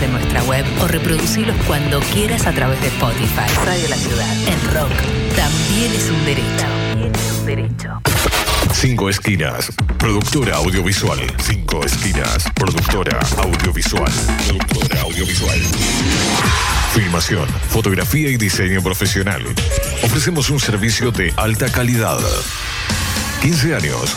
escucharlos en nuestra web o reproducirlos cuando quieras a través de Spotify. Radio La Ciudad. El rock también es un derecho. También es un derecho. Cinco Esquinas, productora audiovisual. Cinco Esquinas, productora audiovisual. Productora audiovisual. Filmación, fotografía y diseño profesional. Ofrecemos un servicio de alta calidad. 15 años,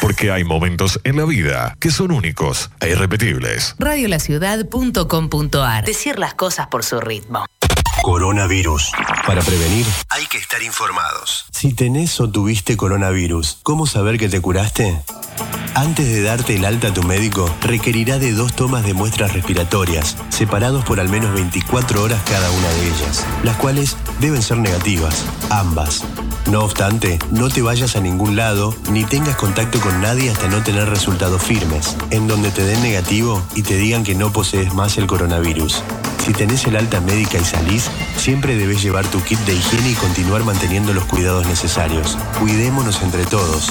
Porque hay momentos en la vida que son únicos e irrepetibles. Radiolaciudad.com.ar Decir las cosas por su ritmo. Coronavirus. Para prevenir, hay que estar informados. Si tenés o tuviste coronavirus, ¿cómo saber que te curaste? Antes de darte el alta a tu médico, requerirá de dos tomas de muestras respiratorias, separados por al menos 24 horas cada una de ellas, las cuales deben ser negativas, ambas. No obstante, no te vayas a ningún lado ni tengas contacto con nadie hasta no tener resultados firmes, en donde te den negativo y te digan que no posees más el coronavirus. Si tenés el alta médica y salís, siempre debes llevar tu kit de higiene y continuar manteniendo los cuidados necesarios. Cuidémonos entre todos.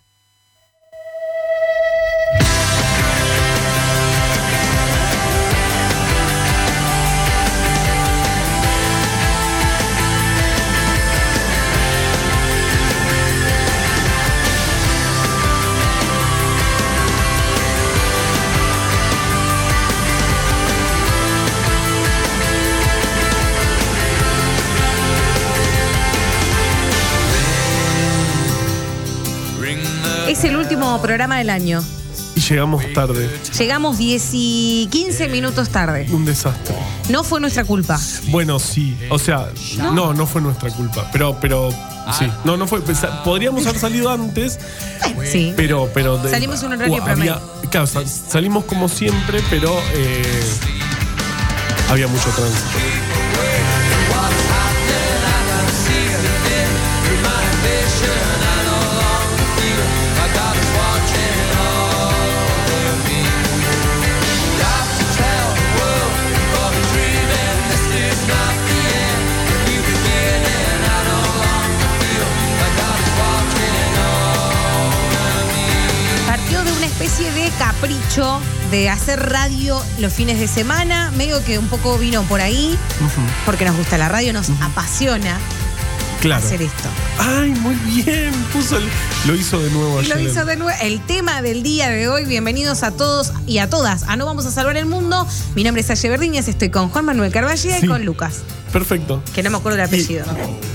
Último programa del año. Y llegamos tarde. Llegamos 10 y 15 minutos tarde. Un desastre. No fue nuestra culpa. Bueno, sí. O sea, no, no, fue nuestra culpa. Pero, pero, sí. No, no fue. pesa- Podríamos haber salido antes, Sí. pero, pero. de- Salimos en un horario había- Claro, sal- salimos como siempre, pero eh, había mucho tránsito. Especie de capricho de hacer radio los fines de semana. Medio que un poco vino por ahí, porque nos gusta la radio, nos apasiona Claro. hacer esto. Ay, muy bien. Puso el- lo hizo de nuevo Y lo ayer. hizo de nuevo. El tema del día de hoy. Bienvenidos a todos y a todas. A No Vamos a Salvar el Mundo. Mi nombre es Aye Verdiñas. Estoy con Juan Manuel Carballida y Sí. con Lucas. Perfecto. Que no me acuerdo el apellido.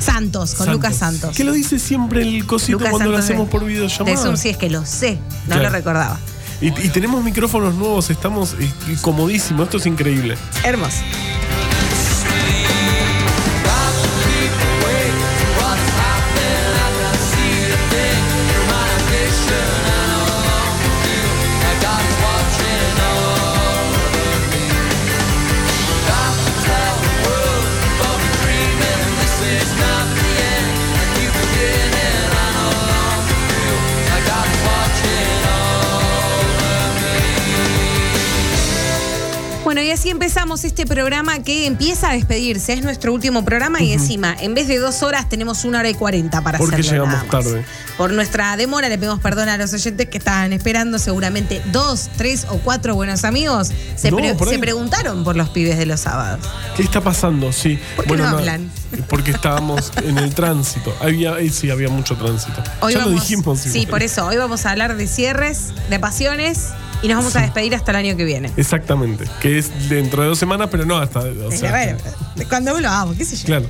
Santos, con Lucas Santos. Que lo dice siempre el cosito Lucas cuando lo de- hacemos por De videollamada. Zoom, sí, es que lo sé. No Claro. lo recordaba. Y, y tenemos micrófonos nuevos, estamos eh, comodísimos, esto es increíble. Hermoso. Así empezamos este programa que empieza a despedirse. Es nuestro último programa y encima, en vez de dos horas, tenemos una hora y cuarenta para Porque hacerlo. llegamos nada más. tarde. Por nuestra demora, le pedimos perdón a los oyentes que estaban esperando. Seguramente dos, tres o cuatro buenos amigos se, No, pre- por ahí. se preguntaron por los pibes de los sábados. ¿Qué está pasando? Sí. ¿Por qué no hablan? Porque estábamos en el tránsito. Había, eh, sí, había mucho tránsito. Hoy ya vamos, lo dijimos. Sí, igual. por eso. Hoy vamos a hablar de cierres, de pasiones y nos vamos a despedir hasta el año que viene. Exactamente, que es dentro de dos semanas, pero no hasta. O sea, bueno, cuando volvamos, qué sé yo. Claro.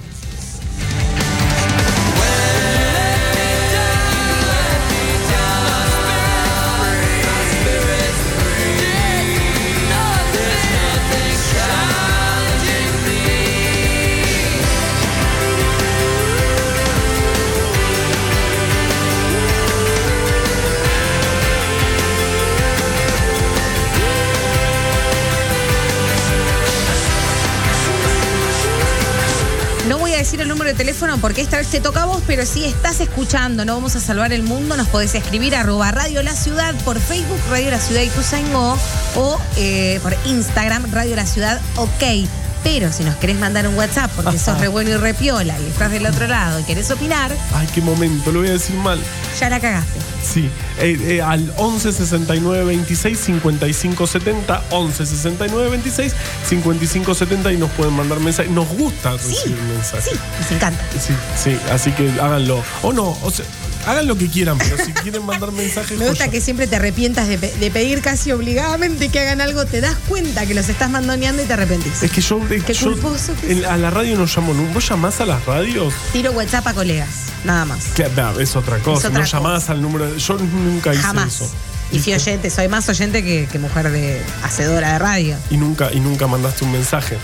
Teléfono porque esta vez te toca a vos, pero si estás escuchando, no vamos a salvar el mundo, nos podés escribir arroba Radio La Ciudad por Facebook, Radio La Ciudad y Tuzaingó, o eh, por Instagram, Radio La Ciudad OK. Pero si nos querés mandar un WhatsApp porque sos re bueno y re piola y estás del otro lado y querés opinar, Ay, qué momento, lo voy a decir mal. ya la cagaste. Sí, eh, eh, al 11 69 26 55 70, 11 69 26 55 70 y nos pueden mandar mensajes. Nos gusta recibir mensajes. Sí, nos encanta. Sí, sí, así que háganlo. O no, o sea, hagan lo que quieran, pero si quieren mandar mensajes. Me gusta joya. que siempre te arrepientas de, pe- de pedir casi obligadamente que hagan algo, te das cuenta que los estás mandoneando y te arrepentís. Es que yo, eh, Qué yo culposo que a la radio no llamo nunca. ¿Vos llamás a las radios? Tiro WhatsApp a colegas, nada más. Que, nah, es otra cosa. otra no llamás al número. de- Yo nunca hice Jamás. eso. Y fui oyente, soy más oyente que, que mujer de hacedora de radio. Y nunca, y nunca mandaste un mensaje.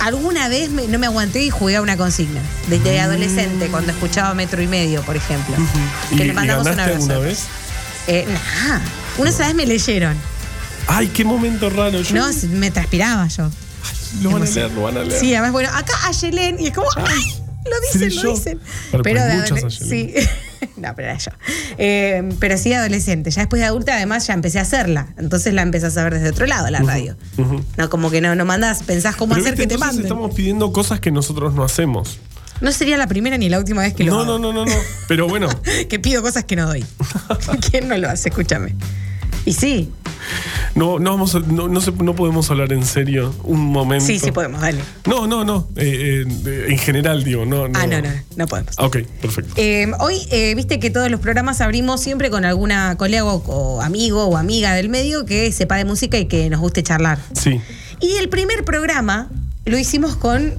Alguna vez me- no me aguanté y jugué a una consigna. Desde adolescente, cuando escuchaba metro y medio, por ejemplo. ¿Y, Que y le mandamos un ganaste abrazo. alguna vez? Eh, nah. Una vez me leyeron. Ay, qué momento raro. Yo- No, me transpiraba yo. lo van a leer, lo van a leer. Sí, además, bueno, acá Ayelén, y es como, ¡ay! Lo dicen, lo dicen. Pero, pero de. Sí. no, pero era yo. Eh, pero sí, adolescente. Ya después de adulta, además, ya empecé a hacerla. Entonces la empecé a saber desde otro lado, la radio. No, como que no, no mandás, pensás cómo Pero hacer viste, que te manden. estamos pidiendo cosas que nosotros no hacemos. No sería la primera ni la última vez que lo No, hago. no, no, no, no. Pero bueno, que pido cosas que no doy. ¿Quién no lo hace? Escúchame. Y sí, no, no, vamos a- no, no, se- no podemos hablar en serio un momento. sí, sí podemos, dale. No, no, no. eh, eh, en general, digo, no, no. Ah, no, no, no podemos. Ok, perfecto. Eh, hoy, eh, viste que todos los programas abrimos siempre con alguna colega o, o amigo o amiga del medio que sepa de música y que nos guste charlar. Sí, Y el primer programa lo hicimos con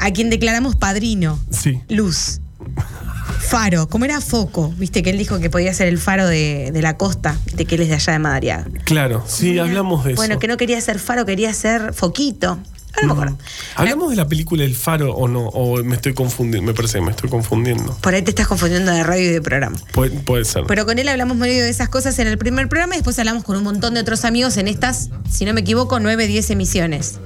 a quien declaramos padrino, sí. Luz. Faro, ¿cómo era Foco? Viste que él dijo que podía ser el faro de, de la costa, de que él es de allá de Madariaga. Claro, sí, hablamos de eso. Bueno, que no quería ser faro, quería ser foquito. Ah, No me acuerdo. ¿Hablamos de la película El Faro o no? O me estoy confundiendo, me parece que me estoy confundiendo. Por ahí te estás confundiendo de radio y de programa. Puede, puede ser. Pero con él hablamos medio de esas cosas en el primer programa y después hablamos con un montón de otros amigos en estas, si no me equivoco, nueve, diez emisiones.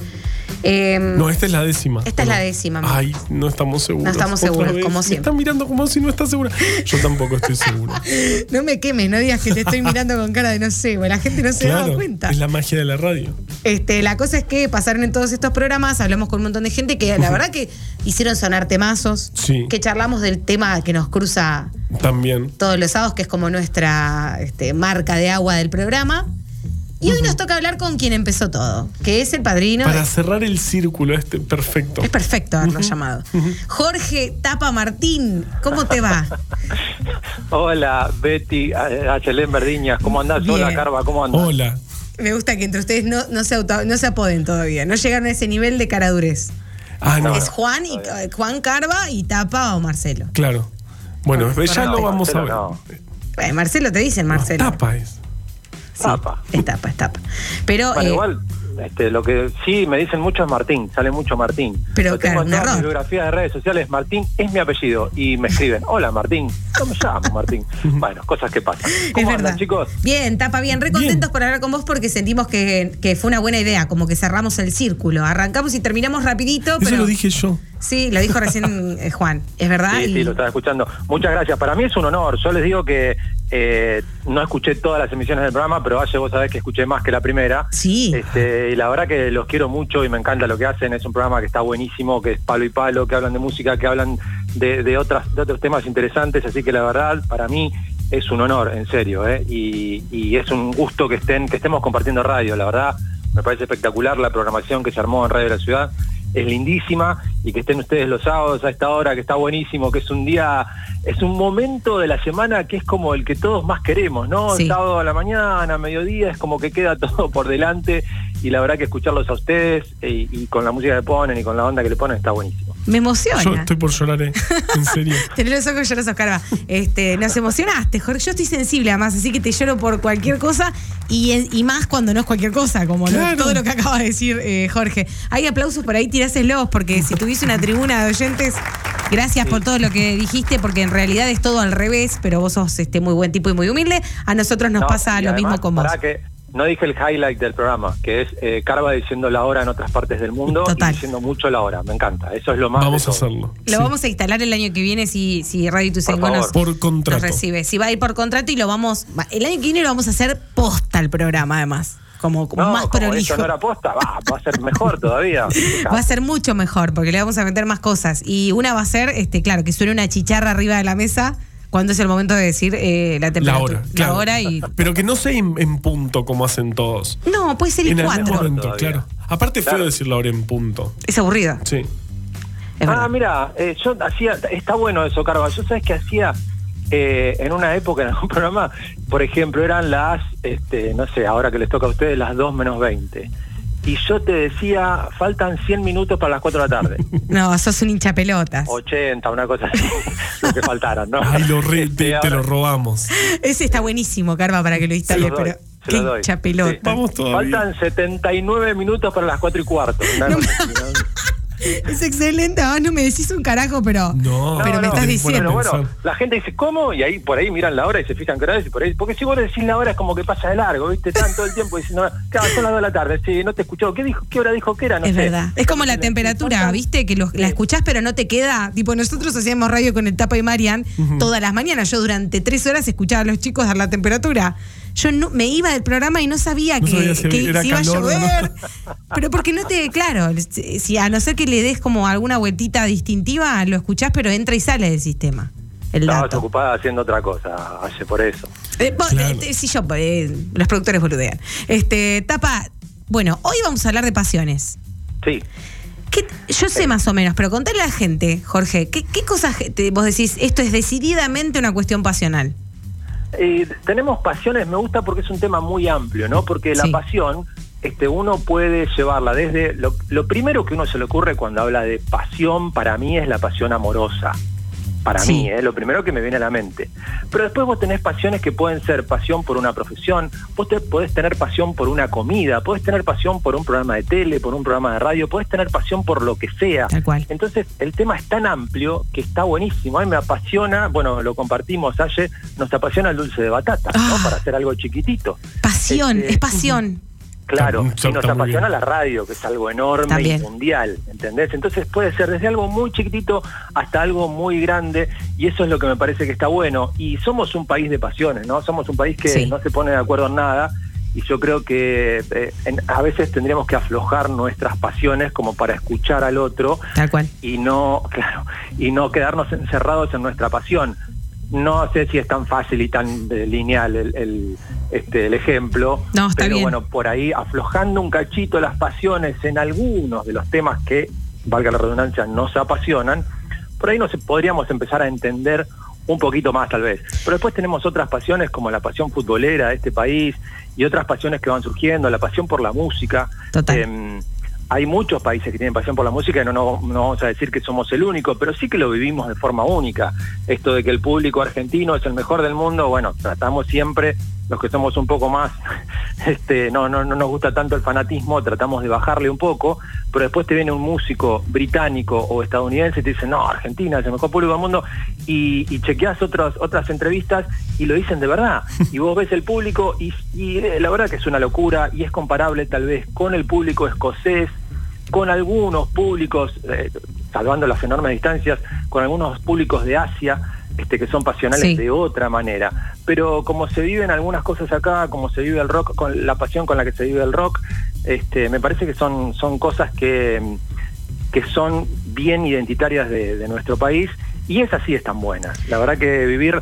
Eh, no, esta es la décima. Esta es ¿o la décima, amigo. Ay, no estamos seguros. No estamos seguros, como Me siempre. están mirando como si no estás segura. Yo tampoco estoy seguro. no me quemes, no digas que te estoy mirando con cara de no sé, la gente no se da claro, cuenta. es la magia de la radio. Este, la cosa es que pasaron en todos estos programas, hablamos con un montón de gente que la verdad que hicieron sonar temazos, Sí. que charlamos del tema que nos cruza También. todos los sábados, que es como nuestra este, marca de agua del programa. Y hoy nos toca hablar con quien empezó todo, que es el padrino. Para cerrar el círculo este, perfecto. Es perfecto haberlo llamado. Jorge Tapa Martín, ¿cómo te va? Hola, Betty, Achelén Verdiñas, ¿cómo andás? Bien. Hola, Carva, ¿cómo andás? Hola. Me gusta que entre ustedes no, no, se, auto- no se apoden todavía, no llegaron a ese nivel de caradurez. Ah, no. Es Juan, y, eh, Juan Carva y Tapa o Marcelo. Claro. Bueno, ya no, lo vamos a ver. Marcelo no. Eh, Marcelo te dicen Marcelo. Tapa es. Sí, Tapa. Es tapa, es tapa. Pero, Bueno, eh, igual, este, lo que sí me dicen mucho es Martín, sale mucho Martín. Pero Lo tengo claro, en un todas error. mis biografías de redes sociales, Martín es mi apellido. Y me escriben, hola Martín, ¿cómo me llamo Martín? bueno, cosas que pasan. es ¿Cómo verdad. andan, chicos? Bien, Tapa, bien. Re Bien. contentos por hablar con vos porque sentimos que, que fue una buena idea, como que cerramos el círculo. Arrancamos y terminamos rapidito, Eso pero... lo dije yo. Sí, lo dijo recién eh, Juan, es verdad. Sí, Y- sí, lo estaba escuchando. Muchas gracias. Para mí es un honor. Yo les digo que eh, no escuché todas las emisiones del programa, pero Valle, vos sabés que escuché más que la primera. Sí. Este, y la verdad que los quiero mucho y me encanta lo que hacen. Es un programa que está buenísimo, que es palo y palo, que hablan de música, que hablan de, de otras, de otros temas interesantes. Así que la verdad, para mí es un honor, en serio. ¿eh? Y, y es un gusto que estén, que estemos compartiendo radio. La verdad, me parece espectacular la programación que se armó en Radio de la Ciudad. es lindísima y que estén ustedes los sábados a esta hora, que está buenísimo, que es un día, es un momento de la semana que es como el que todos más queremos, ¿no? Sábado a la mañana, mediodía, es como que queda todo por delante y la verdad que escucharlos a ustedes eh, y, con la música que ponen y con la banda que le ponen está buenísimo. Me emociona. Yo estoy por llorar, ¿eh? en serio. Tener los ojos llorosos, Carva. Este, nos emocionaste, Jorge. Yo estoy sensible además, así que te lloro por cualquier cosa y, más cuando no es cualquier cosa, como todo lo que acaba de decir eh, Jorge. Hay aplausos por ahí, tiráselos, porque si tuviese una tribuna de oyentes, gracias por todo lo que dijiste, porque en realidad es todo al revés, pero vos sos este, muy buen tipo y muy humilde. A nosotros nos pasa lo mismo con vos. Que no dije el highlight del programa, que es eh, Carva diciendo la hora en otras partes del mundo y diciendo mucho la hora. Me encanta. Eso es lo más. Vamos a hacerlo. Lo vamos a instalar el año que viene si, si Radio nos, por contrato. recibe. Si va a ir por contrato y lo vamos. El año que viene lo vamos a hacer posta el programa, además. Como, más como Eso no era posta, va, va a ser mejor todavía. va a ser mucho mejor porque le vamos a meter más cosas. Y una va a ser, este, claro, que suene una chicharra arriba de la mesa cuando es el momento de decir eh, la temperatura. La hora. La hora y... Pero que no sea en, punto como hacen todos. No, puede ser en cuatro. momento, claro. Aparte feo decir la hora en punto. Es aburrida. Sí. ah, mira, eh, yo hacía, está bueno eso, Carva. Yo sabes que hacía eh, en una época en algún programa, por ejemplo, eran las, este, no sé, ahora que les toca a ustedes, las 2 menos 20 y yo te decía, faltan 100 minutos para las 4 de la tarde. No, sos un hincha pelotas. 80, una cosa así, lo que faltaran, ¿no? Ay, lo este, te, lo robamos. Ese está buenísimo, Carva, para que lo instales, pero... Qué hincha pelota. Vamos Faltan 79 minutos para las 4 y cuarto. Es excelente, ah, no me decís un carajo, pero, no, pero me estás diciendo. Bueno, la gente dice, ¿cómo? Y ahí por ahí miran la hora y se fijan qué hora es y por ahí. Porque si vos decís la hora es como que pasa de largo, ¿viste? Están todo el tiempo diciendo, claro, son las 2 de la tarde, sí, no te escuchó. ¿Qué dijo? ¿Qué hora dijo que era? No es verdad. Es como la temperatura, ¿viste? Que la escuchás pero no te queda. Tipo, nosotros hacíamos radio con el Tapa y Marian todas las mañanas. Yo durante tres horas escuchaba a los chicos dar la temperatura yo no, me iba del programa y no sabía que, si, iba a llover. Pero porque no te, claro, si a no ser que le des como alguna vueltita distintiva, lo escuchás, pero entra y sale del sistema. El Estabas ocupada haciendo otra cosa, hace por eso. Eh, eh, si yo, eh, los productores boludean. Este, Tapa, bueno, hoy vamos a hablar de pasiones. Sí. yo sé más o menos, pero contale a la gente, Jorge, ¿qué, qué cosas vos decís, esto es decididamente una cuestión pasional? Eh, tenemos pasiones, me gusta porque es un tema muy amplio, ¿no? Porque la pasión, este, uno puede llevarla desde lo, lo, primero que uno se le ocurre cuando habla de pasión, para mí es la pasión amorosa para mí, ¿eh? lo primero que me viene a la mente. Pero después vos tenés pasiones que pueden ser pasión por una profesión, vos te, podés tener pasión por una comida, podés tener pasión por un programa de tele, por un programa de radio, podés tener pasión por lo que sea. Tal cual. Entonces, el tema es tan amplio que está buenísimo. A mí me apasiona, bueno, lo compartimos ayer, nos apasiona el dulce de batata, ¿no? Ah. Para hacer algo chiquitito. Pasión, este, es pasión. Claro, y nos apasiona la radio, que es algo enorme y mundial, ¿entendés? Entonces puede ser desde algo muy chiquitito hasta algo muy grande, y eso es lo que me parece que está bueno. Y somos un país de pasiones, ¿no? Somos un país que no se pone de acuerdo en nada, y yo creo que eh, a veces tendríamos que aflojar nuestras pasiones como para escuchar al otro Tal cual. y no claro y no quedarnos encerrados en nuestra pasión no sé si es tan fácil y tan eh, lineal el, este, el ejemplo, no, está pero bueno, por ahí aflojando un cachito las pasiones en algunos de los temas que, valga la redundancia, nos apasionan, por ahí nos podríamos empezar a entender un poquito más tal vez. Pero después tenemos otras pasiones como la pasión futbolera de este país y otras pasiones que van surgiendo, la pasión por la música. Total. Em, hay muchos países que tienen pasión por la música y no, vamos a decir que somos el único, pero sí que lo vivimos de forma única. Esto de que el público argentino es el mejor del mundo, bueno, tratamos siempre, los que somos un poco más, este, no, no, no nos gusta tanto el fanatismo, tratamos de bajarle un poco, pero después te viene un músico británico o estadounidense y te dice, no, Argentina es el mejor público del mundo, y, y chequeas otras, otras entrevistas y lo dicen de verdad. Y vos ves el público y, y eh, la verdad que es una locura y es comparable tal vez con el público escocés, con algunos públicos, eh, salvando las enormes distancias, con algunos públicos de Asia, este, que son pasionales de otra manera. Pero como se viven algunas cosas acá, como se vive el rock, con la pasión con la que se vive el rock, este, me parece que son, son cosas que, que son bien identitarias de, de nuestro país y esas sí están buenas. La verdad que vivir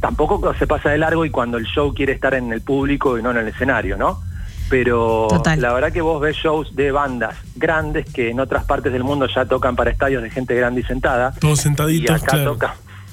tampoco se pasa de largo y cuando el show quiere estar en el público y no en el escenario, ¿no? Pero la verdad que vos ves shows de bandas grandes que en otras partes del mundo ya tocan para estadios de gente grande y sentada. Todos sentaditos, y acá claro. Tocan,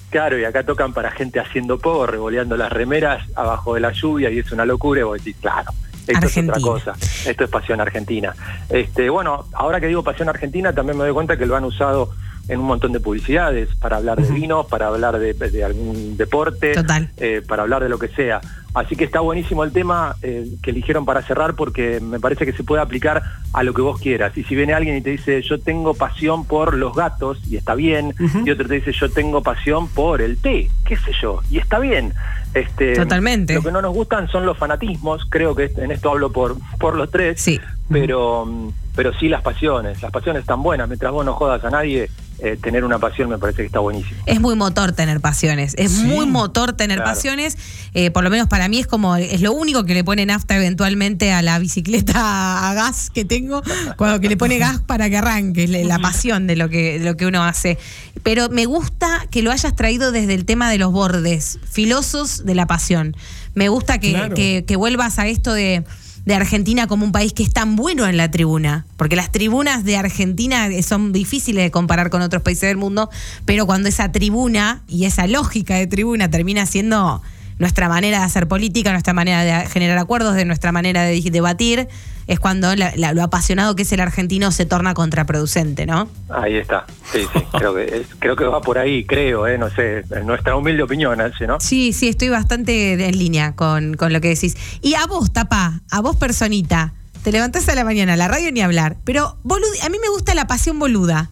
claro, y acá tocan para gente haciendo poco, revoleando las remeras abajo de la lluvia y es una locura y vos decís, claro. Esto es otra cosa. Esto es pasión argentina. Este, bueno, ahora que digo pasión argentina, también me doy cuenta que lo han usado en un montón de publicidades para hablar de vinos, para hablar de, algún deporte, eh, para hablar de lo que sea. Así que está buenísimo el tema eh, que eligieron para cerrar porque me parece que se puede aplicar a lo que vos quieras. Y si viene alguien y te dice yo tengo pasión por los gatos y está bien, y otro te dice yo tengo pasión por el té, qué sé yo, y está bien. Este, Totalmente. Lo que no nos gustan son los fanatismos, creo que en esto hablo por, por los tres, sí. pero, pero sí las pasiones, las pasiones están buenas, mientras vos no jodas a nadie, eh, tener una pasión me parece que está buenísimo. Es muy motor tener pasiones, es muy motor tener pasiones, eh, por lo menos para mí es como, es lo único que le pone nafta eventualmente a la bicicleta a gas que tengo, cuando que le pone gas para que arranque, la pasión de lo que, de lo que uno hace. Pero me gusta que lo hayas traído desde el tema de los bordes, filosos de la pasión. Me gusta que, que vuelvas a esto de de Argentina como un país que es tan bueno en la tribuna, porque las tribunas de Argentina son difíciles de comparar con otros países del mundo, pero cuando esa tribuna y esa lógica de tribuna termina siendo nuestra manera de hacer política, nuestra manera de generar acuerdos, de nuestra manera de debatir, es cuando lo apasionado que es el argentino se torna contraproducente, ¿no? Ahí está, sí, sí, creo que, creo que va por ahí, creo, ¿eh? no sé, en nuestra humilde opinión, ¿no? Sí, sí, estoy bastante en línea con, con lo que decís. Y a vos, Tapa, a vos personita, te levantás a la mañana, la radio ni hablar, pero a mí me gusta la pasión boluda.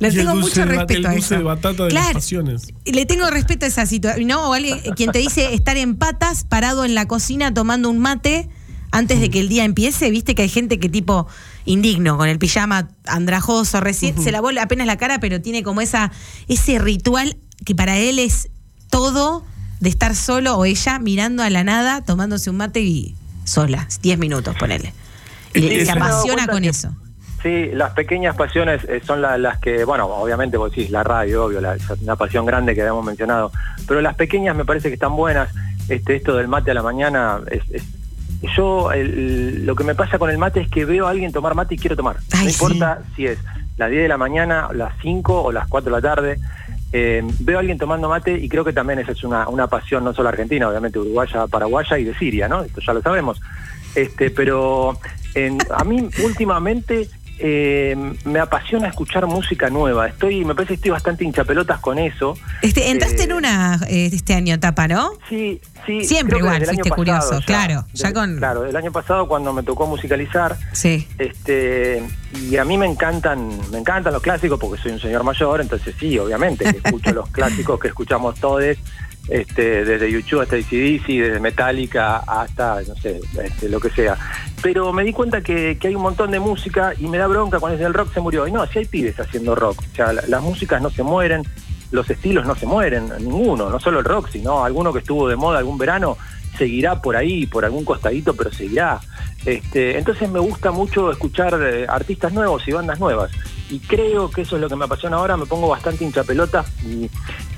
Le tengo mucho respeto a eso. de batata de las pasiones. Le tengo respeto a esa situación. No, o alguien, quien te dice estar en patas, parado en la cocina tomando un mate antes de que el día empiece, viste que hay gente que tipo indigno, con el pijama andrajoso, recién se lavó apenas la cara, pero tiene como esa, ese ritual que para él es todo de estar solo o ella mirando a la nada, tomándose un mate y sola, 10 minutos, ponele. Y se apasiona con eso. Sí, las pequeñas pasiones eh, son las que, bueno, obviamente vos decís, la radio, obvio, la, una pasión grande que habíamos mencionado, pero las pequeñas me parece que están buenas. Este, esto del mate a la mañana, es, yo lo que me pasa con el mate es que veo a alguien tomar mate y quiero tomar. no importa si es las 10 de la mañana, las 5 o las 4 de la tarde. Eh, veo a alguien tomando mate y creo que también esa es una, una pasión no solo argentina, obviamente uruguaya, paraguaya y de Siria, ¿no? Esto ya lo sabemos. Este, pero a mí últimamente eh, me apasiona escuchar música nueva. Estoy, me parece que estoy bastante hinchapelotas con eso. Este, entraste en eh, una eh, este año etapa, ¿no? Sí, sí. Siempre igual, fuiste curioso, claro. ya con... Claro, el año pasado cuando me tocó musicalizar. Sí. Este, y a mí me encantan, me encantan los clásicos porque soy un señor mayor, entonces sí, obviamente, escucho los clásicos que escuchamos todos este, desde YouTube hasta ACDC, desde Metallica hasta, no sé, este, lo que sea. Pero me di cuenta que, hay un montón de música y me da bronca cuando es el rock se murió. Y no, si hay pibes haciendo rock. O sea, las músicas no se mueren, los estilos no se mueren, ninguno, no solo el rock, sino alguno que estuvo de moda algún verano seguirá por ahí, por algún costadito, pero seguirá. Este, entonces me gusta mucho escuchar eh, artistas nuevos y bandas nuevas. Y creo que eso es lo que me apasiona ahora, me pongo bastante hinchapelota y,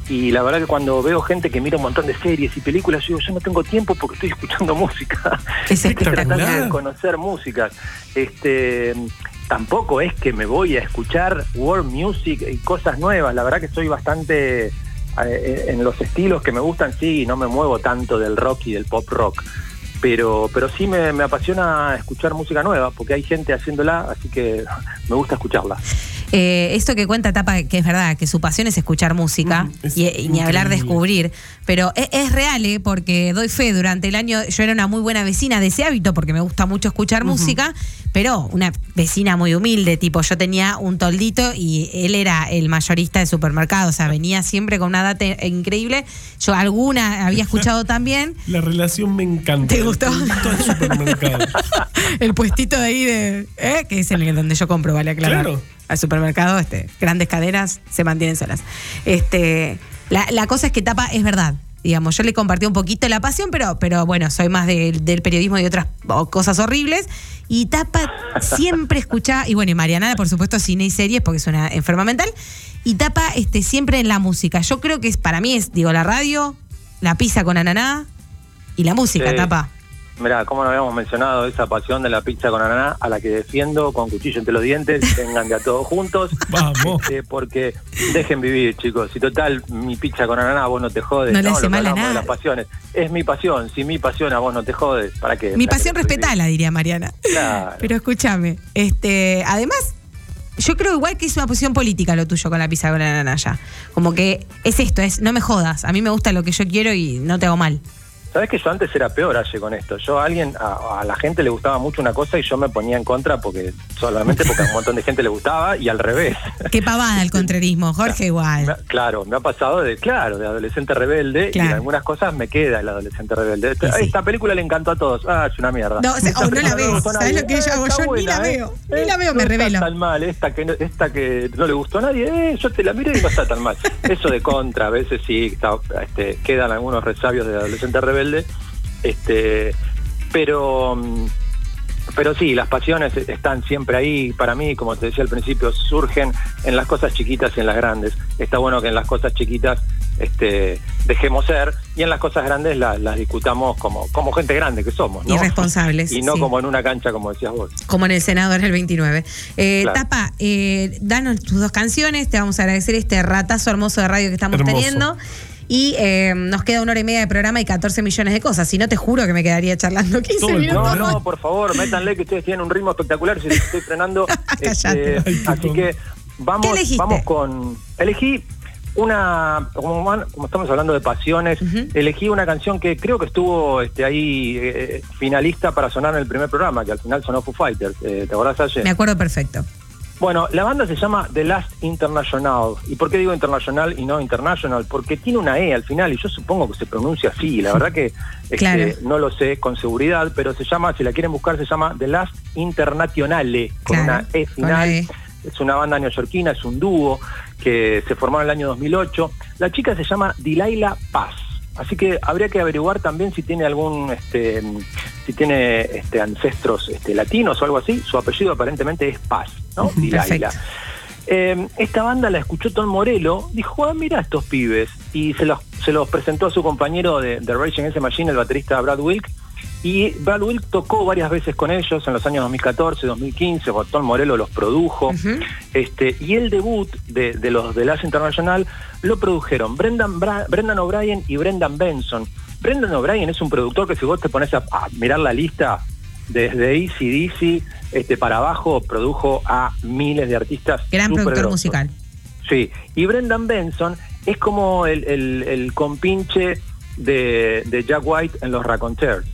y la verdad que cuando veo gente que mira un montón de series y películas, yo digo, yo no tengo tiempo porque estoy escuchando música. Es espectacular. de conocer músicas. Este, tampoco es que me voy a escuchar world music y cosas nuevas. La verdad que soy bastante en los estilos que me gustan, sí, no me muevo tanto del rock y del pop rock. Pero, pero sí me, me apasiona escuchar música nueva, porque hay gente haciéndola, así que me gusta escucharla. Eh, esto que cuenta Tapa, que es verdad, que su pasión es escuchar música y, ni hablar descubrir, pero es, real, ¿eh? porque doy fe, durante el año yo era una muy buena vecina de ese hábito, porque me gusta mucho escuchar música, pero una vecina muy humilde, tipo yo tenía un toldito y él era el mayorista de supermercado, o sea, venía siempre con una data increíble, yo alguna había escuchado también. La relación me encanta. ¿Te gustó? El supermercado. el puestito de ahí de, ¿eh? que es el donde yo compro, vale aclarar. Claro al supermercado, este, grandes cadenas se mantienen solas. Este, la, cosa es que Tapa es verdad. Digamos, yo le compartí un poquito la pasión, pero, pero bueno, soy más del periodismo y otras cosas horribles. Y Tapa siempre escucha, y bueno, y Mariana, por supuesto, cine y series, porque es una enferma mental. Y Tapa este, siempre en la música. Yo creo que es, para mí es, digo, la radio, la pizza con ananá y la música, Tapa. Mirá, cómo no habíamos mencionado esa pasión de la pizza con ananá, a la que defiendo con cuchillo entre los dientes, vengan de a todos juntos. Vamos. Este, porque dejen vivir, chicos. Si total, mi pizza con ananá, vos no te jodes. No le Lo hace mal a hablamos de nada. las pasiones. Es mi pasión. Si mi pasión a vos no te jodes, ¿para qué? Mi ¿Para qué pasión respetala, diría Mariana. Claro. Pero escúchame, este, además, yo creo igual que es una posición política lo tuyo con la pizza con la nanaya. Como que es esto, es no me jodas. A mí me gusta lo que yo quiero y no te hago mal. Sabes que yo antes era peor Aye con esto. Yo a alguien, a, a la gente le gustaba mucho una cosa y yo me ponía en contra porque solamente porque a un montón de gente le gustaba y al revés. Qué pavada el contrarismo, Jorge igual. claro, me ha pasado de, claro, de adolescente rebelde y en algunas cosas me queda el adolescente rebelde. Sí, sí. esta película le encantó a todos. Ah, es una mierda. No, o sea, o no la a ¿Sabes lo que yo hago? Yo ni la buena, veo. Ni la veo, no me está revelo. tan mal. Esta que, no, esta que no le gustó a nadie, eh, yo te la miré y no está tan mal. Eso de contra, a veces sí, está, este, quedan algunos resabios de adolescente rebelde. Este, pero pero sí, las pasiones están siempre ahí. Para mí, como te decía al principio, surgen en las cosas chiquitas y en las grandes. Está bueno que en las cosas chiquitas este, dejemos ser y en las cosas grandes la- las discutamos como, como gente grande que somos. ¿no? Irresponsables, Y no sí. como en una cancha, como decías vos. Como en el Senado era el 29. Eh, Claro. Tapa, eh, danos tus dos canciones. Te vamos a agradecer este ratazo hermoso de radio que estamos Hermoso. teniendo. Y eh, nos queda una hora y media de programa y 14 millones de cosas. Si no, te juro que me quedaría charlando 15 Todo el minutos. No, no, por favor, métanle que ustedes tienen un ritmo espectacular. Si estoy frenando. Este, así que vamos, vamos con. Elegí una. Como, van- como estamos hablando de pasiones, elegí una canción que creo que estuvo este, ahí eh, finalista para sonar en el primer programa, que al final sonó Foo Fighters. Eh, ¿Te acordás ayer? Me acuerdo perfecto. Bueno, la banda se llama The Last International. ¿Y por qué digo internacional y no international? Porque tiene una E al final y yo supongo que se pronuncia así. La verdad que este, Claro. no lo sé con seguridad, pero se llama, si la quieren buscar, se llama The Last Internationale, con Claro, una E final. E. Es una banda neoyorquina, es un dúo que se formó en el año 2008. La chica se llama Dilaila Paz. Así que habría que averiguar también si tiene algún, este, si tiene este, ancestros este, latinos o algo así. Su apellido aparentemente es Paz, ¿no? Dilaila. Perfecto. Eh, esta banda la escuchó Tom Morello, dijo, ah, mira estos pibes, y se los, se los presentó a su compañero de, de Raging Against the Machine, el baterista Brad Wilk, y Wilk tocó varias veces con ellos en los años 2014, 2015, cuando Tom Morello los produjo, este, y el debut de, de los de Las International lo produjeron Brendan, Bra- Brendan O'Brien y Brendan Benson. Brendan O'Brien es un productor que si vos te pones a, a mirar la lista, desde Easy DC este, para abajo, produjo a miles de artistas. Gran productor grosos. musical. Sí, y Brendan Benson es como el, el- el compinche de, de Jack White en los Raconteurs.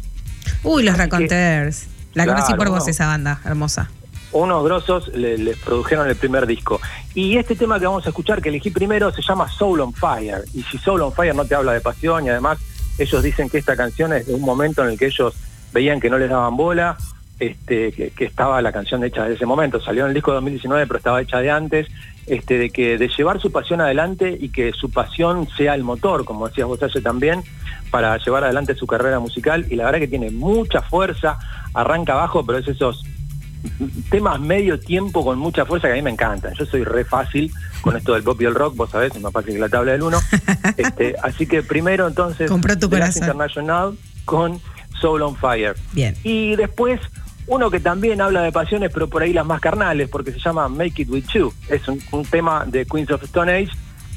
Uy, los Raconteurs. La Claro, conocí por vos, no. esa banda hermosa. Unos grosos le- les produjeron el primer disco. Y este tema que vamos a escuchar, que elegí primero, se llama Soul on Fire. Y si Soul on Fire no te habla de pasión, y además ellos dicen que esta canción es de un momento en el que ellos veían que no les daban bola, este, que, que estaba la canción hecha de ese momento. Salió en el disco de 2019, pero estaba hecha de antes, este, de que de llevar su pasión adelante y que su pasión sea el motor, como decías vos ayer también, para llevar adelante su carrera musical. Y la verdad que tiene mucha fuerza, arranca abajo, pero es esos temas medio tiempo con mucha fuerza que a mí me encantan. Yo soy re fácil con esto del pop y el rock, vos sabés, es más fácil que la tabla del uno. Este, así que primero entonces Compró tu corazón. International con Soul on Fire. Bien. Y después uno que también habla de pasiones, pero por ahí las más carnales, porque se llama Make It With You. Es un, un tema de Queens of Stone Age.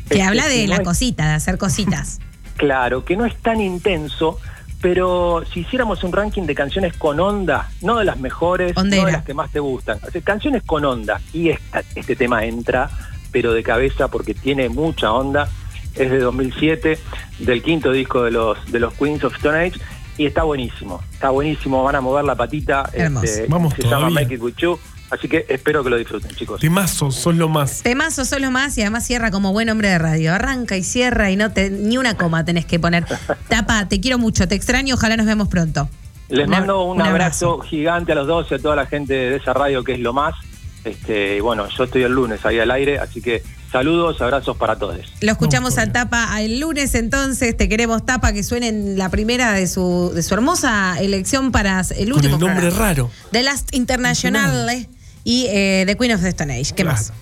Que Este, habla de no la es- cosita, de hacer cositas. Claro, que no es tan intenso, pero si hiciéramos un ranking de canciones con onda, no de las mejores, no de las que más te gustan, o sea, canciones con onda, y esta- este tema entra, pero de cabeza porque tiene mucha onda, es de 2007, del quinto disco de los, de los Queens of Stone Age, y está buenísimo, está buenísimo, van a mover la patita, este. Vamos se llama todavía. Make It With You, así que espero que lo disfruten, chicos. Temazos, son lo más. Temazo solo más y además cierra como buen hombre de radio. Arranca y cierra y no te, ni una coma tenés que poner. Tapa, te quiero mucho, te extraño, ojalá nos vemos pronto. Les mando un abrazo, gigante a los dos y a toda la gente de esa radio que es lo más. Este, y bueno, yo estoy el lunes ahí al aire, así que saludos, abrazos para todos. Lo escuchamos Vamos al Tapa el lunes, entonces te queremos Tapa que suene en la primera de su, de su hermosa elección para el Con último el nombre programa. raro. The Last International eh, y eh, The Queen of the Stone Age. ¿Qué Claro. más?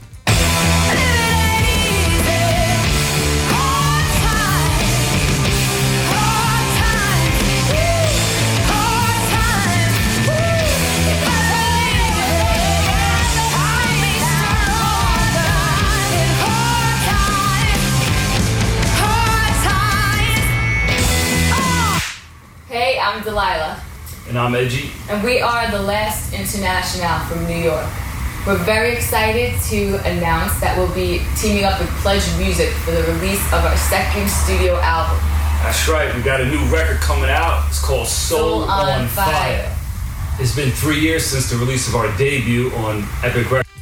And I'm Edgy. And we are the last international from New York. We're very excited to announce that we'll be teaming up with Pledge Music for the release of our second studio album. That's right, we got a new record coming out. It's called Soul, Soul on, Fire. Fire. It's been three years since the release of our debut on Epic Records.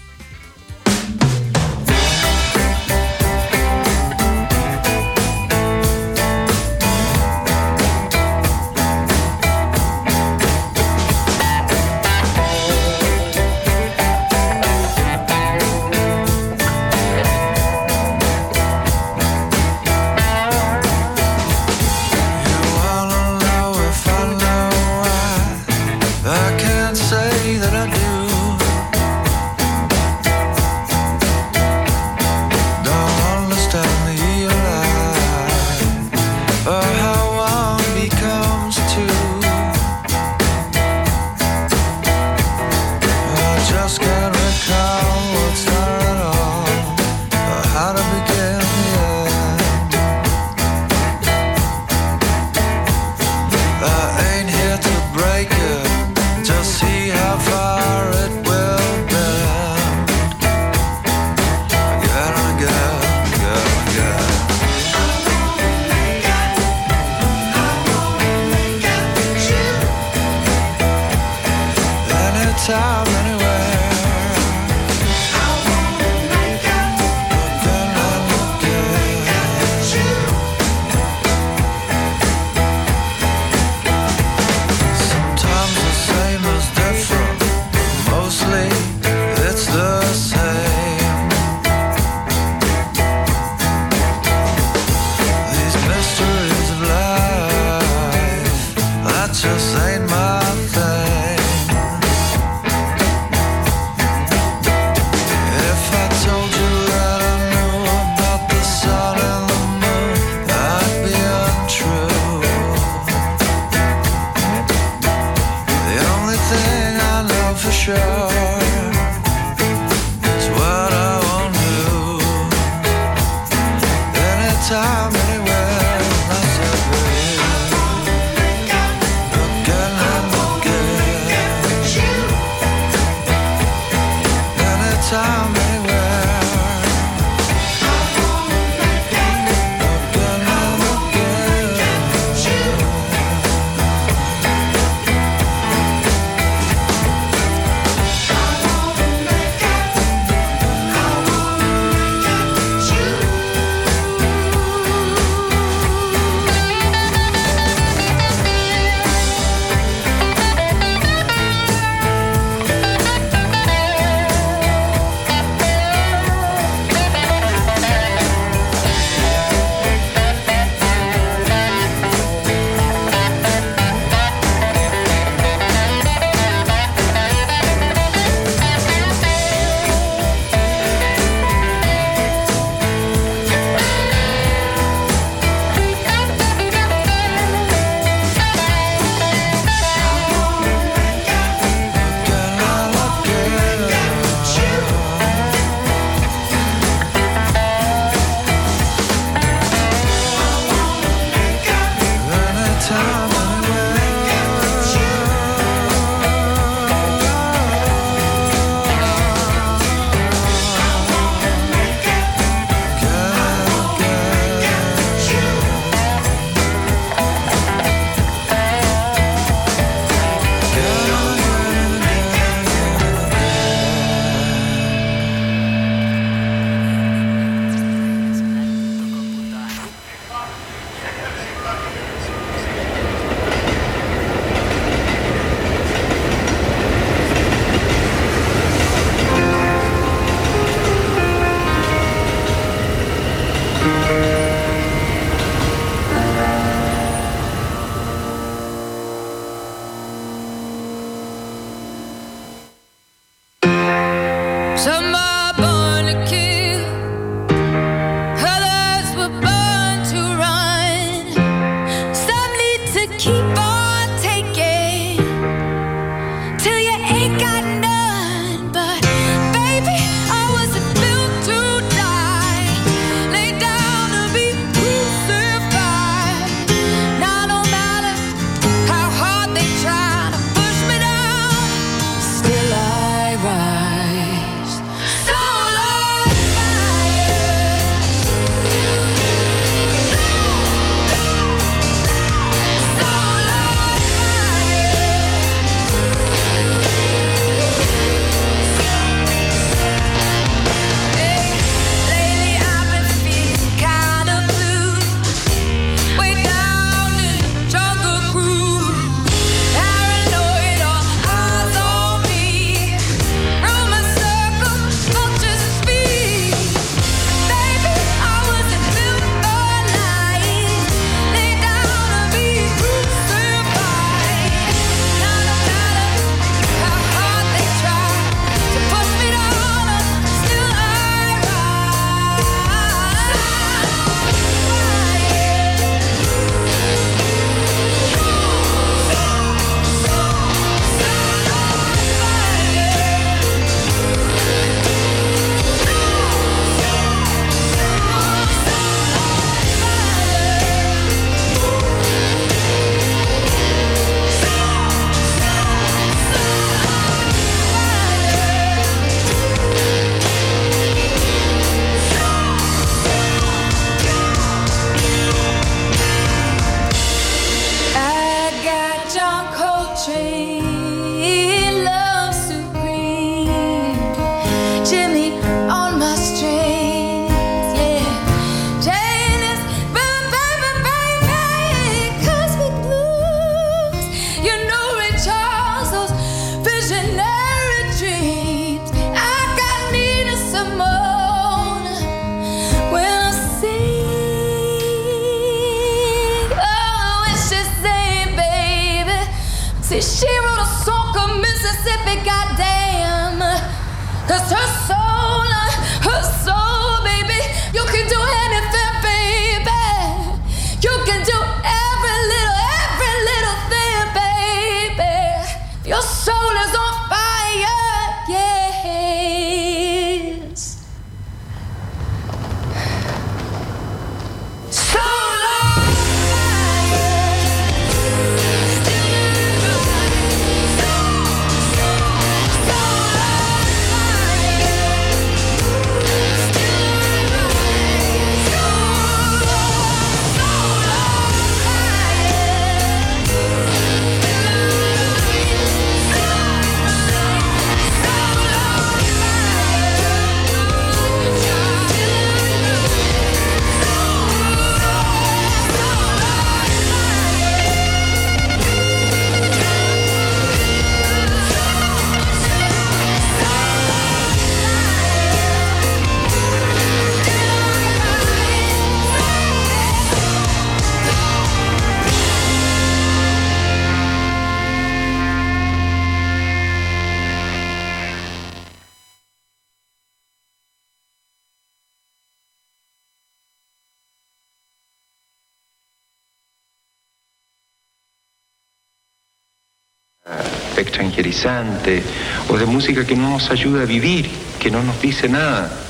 O de música que no nos ayuda a vivir, que no nos dice nada.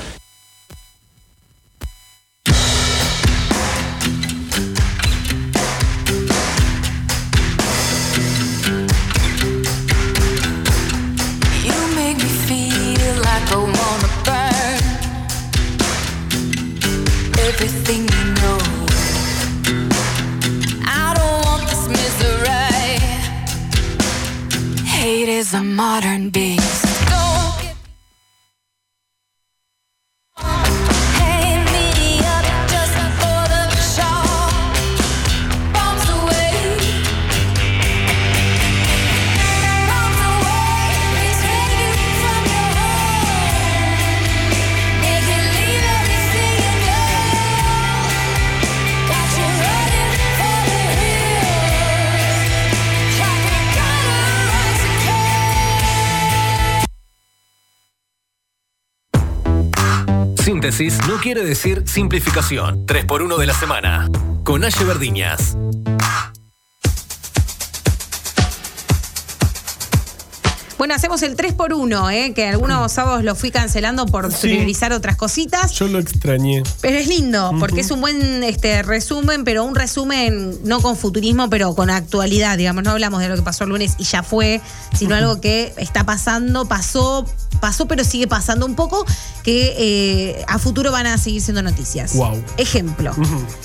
Síntesis no quiere decir simplificación. 3x1 de la semana. Con Aye Verdiñas. Bueno, hacemos el 3x1, ¿eh? que algunos sábados lo fui cancelando por Sí. priorizar otras cositas. Yo lo extrañé. Pero es lindo, porque es un buen este, resumen, pero un resumen no con futurismo, pero con actualidad, digamos. No hablamos de lo que pasó el lunes y ya fue, sino algo que está pasando, pasó, pasó, pero sigue pasando un poco, que eh, a futuro van a seguir siendo noticias. Wow. Ejemplo.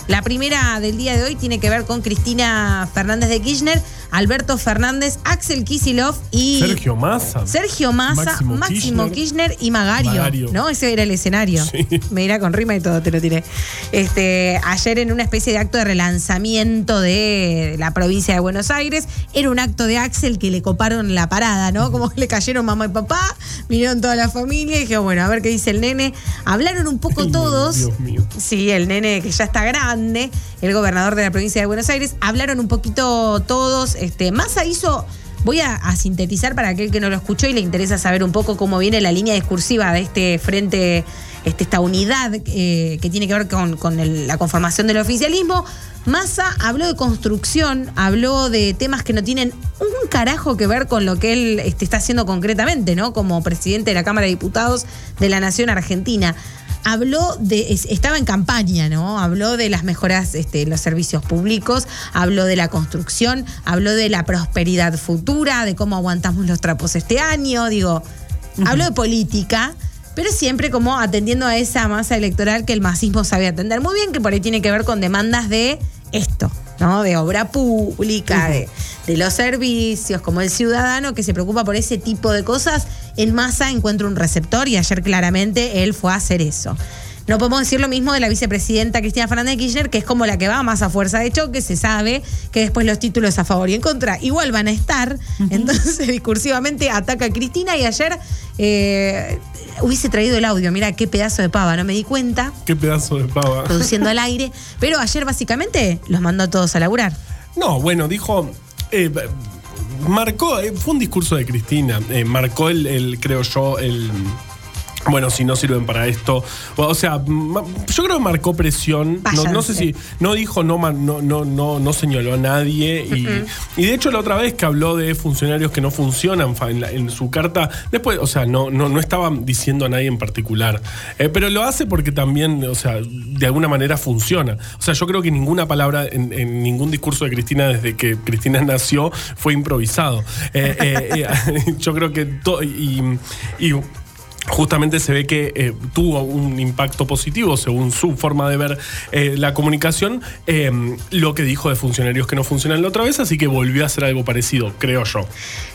La primera del día de hoy tiene que ver con Cristina Fernández de Kirchner, Alberto Fernández, Axel Kisilov y Sergio Massa. Sergio Massa, Máximo Máximo, Kirchner. Kirchner, y Magario, Magario. ¿no? Ese era el escenario. Me irá con rima y todo, te lo tiré. Este, ayer en una especie de acto de relanzamiento de la provincia de Buenos Aires, era un acto de Axel que le coparon la parada, ¿no? Como que le cayeron mamá y papá, vinieron toda la familia y dije, bueno, a ver qué dice el nene. Hablaron un poco todos. Dios mío. Sí, el nene que ya está grande, el gobernador de la provincia de Buenos Aires, hablaron un poquito todos. Este, Massa hizo, voy a, sintetizar para aquel que no lo escuchó y le interesa saber un poco cómo viene la línea discursiva de este frente, este, esta unidad eh, que tiene que ver con, la conformación del oficialismo. Massa habló de construcción, habló de temas que no tienen un carajo que ver con lo que él este, está haciendo concretamente, ¿no? Como presidente de la Cámara de Diputados de la Nación Argentina habló de, es- estaba en campaña, ¿no? Habló de las mejoras este, en los servicios públicos, habló de la construcción, habló de la prosperidad futura, de cómo aguantamos los trapos este año, digo, habló de política. Pero siempre como atendiendo a esa masa electoral que el masismo sabe atender muy bien, que por ahí tiene que ver con demandas de esto, ¿no? De obra pública, de, de los servicios, como el ciudadano que se preocupa por ese tipo de cosas, en masa encuentra un receptor y ayer claramente él fue a hacer eso. No podemos decir lo mismo de la vicepresidenta Cristina Fernández de Kirchner, que es como la que va más a fuerza de choque, se sabe que después los títulos a favor y en contra igual van a estar, entonces discursivamente ataca a Cristina y ayer eh, hubiese traído el audio, mira qué pedazo de pava, no me di cuenta, Qué pedazo de pava. produciendo al aire, pero ayer básicamente los mandó a todos a laburar. No, bueno, dijo. eh, marcó, eh, fue un discurso de Cristina. marcó el, el, creo yo, el, bueno, si no sirven para esto. O sea, yo creo que marcó presión. No, no sé si. No dijo, no, no, no, no, señaló a nadie. Y, y de hecho, la otra vez que habló de funcionarios que no funcionan en, la- en su carta, después, o sea, no, no, no estaba diciendo a nadie en particular. Eh, pero lo hace porque también, o sea, de alguna manera funciona. O sea, yo creo que ninguna palabra en, en ningún discurso de Cristina desde que Cristina nació fue improvisado. Eh, eh, eh, yo creo que. to- y- y justamente se ve que eh, tuvo un impacto positivo según su forma de ver eh, la comunicación, eh, lo que dijo de funcionarios que no funcionan la otra vez, así que volvió a hacer algo parecido, creo yo.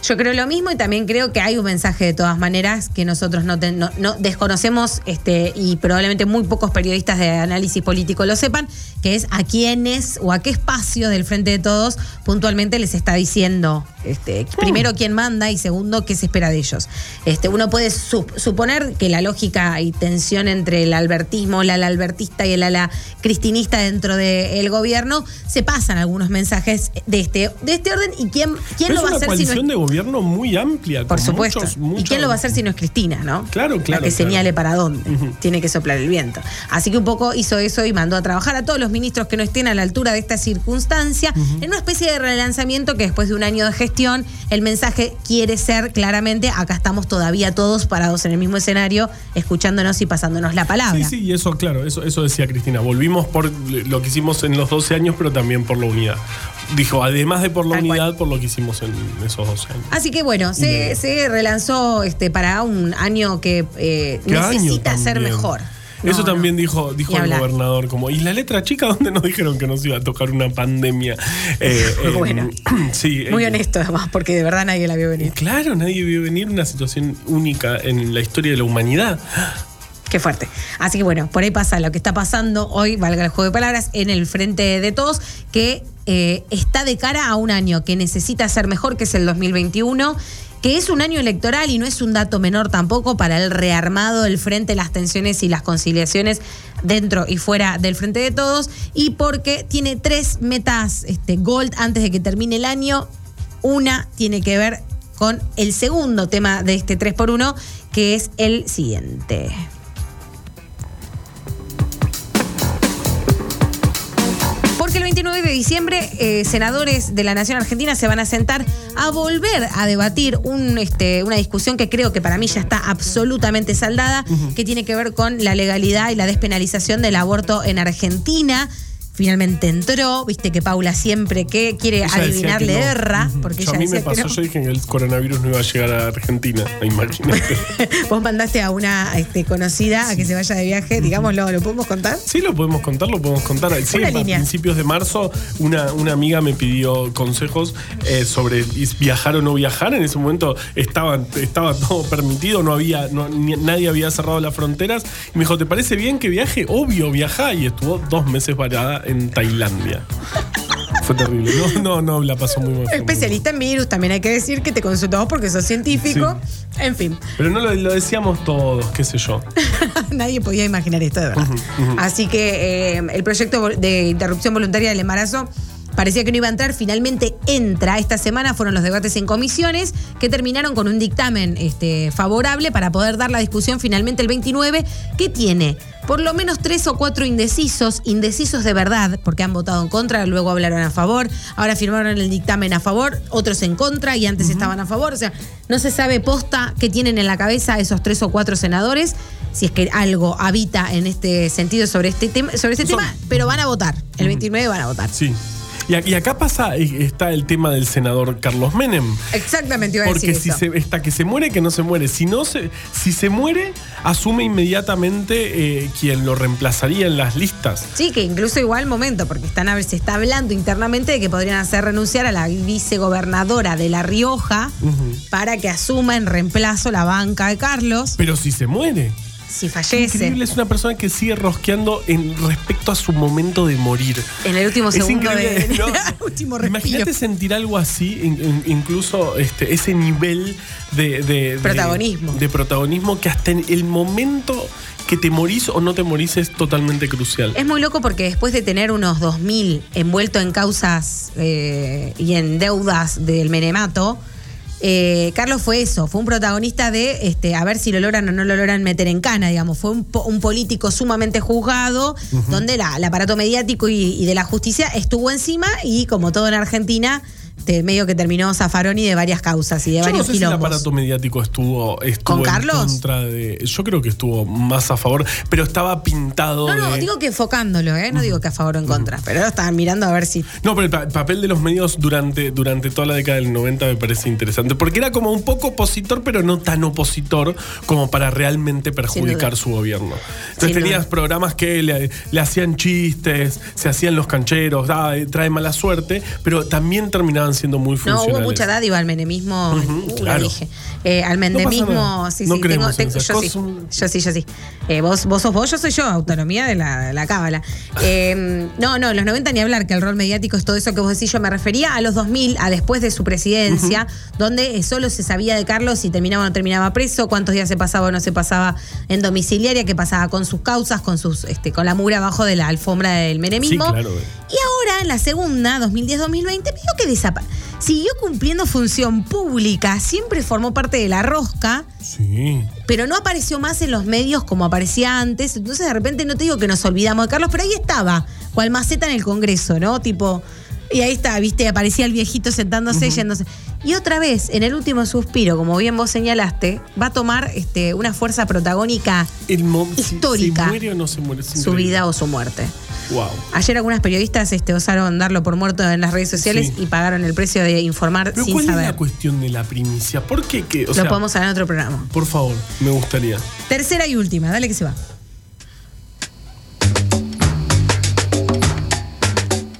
Yo creo lo mismo y también creo que hay un mensaje de todas maneras que nosotros no, ten- no- no desconocemos este, y probablemente muy pocos periodistas de análisis político lo sepan, que es a quiénes o a qué espacio del Frente de Todos puntualmente les está diciendo, este, primero quién manda y segundo qué se espera de ellos. Este, uno puede sup- suponer que la lógica y tensión entre el albertismo, el ala albertista y el ala cristinista dentro del gobierno, se pasan algunos mensajes de este, de este orden y quién, quién lo va a hacer si no es coalición de gobierno muy amplia. por supuesto. muchos- ¿Y muchos- quién lo va a hacer si no es Cristina, no? Claro, claro, La que claro. señale para dónde. Tiene que soplar el viento. Así que un poco hizo eso y mandó a trabajar a todos los ministros que no estén a la altura de esta circunstancia en una especie de relanzamiento que después de un año de gestión, el mensaje quiere ser claramente, acá estamos todavía todos parados en el mismo escenario, escuchándonos y pasándonos la palabra. Sí, sí, y eso, claro, eso, eso decía Cristina. Volvimos por lo que hicimos en los 12 años, pero también por la unidad. Dijo, además de por la Tal cual. unidad, por lo que hicimos en esos 12 años. Así que bueno, se, se relanzó este, para un año que eh, ¿Qué año necesita ser también? Eso No, también dijo, dijo el hablar. gobernador, como, ¿y la letra chica dónde nos dijeron que nos iba a tocar una pandemia? Eh, eh, Bueno. sí. Muy eh, honesto además, porque de verdad nadie la vio venir. Claro, nadie vio venir una situación única en la historia de la humanidad. Qué fuerte. Así que bueno, por ahí pasa lo que está pasando hoy, valga el juego de palabras, en el frente de todos, que eh, está de cara a un año que necesita ser mejor, que es el 2021 que es un año electoral y no es un dato menor tampoco para el rearmado del frente, las tensiones y las conciliaciones dentro y fuera del frente de todos, y porque tiene tres metas este, gold antes de que termine el año. Una tiene que ver con el segundo tema de este 3x1, que es el siguiente. El 29 de diciembre, eh, senadores de la Nación Argentina se van a sentar a volver a debatir un, este, una discusión que creo que para mí ya está absolutamente saldada, que tiene que ver con la legalidad y la despenalización del aborto en Argentina. Finalmente entró, viste que Paula siempre que quiere Ella decía adivinar que no. erra, porque Yo, ella a mí me pasó, no. yo dije que el coronavirus no iba a llegar a Argentina, imagínate. Vos mandaste a una este, conocida a que se vaya de viaje, digámoslo, ¿lo podemos contar? Sí, lo podemos contar, lo podemos contar. Sí, a principios de marzo, una, una amiga me pidió consejos eh, sobre viajar o no viajar. En ese momento estaba, estaba todo permitido, no había, no- ni- nadie había cerrado las fronteras. Y me dijo, ¿te parece bien que viaje? Obvio, viajá. Y estuvo dos meses varada en Tailandia. Fue terrible. No, no, no, la pasó muy mal. Especialista en virus, también hay que decir que te consultamos porque sos científico. En fin, Pero no lo, lo decíamos todos, qué sé yo. nadie podía imaginar esto de verdad. Así que eh, el proyecto de interrupción voluntaria del embarazo parecía que no iba a entrar, finalmente entra. Esta semana fueron los debates en comisiones que terminaron con un dictamen este, favorable para poder dar la discusión finalmente el 29, que tiene por lo menos tres o cuatro indecisos, indecisos de verdad, porque han votado en contra, luego hablaron a favor, ahora firmaron el dictamen a favor, otros en contra y antes estaban a favor. O sea, no se sabe posta qué tienen en la cabeza esos tres o cuatro senadores, si es que algo habita en este sentido sobre este tema, sobre este Son- tema pero van a votar. El 29 van a votar. Sí. Y, acá pasa, está el tema del senador Carlos Menem. Exactamente, iba a Porque decir si eso. se, está que se muere, que no se muere. Si no se, si se muere, asume inmediatamente eh, quien lo reemplazaría en las listas. Sí, que incluso igual momento, porque están, a- se está hablando internamente de que podrían hacer renunciar a la vicegobernadora de La Rioja para que asuma en reemplazo la banca de Carlos Pero si se muere. Si fallece Increíble, es una persona que sigue rosqueando en respecto a su momento de morir. en el último segundo de. Imagínate sentir algo así, in- in- incluso este, ese nivel de, de- de- Protagonismo. De, protagonismo que hasta en el momento que te morís o no te morís es totalmente crucial. Es muy loco porque después de tener unos 2.000 envuelto en causas eh, y en deudas del menemato, Eh, Carlos fue eso, fue un protagonista de este, a ver si lo logran o no lo logran meter en cana, digamos. Fue un, político sumamente juzgado, donde el aparato mediático y, de la justicia estuvo encima y como todo en Argentina, este, medio que terminó Zafaroni de varias causas y de varios no sé Si el aparato mediático estuvo, estuvo en contra de. Yo creo que estuvo más a favor, pero estaba pintado. No, no, digo que enfocándolo, ¿eh? No digo que a favor o en contra, pero estaban mirando a ver si. No, pero el, papel de los medios durante, durante toda la década del 90 me parece interesante, porque era como un poco opositor, pero no tan opositor como para realmente perjudicar su gobierno. Entonces tenías programas que le, hacían chistes, se hacían los cancheros, ah, trae mala suerte, pero también terminaban siendo muy funcionales. No, hubo mucha dádiva al menemismo, uh, dije. Eh, al menemismo, sí, sí, tengo, yo, sí yo sí, yo sí. Eh, vos, vos sos vos, yo soy yo, autonomía de la, la cábala. Eh, no, no, los 90 ni hablar, que el rol mediático es todo eso que vos decís, yo me refería a los 2000, a después de su presidencia, donde solo se sabía de Carlos si terminaba o no terminaba preso, cuántos días se pasaba o no se pasaba en domiciliaria, qué pasaba con sus causas, con sus este, con la mura abajo de la alfombra del menemismo. Y ahora, en la segunda, 2010-2020, medio que desapareció siguió cumpliendo función pública, siempre formó parte de la rosca. Sí. Pero no apareció más en los medios como aparecía antes. Entonces, de repente, no te digo que nos olvidamos de Carlos, pero ahí estaba, cual maceta en el Congreso, ¿no? Tipo. Y ahí está, viste, aparecía el viejito sentándose, yéndose. Y otra vez, en el último suspiro, como bien vos señalaste, va a tomar este, una fuerza protagónica histórica. Si, muere o no se muere. Su vida o su muerte. Wow. Ayer algunas periodistas este, osaron darlo por muerto en las redes sociales y pagaron el precio de informar ¿Pero sin ¿cuál saber. es la cuestión de la primicia? ¿Por qué? Lo podemos hablar en otro programa. Por favor, me gustaría. Tercera y última, dale que se va.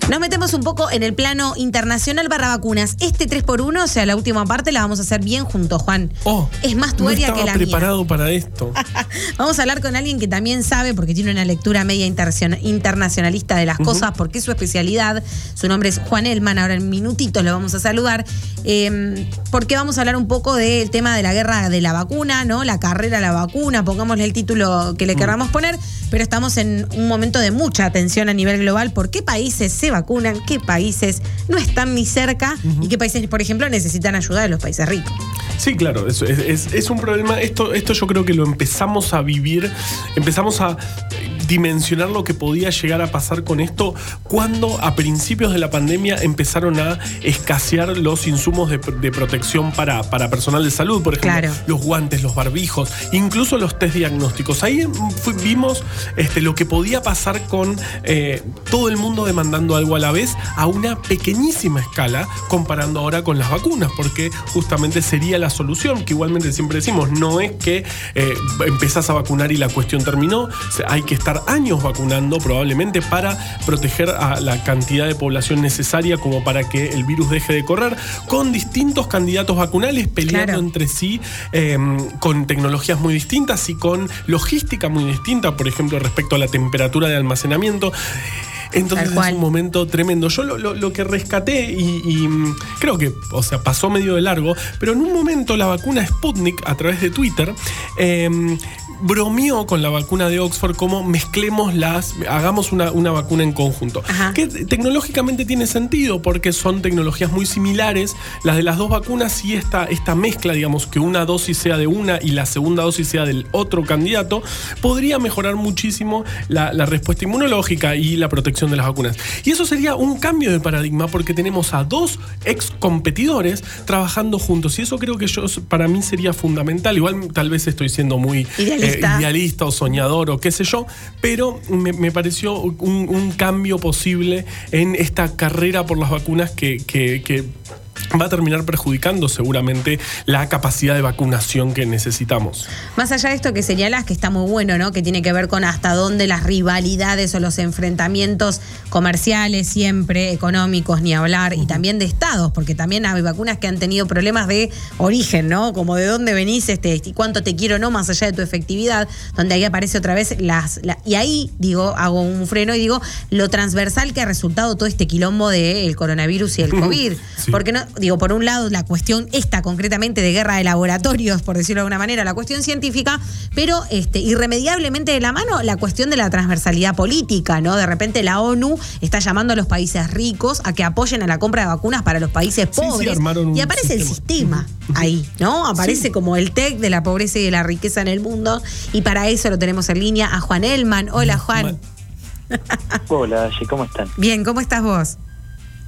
Nos metemos un poco en el plano internacional barra vacunas. Este 3x1, o sea, la última parte, la vamos a hacer bien juntos, Juan. Oh, es más tueria que la preparado para esto. vamos a hablar con alguien que también sabe, porque tiene una lectura media internacionalista de las cosas, porque es su especialidad. Su nombre es Juan Elman, ahora en minutitos lo vamos a saludar. Em, porque vamos a hablar un poco del tema de la guerra de la vacuna, ¿no? La carrera a la vacuna, pongámosle el título que le mm. queramos poner, pero estamos en un momento de mucha atención a nivel global. ¿Por qué países se vacunan, qué países no están ni cerca y qué países, por ejemplo, necesitan ayuda de los países ricos. Sí, claro, es, es, un problema. Esto, esto yo creo que lo empezamos a vivir, empezamos a dimensionar lo que podía llegar a pasar con esto cuando a principios de la pandemia empezaron a escasear los insumos de, protección para, para, personal de salud, por ejemplo, los guantes, los barbijos, incluso los test diagnósticos. Ahí vimos este, lo que podía pasar con eh, todo el mundo demandando algo a la vez a una pequeñísima escala comparando ahora con las vacunas, porque justamente sería la solución, que igualmente siempre decimos, no es que eh, empezás a vacunar y la cuestión terminó, hay que estar años vacunando probablemente para proteger a la cantidad de población necesaria como para que el virus deje de correr, con distintos candidatos vacunales peleando entre sí em, con tecnologías muy distintas y con logística muy distinta, por ejemplo, respecto a la temperatura de almacenamiento. Entonces es un momento tremendo. Yo lo, que rescaté y, mm, creo que, o sea, pasó medio de largo, pero en un momento la vacuna Sputnik a través de Twitter em, bromeó con la vacuna de Oxford como mezclemos las, hagamos una, una vacuna en conjunto. Que tecnológicamente tiene sentido porque son tecnologías muy similares. Las de las dos vacunas y esta, esta mezcla, digamos, que una dosis sea de una y la segunda dosis sea del otro candidato, podría mejorar muchísimo la, respuesta inmunológica y la protección de las vacunas. Y eso sería un cambio de paradigma porque tenemos a dos ex competidores trabajando juntos. Y eso creo que yo, para mí sería fundamental. Igual tal vez estoy siendo muy idealista o soñador o qué sé yo, pero me, pareció un, cambio posible en esta carrera por las vacunas que, que va a terminar perjudicando seguramente la capacidad de vacunación que necesitamos. Más allá de esto que señalas, que está muy bueno, ¿no? Que tiene que ver con hasta dónde las rivalidades o los enfrentamientos comerciales, siempre económicos, ni hablar, y también de estados, porque también hay vacunas que han tenido problemas de origen, ¿no? Como de dónde venís este, y cuánto te quiero, no, más allá de tu efectividad, donde ahí aparece otra vez las. y ahí, digo, hago un freno y digo, lo transversal que ha resultado todo este quilombo del coronavirus y el COVID. Porque no, digo, por un lado, la cuestión esta concretamente de guerra de laboratorios, por decirlo de alguna manera, la cuestión científica, pero este, irremediablemente de la mano la cuestión de la transversalidad política, ¿no? De repente la ONU está llamando a los países ricos a que apoyen a la compra de vacunas para los países pobres. y aparece el sistema ahí, ¿no? Aparece como el TEC de la pobreza y de la riqueza en el mundo. Y para eso lo tenemos en línea a Juan Elman. Hola, Juan. Hola, ¿cómo están? Bien, ¿cómo estás vos?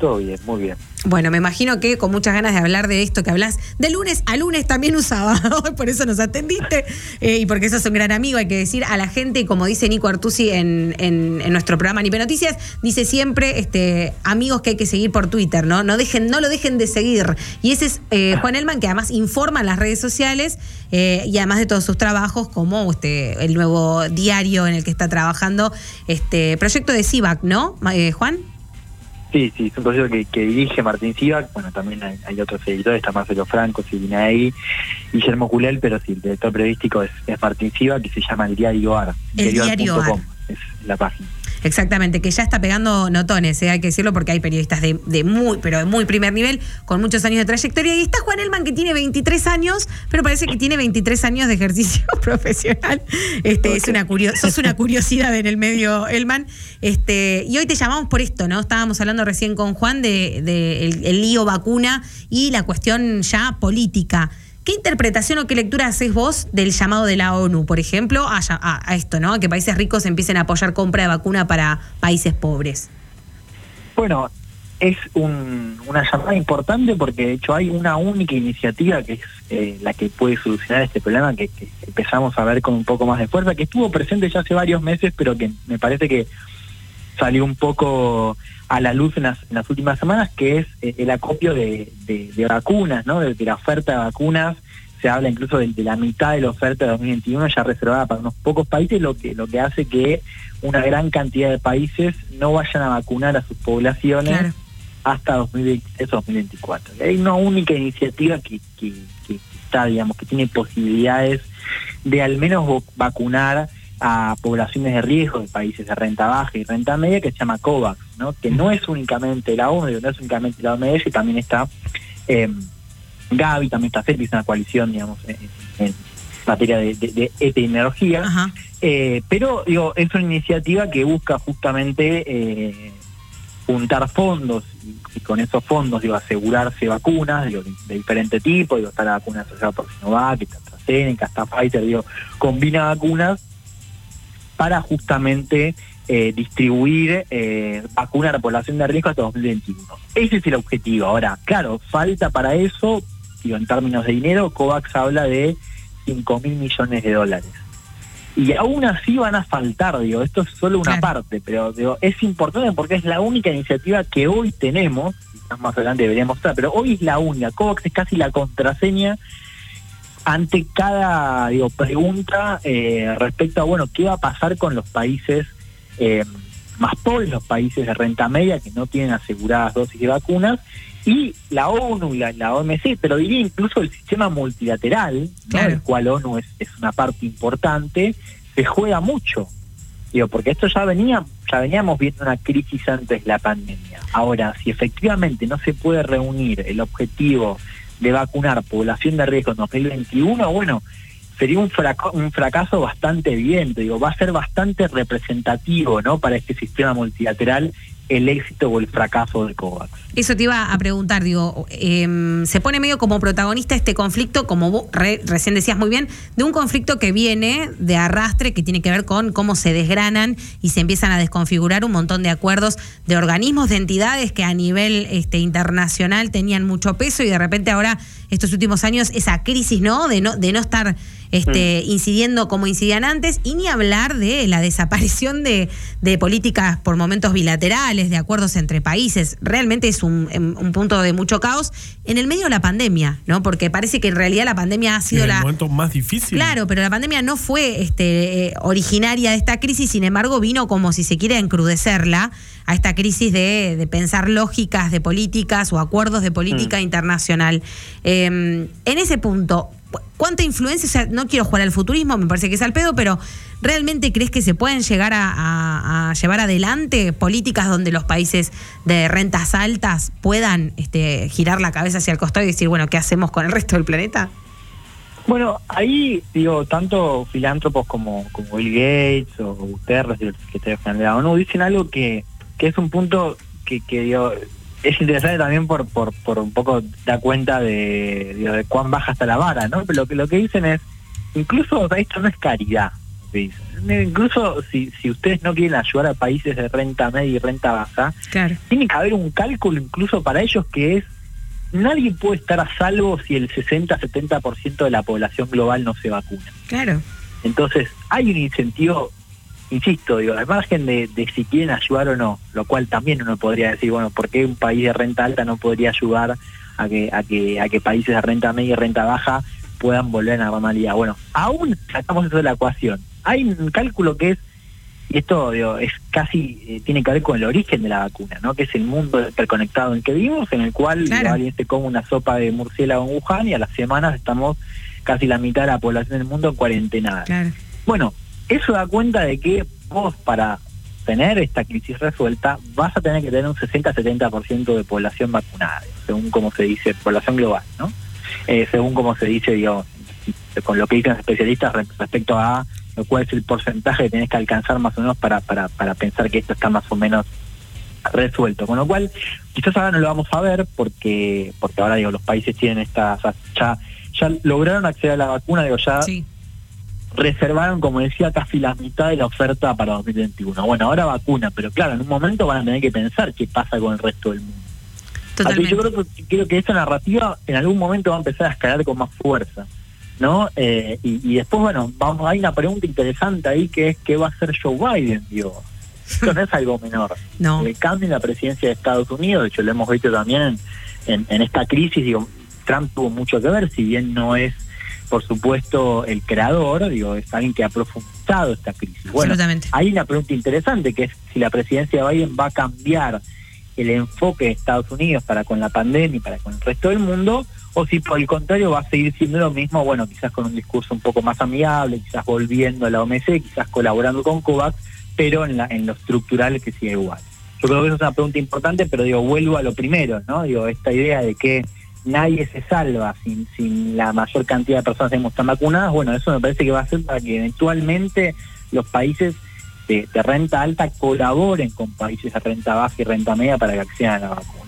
Todo bien, muy bien. Bueno, me imagino que con muchas ganas de hablar de esto que hablas de lunes a lunes también usaba, por eso nos atendiste eh, y porque sos un gran amigo, hay que decir a la gente, como dice Nico Artusi en, en, nuestro programa Nipe Noticias, dice siempre este, amigos que hay que seguir por Twitter, ¿no? No, dejen, no lo dejen de seguir. Y ese es eh, Juan Elman, que además informa en las redes sociales eh, y además de todos sus trabajos, como este, el nuevo diario en el que está trabajando, este proyecto de CIVAC, ¿no, Juan? Sí, sí, es un proyecto que, dirige Martín Sivac, bueno, también hay, otros editores, está Marcelo Franco, Silvina ahí, Guillermo Culel, pero sí, el director periodístico es, Martín Sivac, que se llama El Diario AR. El Diario AR. Es la página. Exactamente, que ya está pegando notones, ¿eh? hay que decirlo, porque hay periodistas de, muy, pero de muy primer nivel, con muchos años de trayectoria. Y está Juan Elman, que tiene 23 años, pero parece que tiene 23 años de ejercicio profesional. Este, es una sos una curiosidad en el medio, Elman. Este, y hoy te llamamos por esto, ¿no? Estábamos hablando recién con Juan de, el lío vacuna y la cuestión ya política. ¿Qué interpretación o qué lectura haces vos del llamado de la ONU, por ejemplo, a, esto, ¿no? A que países ricos empiecen a apoyar compra de vacuna para países pobres. Bueno, es una llamada importante porque de hecho hay una única iniciativa que es eh, la que puede solucionar este problema que, empezamos a ver con un poco más de fuerza, que estuvo presente ya hace varios meses, pero que me parece que salió un poco a la luz en las, últimas semanas, que es eh, el acopio de, vacunas, ¿no? De, la oferta de vacunas. Se habla incluso de, la mitad de la oferta de 2021 ya reservada para unos pocos países, lo que, lo que hace que una gran cantidad de países no vayan a vacunar a sus poblaciones hasta 2023-2024. Hay una única iniciativa que, que, está, digamos, que tiene posibilidades de al menos vacunar a poblaciones de riesgo de países de renta baja y renta media que se llama COVAX, ¿no? que no es únicamente la ONU, no es únicamente la OMS, y también está eh, Gavi, también está CEPI, es una coalición, digamos, en, materia de, epidemiología, eh, pero digo, es una iniciativa que busca justamente eh, juntar fondos y, con esos fondos digo, asegurarse vacunas digo, de, diferente tipo, digo, está la vacuna asociada por Sinovac, está AstraZeneca, está Pfizer, digo, combina vacunas para justamente eh, distribuir eh, vacunas a la población de riesgo hasta 2021. Ese es el objetivo. Ahora, claro, falta para eso, digo, en términos de dinero, COVAX habla de 5 mil millones de dólares. Y aún así van a faltar, digo, esto es solo una parte, pero digo, es importante porque es la única iniciativa que hoy tenemos, más adelante deberíamos estar, pero hoy es la única. COVAX es casi la contraseña ante cada digo, pregunta eh, respecto a, bueno, ¿qué va a pasar con los países eh, más pobres, los países de renta media que no tienen aseguradas dosis de vacunas? Y la ONU y la, OMC, pero diría incluso el sistema multilateral, del cual ONU es, es, una parte importante, se juega mucho. Digo, porque esto ya venía, ya veníamos viendo una crisis antes de la pandemia. Ahora, si efectivamente no se puede reunir el objetivo de vacunar población de riesgo en 2021, bueno, sería un, un fracaso bastante evidente, digo, va a ser bastante representativo, ¿no? Para este sistema multilateral el éxito o el fracaso de COVAX. Eso te iba a preguntar, digo, em, se pone medio como protagonista este conflicto, como vos recién decías muy bien, de un conflicto que viene de arrastre, que tiene que ver con cómo se desgranan y se empiezan a desconfigurar un montón de acuerdos de organismos, de entidades que a nivel este, internacional tenían mucho peso y de repente ahora, estos últimos años, esa crisis, ¿no? De no, de no estar este, mm. incidiendo como incidían antes, y ni hablar de la desaparición de, políticas por momentos bilaterales, de acuerdos entre países. Realmente es un, em, un, punto de mucho caos en el medio de la pandemia, ¿no? Porque parece que en realidad la pandemia ha sido el la. momento más difícil. Claro, pero la pandemia no fue este, eh, originaria de esta crisis, sin embargo, vino como si se quiere encrudecerla a esta crisis de, pensar lógicas de políticas o acuerdos de política mm. internacional. Em, en ese punto, ¿cuánta influencia? O sea, no quiero jugar al futurismo, me parece que es al pedo, pero ¿realmente crees que se pueden llegar a, llevar adelante políticas donde los países de rentas altas puedan este, girar la cabeza hacia el costado y decir, bueno, ¿qué hacemos con el resto del planeta? Bueno, ahí digo, tanto filántropos como, como Bill Gates o Guterres, el secretario general de la ONU, dicen algo que, que es un punto que, que digo, es interesante también por, por, por un poco da cuenta de, de, cuán baja está la vara, ¿no? Pero lo que, lo que dicen es, incluso esto no es caridad, incluso si, si ustedes no quieren ayudar a países de renta media y renta baja, tiene que haber un cálculo incluso para ellos que es, nadie puede estar a salvo si el 60-70% de la población global no se vacuna. Claro. Entonces, hay un incentivo insisto, digo, al margen de, si quieren ayudar o no, lo cual también uno podría decir, bueno, ¿por qué un país de renta alta no podría ayudar a que, a que, a que países de renta media y renta baja puedan volver a la normalidad? Bueno, aún sacamos eso de la ecuación. Hay un cálculo que es, y esto digo, es casi, eh, tiene que ver con el origen de la vacuna, ¿no? Que es el mundo interconectado en el que vivimos, en el cual alguien se come una sopa de murciélago en Wuhan y a las semanas estamos casi la mitad de la población del mundo en cuarentena. Bueno, eso da cuenta de que vos para tener esta crisis resuelta vas a tener que tener un 60-70% de población vacunada, según como se dice, población global, ¿no? Eh, según como se dice, digo, con lo que dicen los especialistas respecto a cuál es el porcentaje que tenés que alcanzar más o menos para, para, para pensar que esto está más o menos resuelto. Con lo cual, quizás ahora no lo vamos a ver porque porque ahora digo los países tienen esta, ya, ya lograron acceder a la vacuna, digo ya reservaron, como decía, casi la mitad de la oferta para 2021. Bueno, ahora vacuna, pero claro, en un momento van a tener que pensar qué pasa con el resto del mundo. yo creo que, creo que esa narrativa en algún momento va a empezar a escalar con más fuerza. ¿no? Eh, y, después, bueno, vamos, hay una pregunta interesante ahí que es qué va a hacer Joe Biden, digo. Eso no es algo menor. No. El cambio en la presidencia de Estados Unidos, de hecho lo hemos visto también en, en esta crisis, digo, Trump tuvo mucho que ver, si bien no es por supuesto, el creador, digo, es alguien que ha profundizado esta crisis. Bueno, hay una pregunta interesante que es si la presidencia de Biden va a cambiar el enfoque de Estados Unidos para con la pandemia y para con el resto del mundo, o si por el contrario va a seguir siendo lo mismo, bueno, quizás con un discurso un poco más amigable, quizás volviendo a la OMC, quizás colaborando con COVAX, pero en, la, en lo estructural que sigue igual. Yo creo que esa es una pregunta importante, pero digo, vuelvo a lo primero, ¿no? Digo, esta idea de que nadie se salva sin, sin la mayor cantidad de personas que están vacunadas, bueno, eso me parece que va a ser para que eventualmente los países de, renta alta colaboren con países de renta baja y renta media para que accedan a la vacuna.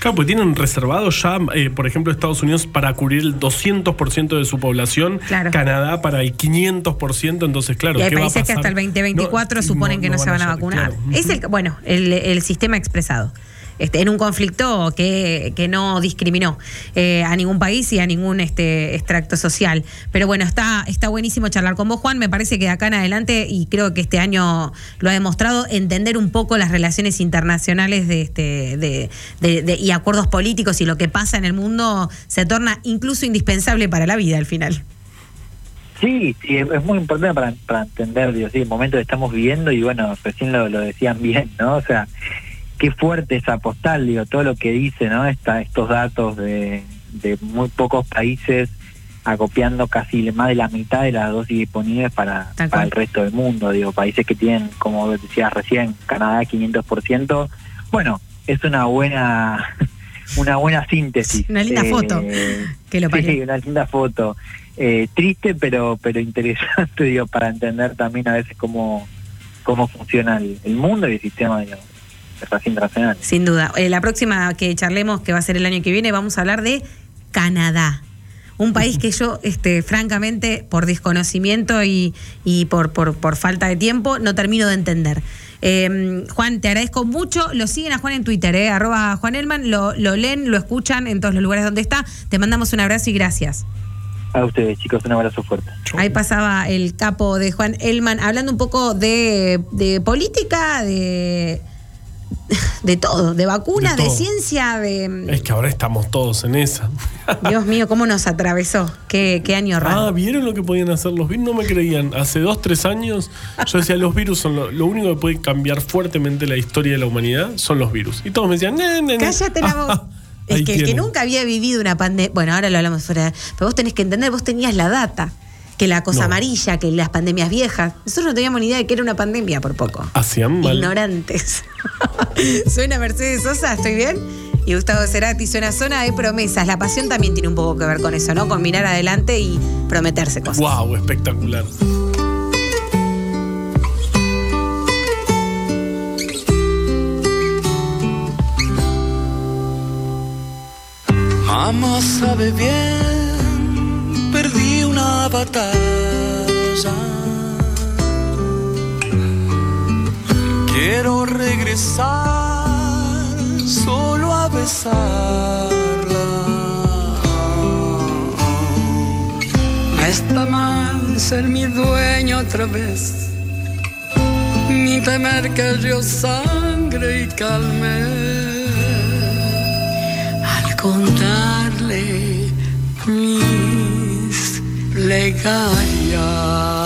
Claro, pues tienen reservado ya, eh, por ejemplo, Estados Unidos para cubrir el 200% de su población, Canadá para el 500%, entonces claro. Y hay países que hasta el 2024 suponen que no, se van a, vacunar. Es el, bueno, el, el sistema expresado. Este, en un conflicto que, no discriminó eh, a ningún país y a ningún este, extracto social. Pero bueno, está, está buenísimo charlar con vos, Juan. Me parece que de acá en adelante, y creo que este año lo ha demostrado, entender un poco las relaciones internacionales de este, de, y acuerdos políticos y lo que pasa en el mundo se torna incluso indispensable para la vida al final. Sí, sí, es muy importante para, entender, digo, sí, el momento que estamos viviendo y bueno, recién lo decían bien, ¿no? O sea, qué fuerte esa postal, digo, todo lo que dice, ¿no? Está, estos datos de, de muy pocos países acopiando casi más de la mitad de las dosis disponibles para, para el resto del mundo, digo, países que tienen, como decías recién, Canadá 500%, bueno, es una buena una buena síntesis. Una linda foto. Eh, que lo sí, una linda foto. Eh, triste, pero pero interesante, digo, para entender también a veces cómo, cómo funciona el, el mundo y el sistema, digamos, sin duda. Eh, la próxima que charlemos, que va a ser el año que viene, vamos a hablar de Canadá. Un país que yo, este, francamente, por desconocimiento y, por, por, falta de tiempo, no termino de entender. Em, Juan, te agradezco mucho. Lo siguen a Juan en Twitter, eh, arroba Juan Elman, lo, lo leen, lo escuchan en todos los lugares donde está. Te mandamos un abrazo y gracias. A ustedes, chicos, un abrazo fuerte. Ahí pasaba el capo de Juan Elman, hablando un poco de, de política, de de todo, de vacunas, de, ciencia, de... Es que ahora estamos todos en esa. Dios mío, ¿cómo nos atravesó? Qué, año raro. Ah, ¿vieron lo que podían hacer los virus? No me creían. Hace dos, tres años yo decía, los virus son lo, único que puede cambiar fuertemente la historia de la humanidad, son los virus. Y todos me decían, Cállate la voz. Es que el que nunca había vivido una pandemia. Bueno, ahora lo hablamos fuera. Pero vos tenés que entender, vos tenías la data. Que la cosa amarilla, que las pandemias viejas. Nosotros no teníamos ni idea de que era una pandemia por poco. Hacían mal. Ignorantes. Suena Mercedes Sosa, ¿estoy bien? Y Gustavo Cerati suena zona de promesas. La pasión también tiene un poco que ver con eso, ¿no? Con mirar adelante y prometerse cosas. ¡Wow! Espectacular. Mamá sabe bien, Quiero regresar solo a besarla. No está mal ser mi dueño otra vez, ni temer que yo sangre y calme. Contarle le.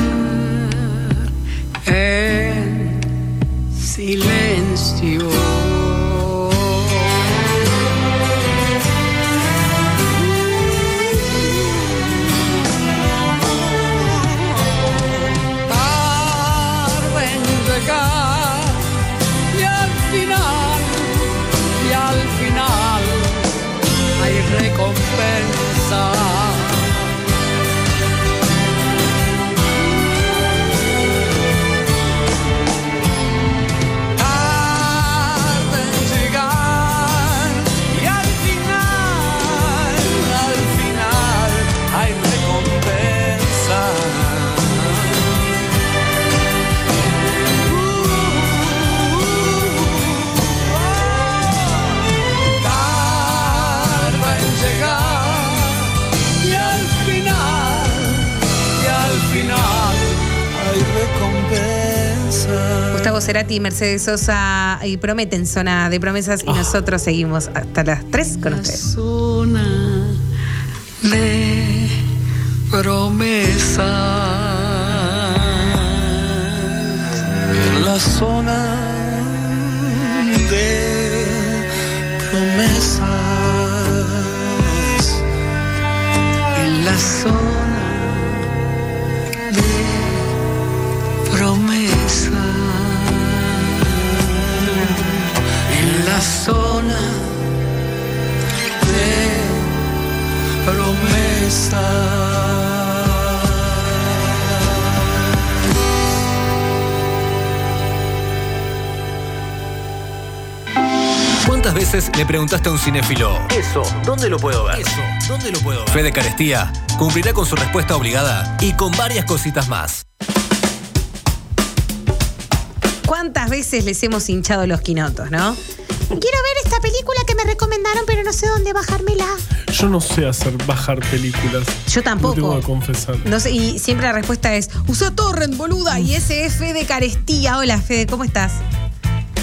bucea en silencio. Cerati, Mercedes Sosa y prometen zona de promesas y ah. nosotros seguimos hasta las 3 con ustedes. Zona de promesas. La zona veces le preguntaste a un cinéfilo? Eso, ¿dónde lo puedo ver? Eso, ¿dónde lo puedo ver? Fede Carestía cumplirá con su respuesta obligada y con varias cositas más. ¿Cuántas veces les hemos hinchado los quinotos, no? Quiero ver esta película que me recomendaron, pero no sé dónde bajármela. Yo no sé hacer bajar películas. Yo tampoco. tengo que confesar. No sé, y siempre la respuesta es: usa Torrent, boluda. Y ese es Fede Carestía. Hola, Fede, ¿cómo estás?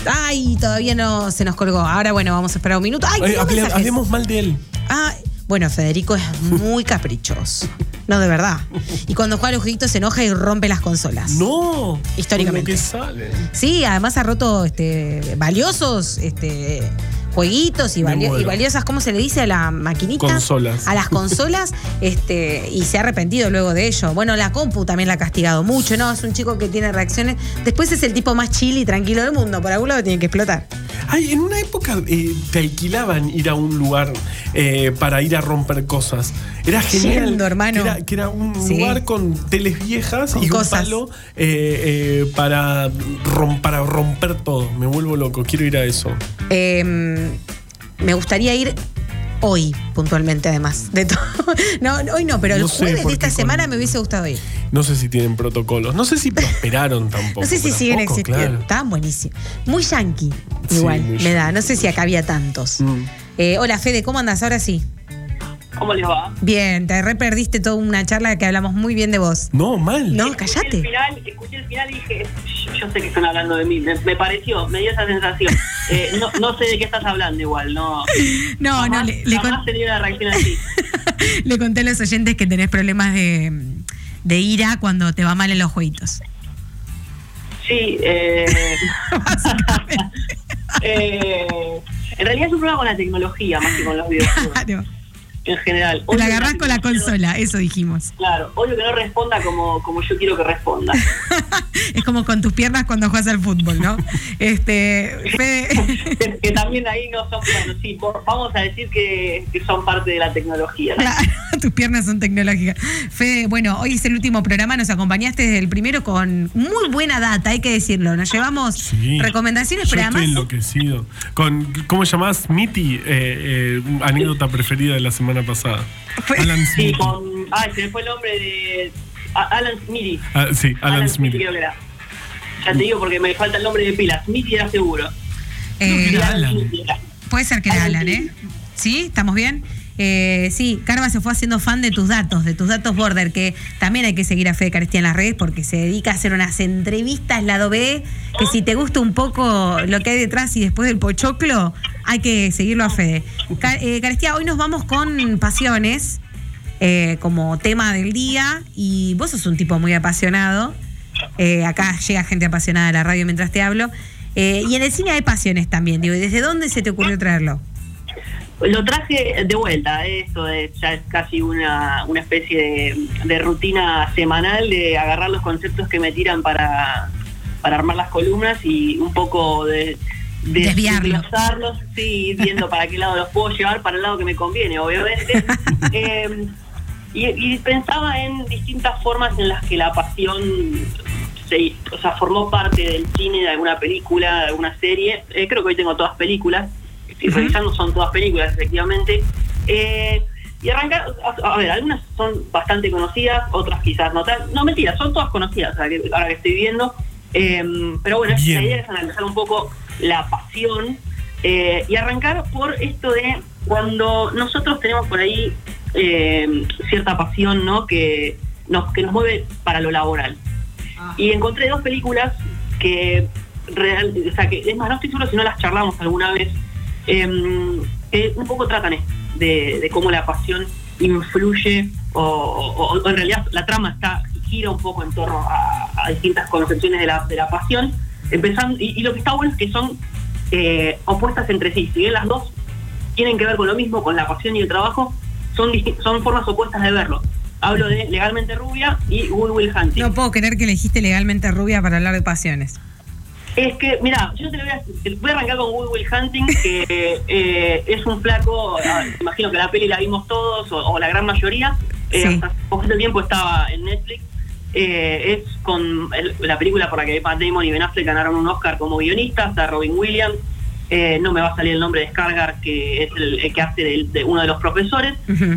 Ay, todavía no se nos colgó. Ahora, bueno, vamos a esperar un minuto. Ay, hablemos mal de él. Ah, bueno, Federico es muy caprichoso. No, de verdad. Y cuando juega los jueguitos se enoja y rompe las consolas. No. Históricamente. Que sale. Sí, además ha roto este, valiosos este, jueguitos y, valiosas, ¿cómo se le dice? A la maquinita. Consolas. A las consolas, este, y se ha arrepentido luego de ello. Bueno, la compu también la ha castigado mucho, ¿no? Es un chico que tiene reacciones. Después es el tipo más chill y tranquilo del mundo. Por algún lado tiene que explotar. Ay, en una época eh, te alquilaban ir a un lugar eh, para ir a romper cosas. Era genial. hermano. Que era, un lugar con teles viejas y un palo eh, para, para romper todo. Me vuelvo loco. Quiero ir a eso. Em, me gustaría ir hoy, puntualmente, además. De todo. No, hoy no, pero el jueves de esta semana me hubiese gustado ir. No sé si tienen protocolos. No sé si prosperaron tampoco. no sé si siguen existiendo. Estaban buenísimos. Muy yankee, igual, me da. No sé si acá había tantos. Mm. Eh, hola, Fede, ¿cómo andas? Ahora sí. ¿Cómo les va? Bien, te re perdiste toda una charla que hablamos muy bien de vos. No, mal. No, callate. Escuché el final, escuché el final y dije, yo, sé que están hablando de mí. Me, pareció, me dio esa sensación. Eh, no, no, sé de qué estás hablando igual, no. No, no, le, le una reacción así. le conté a los oyentes que tenés problemas de, de ira cuando te va mal en los jueguitos. Sí, eh, eh, en realidad es un problema con la tecnología más que con los videojuegos en general. la agarrás con la consola, eso dijimos. Claro, odio que no responda como, como yo quiero que responda. es como con tus piernas cuando juegas al fútbol, ¿no? este, que, también ahí no son, bueno, sí, vamos a decir que, son parte de la tecnología. tus piernas son tecnológicas. Fede, bueno, hoy es el último programa, nos acompañaste desde el primero con muy buena data, hay que decirlo. Nos llevamos recomendaciones, pero Estoy enloquecido. Con, ¿Cómo llamás? Miti, eh, eh, anécdota preferida de la semana pasada. Alan Smith. Sí, con. Ah, se me fue el nombre de. Alan Smith. Ah, sí, Alan, Smith. Ya te digo porque me falta el nombre de pila. Smith era seguro. Eh, puede ser que era Alan, ¿eh? ¿Sí? ¿Estamos bien? Eh, sí, Carva se fue haciendo fan de tus datos, de tus datos border, que también hay que seguir a Fede Carestía en las redes porque se dedica a hacer unas entrevistas lado B, que si te gusta un poco lo que hay detrás y después del pochoclo, hay que seguirlo a Fede. Eh, Carestía, hoy nos vamos con pasiones eh, como tema del día y vos sos un tipo muy apasionado. acá llega gente apasionada a la radio mientras te hablo. y en el cine hay pasiones también, digo, ¿desde dónde se te ocurrió traerlo? Lo traje de vuelta, esto es, ya es casi una, una especie de, rutina semanal de agarrar los conceptos que me tiran para, para armar las columnas y un poco de, de desglosarlos, sí, viendo para qué lado los puedo llevar, para el lado que me conviene, obviamente. Em, y, pensaba en distintas formas en las que la pasión se, o sea, formó parte del cine, de alguna película, de alguna serie. Eh, creo que hoy tengo todas películas estoy revisando, son todas películas, efectivamente. Eh, y arrancar, a, ver, algunas son bastante conocidas, otras quizás no tan. No, mentira, son todas conocidas ahora que, estoy viendo. Eh, pero bueno, la idea es analizar un poco la pasión eh, y arrancar por esto de cuando nosotros tenemos por ahí cierta pasión, ¿no? Que nos, que nos mueve para lo laboral. Ah. Y encontré dos películas que real, o sea que es más, no estoy seguro si no las charlamos alguna vez, Em, eh, un poco tratan de, cómo la pasión influye o, en realidad la trama está gira un poco en torno a, distintas concepciones de la, de la pasión empezando y, lo que está bueno es que son eh, opuestas entre sí. Si bien las dos tienen que ver con lo mismo con la pasión y el trabajo son son formas opuestas de verlo. Hablo de legalmente rubia y Will Will Hunting. No puedo creer que elegiste legalmente rubia para hablar de pasiones es que, mira, yo te lo voy a, voy a arrancar con Wood Will Hunting, que eh, es un flaco, ah, imagino que la peli la vimos todos, o, la gran mayoría, eh, hasta poquito tiempo estaba en Netflix, eh, es con la película por la que Pat Damon y Ben Affleck ganaron un Oscar como guionistas, está Robin Williams, no me va a salir el nombre de Scargar, que es el, que hace de, uno de los profesores,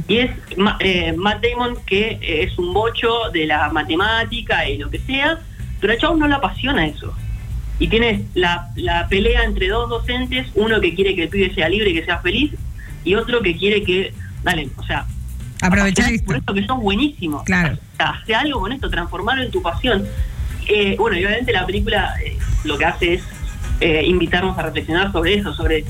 y es Matt Damon, que es un bocho de la matemática y lo que sea, pero a Chau no le apasiona eso y tienes la, pelea entre dos docentes, uno que quiere que el pibe sea libre y que sea feliz, y otro que quiere que, dale, o sea, aprovechar por esto que son buenísimos. Claro. O sea, hace algo con esto, transformarlo en tu pasión. Eh, bueno, y obviamente la película eh, lo que hace es eh, invitarnos a reflexionar sobre eso, sobre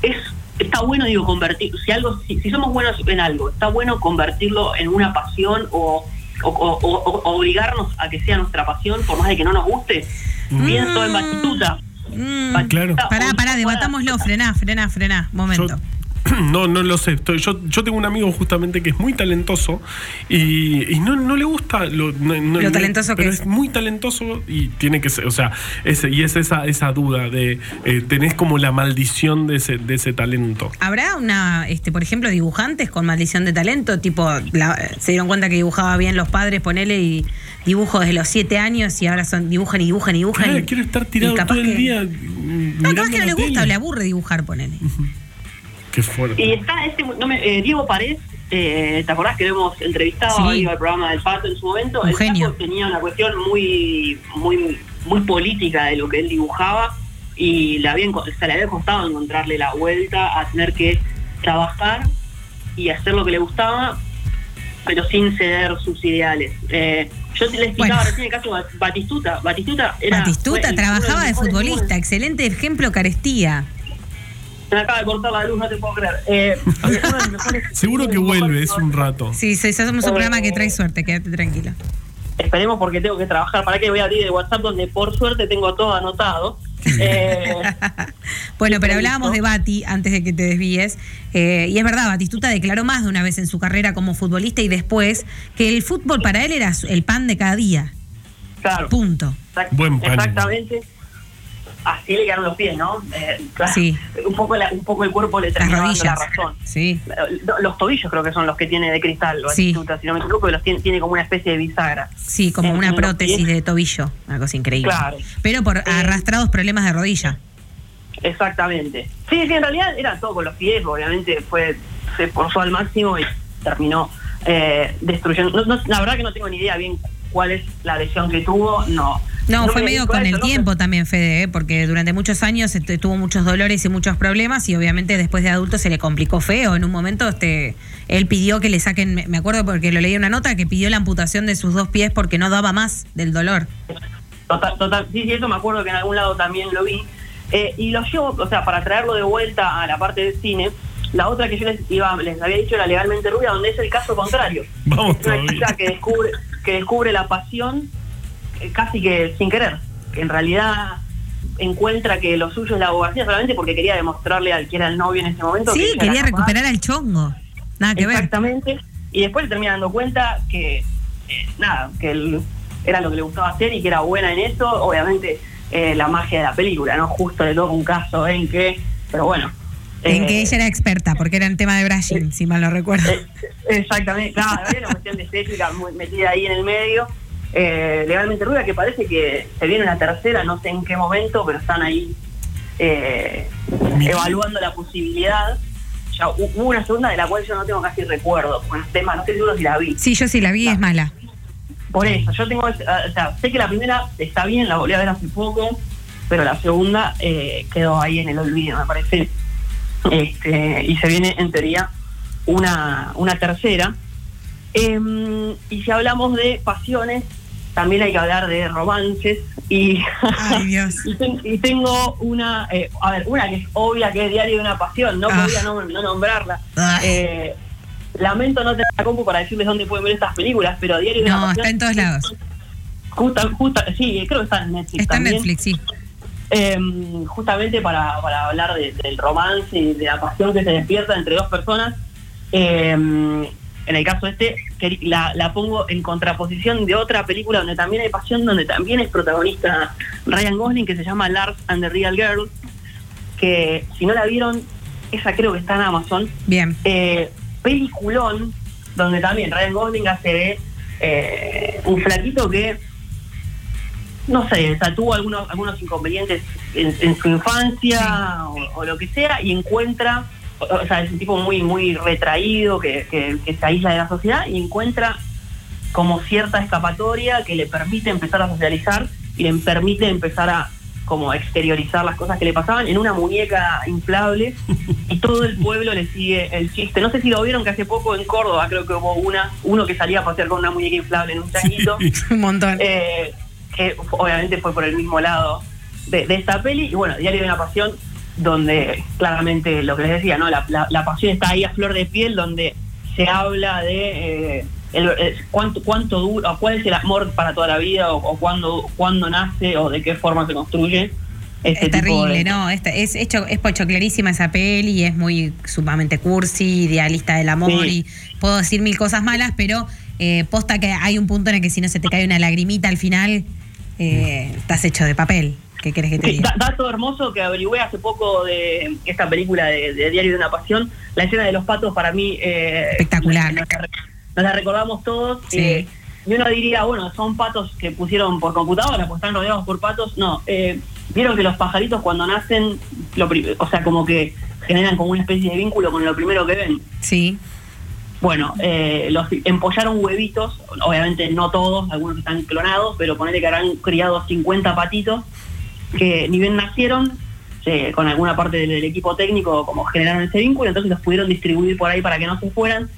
es está bueno digo convertir si algo si, somos buenos en algo está bueno convertirlo en una pasión o, o, obligarnos a que sea nuestra pasión por más de que no nos guste Pienso en Batistuta. Mm, claro. Pará, pará, debatámoslo, frená, frená, frená, momento. No, no lo sé. yo, yo tengo un amigo justamente que es muy talentoso y, no, no, le gusta lo, talentoso que es. muy talentoso y tiene que ser, o sea, ese, y es esa, esa duda de eh, tenés como la maldición de ese, de ese talento. ¿Habrá una, este, por ejemplo, dibujantes con maldición de talento? Tipo, se dieron cuenta que dibujaba bien los padres, ponele y dibujo desde los siete años y ahora son dibujan y dibujan y dibujan. quiero estar tirado todo el día. No, capaz que no le gusta o le aburre dibujar, ponele. Y está este, no me, eh, Diego Pared, eh, ¿te acordás que lo hemos entrevistado sí. al programa del Pato en su momento? Un genio. tenía una cuestión muy, muy, muy política de lo que él dibujaba y le había, le había costado encontrarle la vuelta a tener que trabajar y hacer lo que le gustaba, pero sin ceder sus ideales. Eh, yo te le explicaba recién el caso de Batistuta. Batistuta, era, Batistuta trabajaba de futbolista, excelente ejemplo carestía. Se me acaba de cortar la luz, no te puedo creer. Eh, Seguro que vuelve, es un rato. Sí, sí, somos un programa que trae suerte, quédate tranquilo. Esperemos porque tengo que trabajar. ¿Para qué voy a abrir el WhatsApp donde por suerte tengo todo anotado? Eh, bueno, pero hablábamos de Bati antes de que te desvíes. Eh, y es verdad, Batistuta declaró más de una vez en su carrera como futbolista y después que el fútbol para él era el pan de cada día. Claro. Punto. Buen pan. Exactamente así le quedaron los pies, ¿no? Eh, sí. Un poco, un poco el cuerpo le terminó dando la razón. Sí. Los tobillos creo que son los que tiene de cristal, sí. si no me equivoco, los tiene, tiene como una especie de bisagra. Sí, como una prótesis de tobillo, una cosa increíble. Claro. Pero por eh, arrastrados problemas de rodilla. Exactamente. Sí, sí, en realidad era todo con los pies, obviamente fue se esforzó al máximo y terminó eh, destruyendo. la verdad que no tengo ni idea bien cuál es la lesión que tuvo, no no, fue medio con el tiempo también, Fede, ¿eh? porque durante muchos años este, tuvo muchos dolores y muchos problemas y obviamente después de adulto se le complicó feo. En un momento este, él pidió que le saquen, me acuerdo porque lo leí en una nota, que pidió la amputación de sus dos pies porque no daba más del dolor. Total, total, sí, sí, eso me acuerdo que en algún lado también lo vi. Eh, y lo llevo, o sea, para traerlo de vuelta a la parte del cine, la otra que yo les, iba, les había dicho era legalmente rubia, donde es el caso contrario. Vamos, es una chica que descubre, que descubre la pasión eh, casi que sin querer, que en realidad encuentra que lo suyo es la abogacía solamente porque quería demostrarle al que era el novio en ese momento. Sí, quería recuperar al chongo. Nada que Exactamente. Y después termina dando cuenta que, eh, nada, que él era lo que le gustaba hacer y que era buena en eso. Obviamente, eh, la magia de la película, ¿no? Justo le toca un caso en que, pero bueno. En que ella era experta, porque era en tema de brushing, si mal no recuerdo. exactamente, claro, había una cuestión de estética metida ahí en el medio eh, legalmente rubia, que parece que se viene una tercera, no sé en qué momento, pero están ahí eh, evaluando la posibilidad. Ya hubo una segunda de la cual yo no tengo casi recuerdo, con el tema, no estoy seguro si la vi. Sí, yo sí la vi, es mala. Por eso, yo tengo, o sea, sé que la primera está bien, la volví a ver hace poco, pero la segunda eh, quedó ahí en el olvido, me parece. Este, y se viene en teoría una, una tercera. Em, y si hablamos de pasiones, también hay que hablar de romances y, y, tengo una, eh, a ver, una que es obvia que es Diario de una Pasión, no ah. podía no, nombrarla. Ah. Eh, lamento no tener la compu para decirles dónde pueden ver estas películas, pero Diario de una Pasión... No, está en todos lados. Justa, justa, sí, creo que está en Netflix Está en Netflix, sí. Em, justamente para, para hablar del romance y de la pasión que se despierta entre dos personas. Eh, en el caso este, la, la, pongo en contraposición de otra película donde también hay pasión, donde también es protagonista Ryan Gosling, que se llama Lars and the Real Girl, que si no la vieron, esa creo que está en Amazon. Bien. Eh, peliculón, donde también Ryan Gosling hace de eh, un flaquito que, no sé, tuvo algunos, algunos inconvenientes en, su infancia o lo que sea, y encuentra o sea, es un tipo muy, muy retraído, que, que, se aísla de la sociedad y encuentra como cierta escapatoria que le permite empezar a socializar y le permite empezar a como exteriorizar las cosas que le pasaban en una muñeca inflable y todo el pueblo le sigue el chiste. No sé si lo vieron que hace poco en Córdoba creo que hubo una, uno que salía a pasear con una muñeca inflable en un changuito. un montón. Eh, que obviamente fue por el mismo lado de, de, esta peli. Y bueno, Diario de una Pasión donde claramente lo que les decía, ¿no? La, la, pasión está ahí a flor de piel, donde se habla de eh, el, cuánto, cuánto dura, cuál es el amor para toda la vida, o, cuándo, cuándo nace, o de qué forma se construye. es terrible, ¿no? Es, es, hecho, es pochoclerísima esa peli es muy sumamente cursi, idealista del amor y puedo decir mil cosas malas, pero eh, posta que hay un punto en el que si no se te cae una lagrimita al final, eh, estás hecho de papel. ¿Qué querés que te diga? dato hermoso que averigüé hace poco de esta película de, Diario de una Pasión, la escena de los patos para mí... Eh, Espectacular. Nos, la recordamos todos. y uno diría, bueno, son patos que pusieron por computadora, pues están rodeados por patos. No, eh, vieron que los pajaritos cuando nacen, lo o sea, como que generan como una especie de vínculo con lo primero que ven. Sí. Bueno, eh, los empollaron huevitos, obviamente no todos, algunos están clonados, pero ponele que habrán criado 50 patitos que ni bien nacieron, con alguna parte del, equipo técnico como generaron ese vínculo, entonces los pudieron distribuir por ahí para que no se fueran.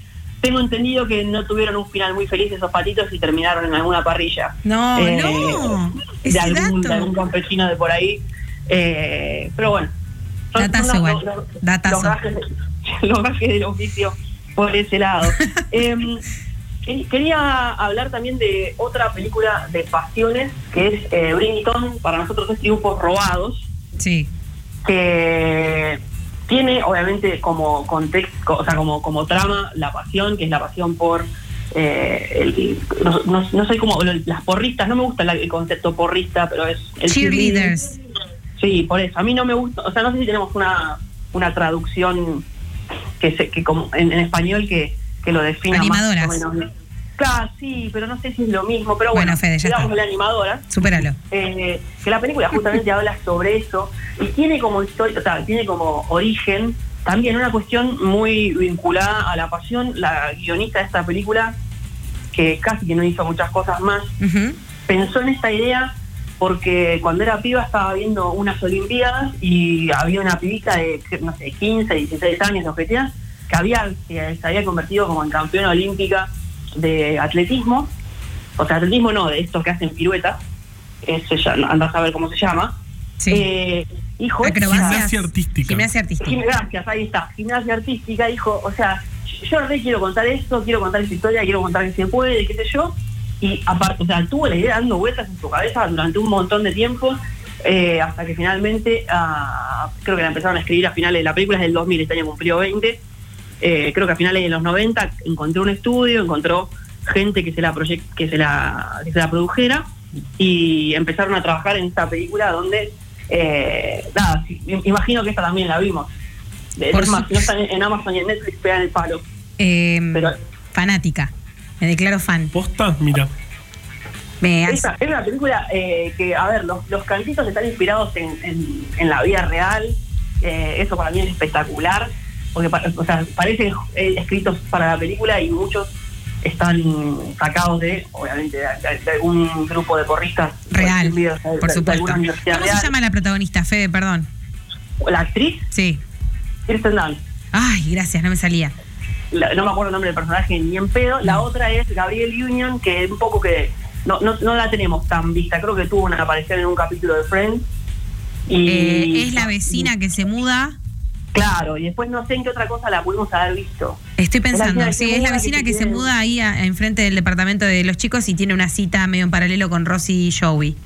Tengo entendido que no tuvieron un final muy feliz esos patitos y terminaron en alguna parrilla. No, eh, no. De algún, de algún, campesino de por ahí. Eh, pero bueno. Datazo igual. Datazo. Los gajes, del oficio por ese lado. Em, quería hablar también de otra película de pasiones que es eh, Brinton, para nosotros es Triunfos Robados. Sí. Que tiene obviamente como contexto, o sea, como, como trama la pasión, que es la pasión por eh, no, sé cómo las porristas, no me gusta el, concepto porrista, pero es el cheerleaders. Sí, por eso. A mí no me gusta, o sea, no sé si tenemos una, una traducción que, se, que como en, español que, que lo defina Animadoras. más o menos. Claro, sí, pero no sé si es lo mismo. Pero bueno, bueno Fede, digamos la animadora. Supéralo. Eh, que la película justamente habla sobre eso y tiene como historia, o sea, tiene como origen también una cuestión muy vinculada a la pasión. La guionista de esta película, que casi que no hizo muchas cosas más, pensó en esta idea porque cuando era piba estaba viendo unas Olimpiadas y había una pibita de, no sé, 15, 16 años, lo que que había, que se había convertido como en campeona olímpica de atletismo, o sea, atletismo no, de estos que hacen piruetas, andás a ver cómo se llama. Sí. Eh, hijo, gimnasia artística. Gimnasia artística. Gracias, ahí está. Gimnasia artística, dijo, o sea, yo re quiero contar esto, quiero contar esta historia, quiero contar que se puede, qué sé yo. Y aparte, o sea, tuvo la idea dando vueltas en su cabeza durante un montón de tiempo, eh, hasta que finalmente, ah, creo que la empezaron a escribir a finales, la película es del 2000, este año cumplió 20, eh, creo que a finales de los 90 encontró un estudio, encontró gente que se la que se la, que se la produjera y empezaron a trabajar en esta película donde eh, nada, imagino que esta también la vimos. Es más, si no está en Amazon y en Netflix, pegan el palo. Pero, fanática, me declaro fan. ¿Posta? Mira. es una película eh, que, a ver, los, los cantitos están inspirados en, en, la vida real. eso para mí es espectacular porque o sea, parecen eh, escritos para la película y muchos están sacados de, obviamente, de, algún grupo de porristas. Real, por supuesto. ¿Cómo se llama la protagonista, Fede, perdón? ¿La actriz? Sí. Kirsten Dunst. Ay, gracias, no me salía. No me acuerdo el nombre del personaje ni en pedo. La otra es Gabriel Union, que un poco que no, no, no la tenemos tan vista. Creo que tuvo una aparición en un capítulo de Friends. Y... Eh, es la vecina que se muda Claro, y después no sé en qué otra cosa la pudimos haber visto. Estoy pensando, sí, es la vecina que, se muda ahí enfrente del departamento de los chicos y tiene una cita medio en paralelo con Rosy y Joey.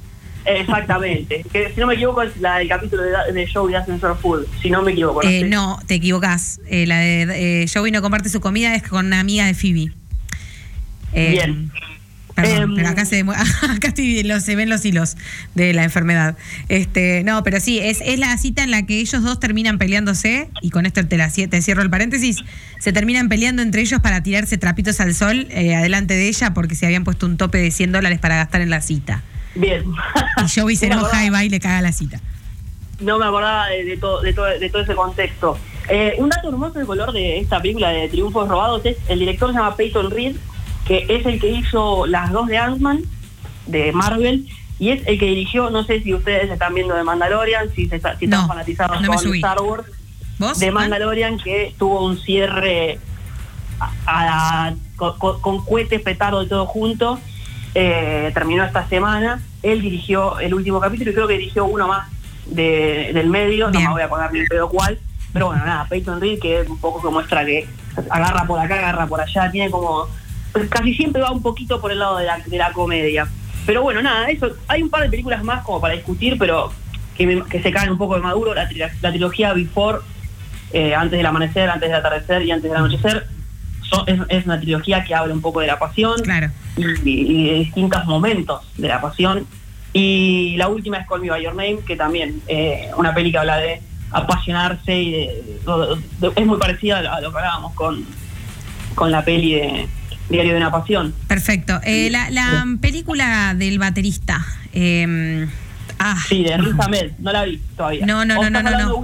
Exactamente. que, si no me equivoco es la del capítulo de, de Joey Ascensor Food. Si no me equivoco. Eh, no, te equivocás. Eh, la de eh, Joey no comparte su comida es con una amiga de Phoebe. Bien. Perdón, em, pero acá se acá se ven los hilos de la enfermedad. Este, no, pero sí, es, es la cita en la que ellos dos terminan peleándose, y con esto te, la, te cierro el paréntesis, se terminan peleando entre ellos para tirarse trapitos al sol eh, adelante de ella porque se habían puesto un tope de 100 dólares para gastar en la cita. Bien. Y Joey se enoja y va y le caga la cita. No me acordaba de, todo, de, todo, de todo ese contexto. Eh, un dato hermoso del color de esta película de Triunfos Robados es el director se llama Peyton Reed que es el que hizo las dos de Ant-Man, de Marvel, y es el que dirigió, no sé si ustedes están viendo de Mandalorian, si, se, están fanatizados con Star Wars, de Mandalorian, que tuvo un cierre con, cohetes, petardo y todo junto, eh, terminó esta semana, él dirigió el último capítulo y creo que dirigió uno más del medio, no me voy a poner ni el pedo cuál, pero bueno, nada, Peyton Reed, que es un poco que muestra que agarra por acá, agarra por allá, tiene como pues casi siempre va un poquito por el lado de la, de la comedia. Pero bueno, nada, eso hay un par de películas más como para discutir, pero que, que se caen un poco de maduro, la, la trilogía Before, eh, antes del amanecer, antes del atardecer y antes del anochecer, es, una trilogía que habla un poco de la pasión y, de distintos momentos de la pasión. Y la última es Call Me By Your Name, que también eh, una peli que habla de apasionarse y es muy parecida a lo que hablábamos con, con la peli de Diario de una Pasión. Perfecto. Eh, la, película del baterista. Eh, ah. Sí, de Riz Ahmed, no la vi todavía. No, no, no, no, no. no.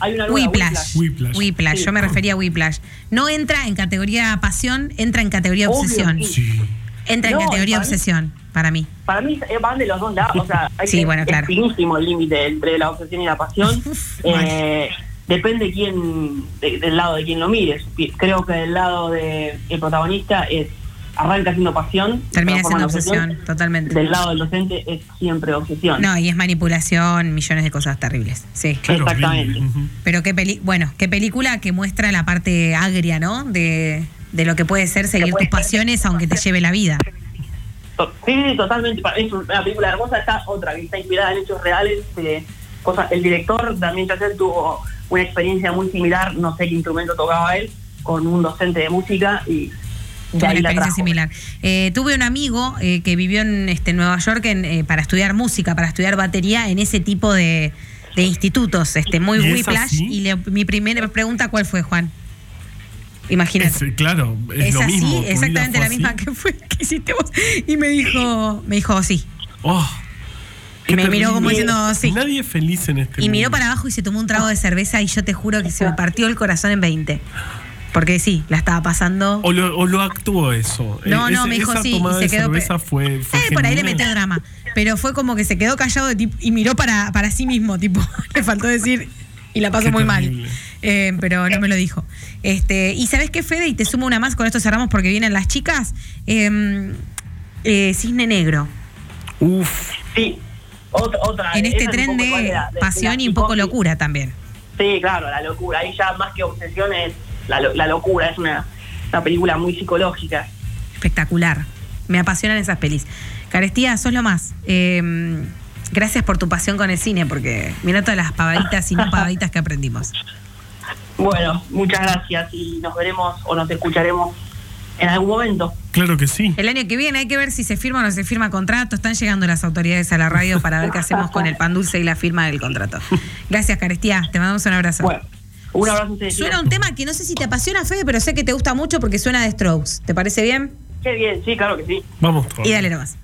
Hay una Whiplash. Whiplash. Whiplash. Yo me refería a Whiplash. No entra en categoría pasión, entra en categoría obsesión. Sí. Entra en categoría obsesión, para mí. Para mí eh, van de los dos lados. O sea, hay sí, bueno, claro. finísimo el límite entre la obsesión y la pasión. eh, depende quién, del lado de quien lo mires. Creo que del lado del protagonista es arranca siendo pasión. Termina siendo obsesión, totalmente. Del lado del docente es siempre obsesión. No, y es manipulación, millones de cosas terribles. Sí. Exactamente. Pero qué peli bueno, qué película que muestra la parte agria, ¿no? De, de lo que puede ser seguir tus pasiones aunque te lleve la vida. Sí, totalmente. Es una película hermosa. Está otra que está inspirada en hechos reales. cosas. El director también ya tuvo una experiencia muy similar, no sé qué instrumento tocaba él, con un docente de música y una experiencia similar. Eh, tuve un amigo eh, que vivió en este, Nueva York eh, para estudiar música, para estudiar batería en ese tipo de, institutos, este, muy whiplash. Y mi primera pregunta, ¿cuál fue, Juan? Imagínate. claro, es, lo mismo. exactamente la misma que fue que hiciste vos. Y me dijo, me dijo, sí. Oh, y me miró como diciendo, sí. Nadie es feliz en este Y miró para abajo y se tomó un trago de cerveza y yo te juro que se me partió el corazón en 20. Porque sí, la estaba pasando. O lo, actuó eso. No, no, me dijo sí. Y se quedó. Cerveza fue, eh, por ahí le metió drama. Pero fue como que se quedó callado y miró para, para sí mismo. Tipo, le faltó decir. Y la pasó muy mal. Eh, pero no me lo dijo. Este, y sabes qué, Fede, y te sumo una más, con esto cerramos porque vienen las chicas. Em, eh, Cisne Negro. Uf. Sí. Otra, en este tren de, pasión y un poco locura también. Sí, claro, la locura. Ahí ya más que obsesión es la, locura, es una, película muy psicológica. Espectacular. Me apasionan esas pelis. Carestía, sos lo más. Em, gracias por tu pasión con el cine, porque mira todas las pavaditas y no pavaditas que aprendimos. Bueno, muchas gracias y nos veremos o nos escucharemos en algún momento. Claro que sí. El año que viene hay que ver si se firma o no se firma contrato. Están llegando las autoridades a la radio para ver qué hacemos con el pan dulce y la firma del contrato. Gracias, Carestía. Te mandamos un abrazo. Bueno, un abrazo. Suena un tema que no sé si te apasiona, Fede, pero sé que te gusta mucho porque suena de Strokes. ¿Te parece bien? Qué bien, sí, claro que sí. Vamos. Y dale nomás.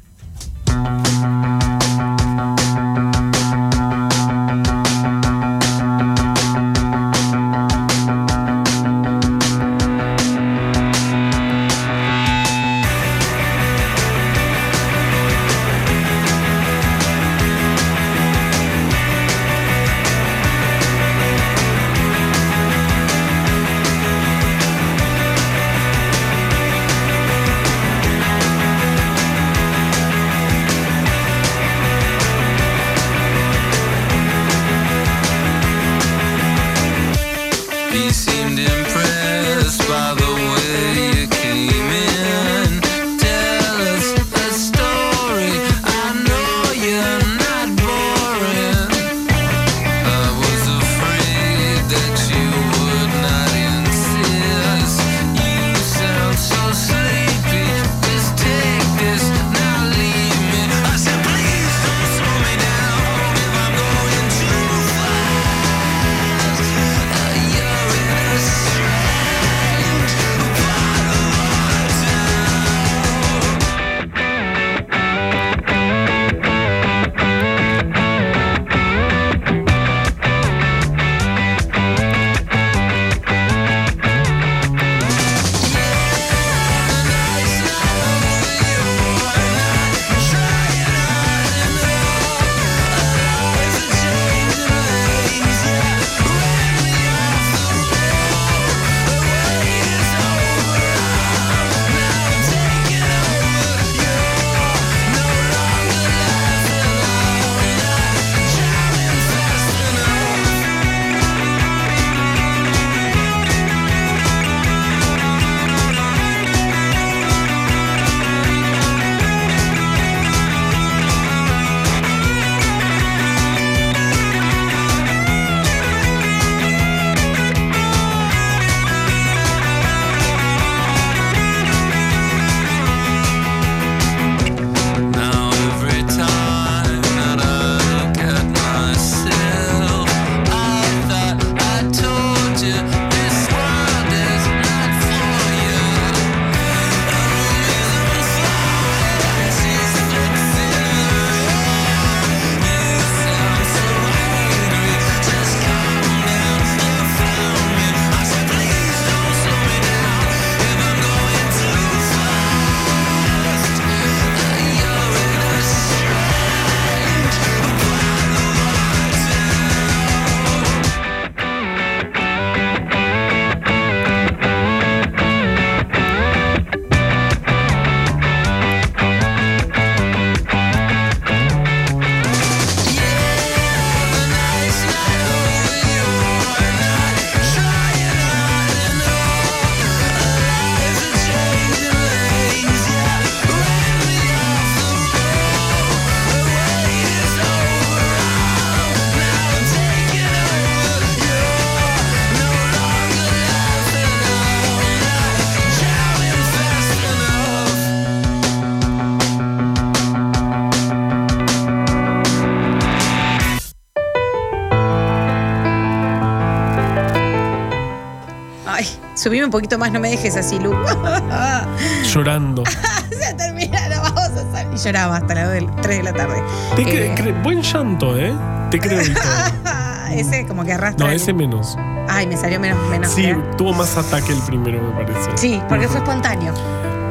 Un poquito más, no me dejes así, Lu. Llorando. Se termina, no vamos a salir. Y lloraba hasta las 3 de la tarde. Te Eh, cre- cre- buen llanto, ¿eh? Te creo. ese como que arrastra. No, el- ese menos. Ay, me salió menos, menos. Sí, ¿eh? tuvo más ataque el primero, me parece. Sí, porque fue espontáneo.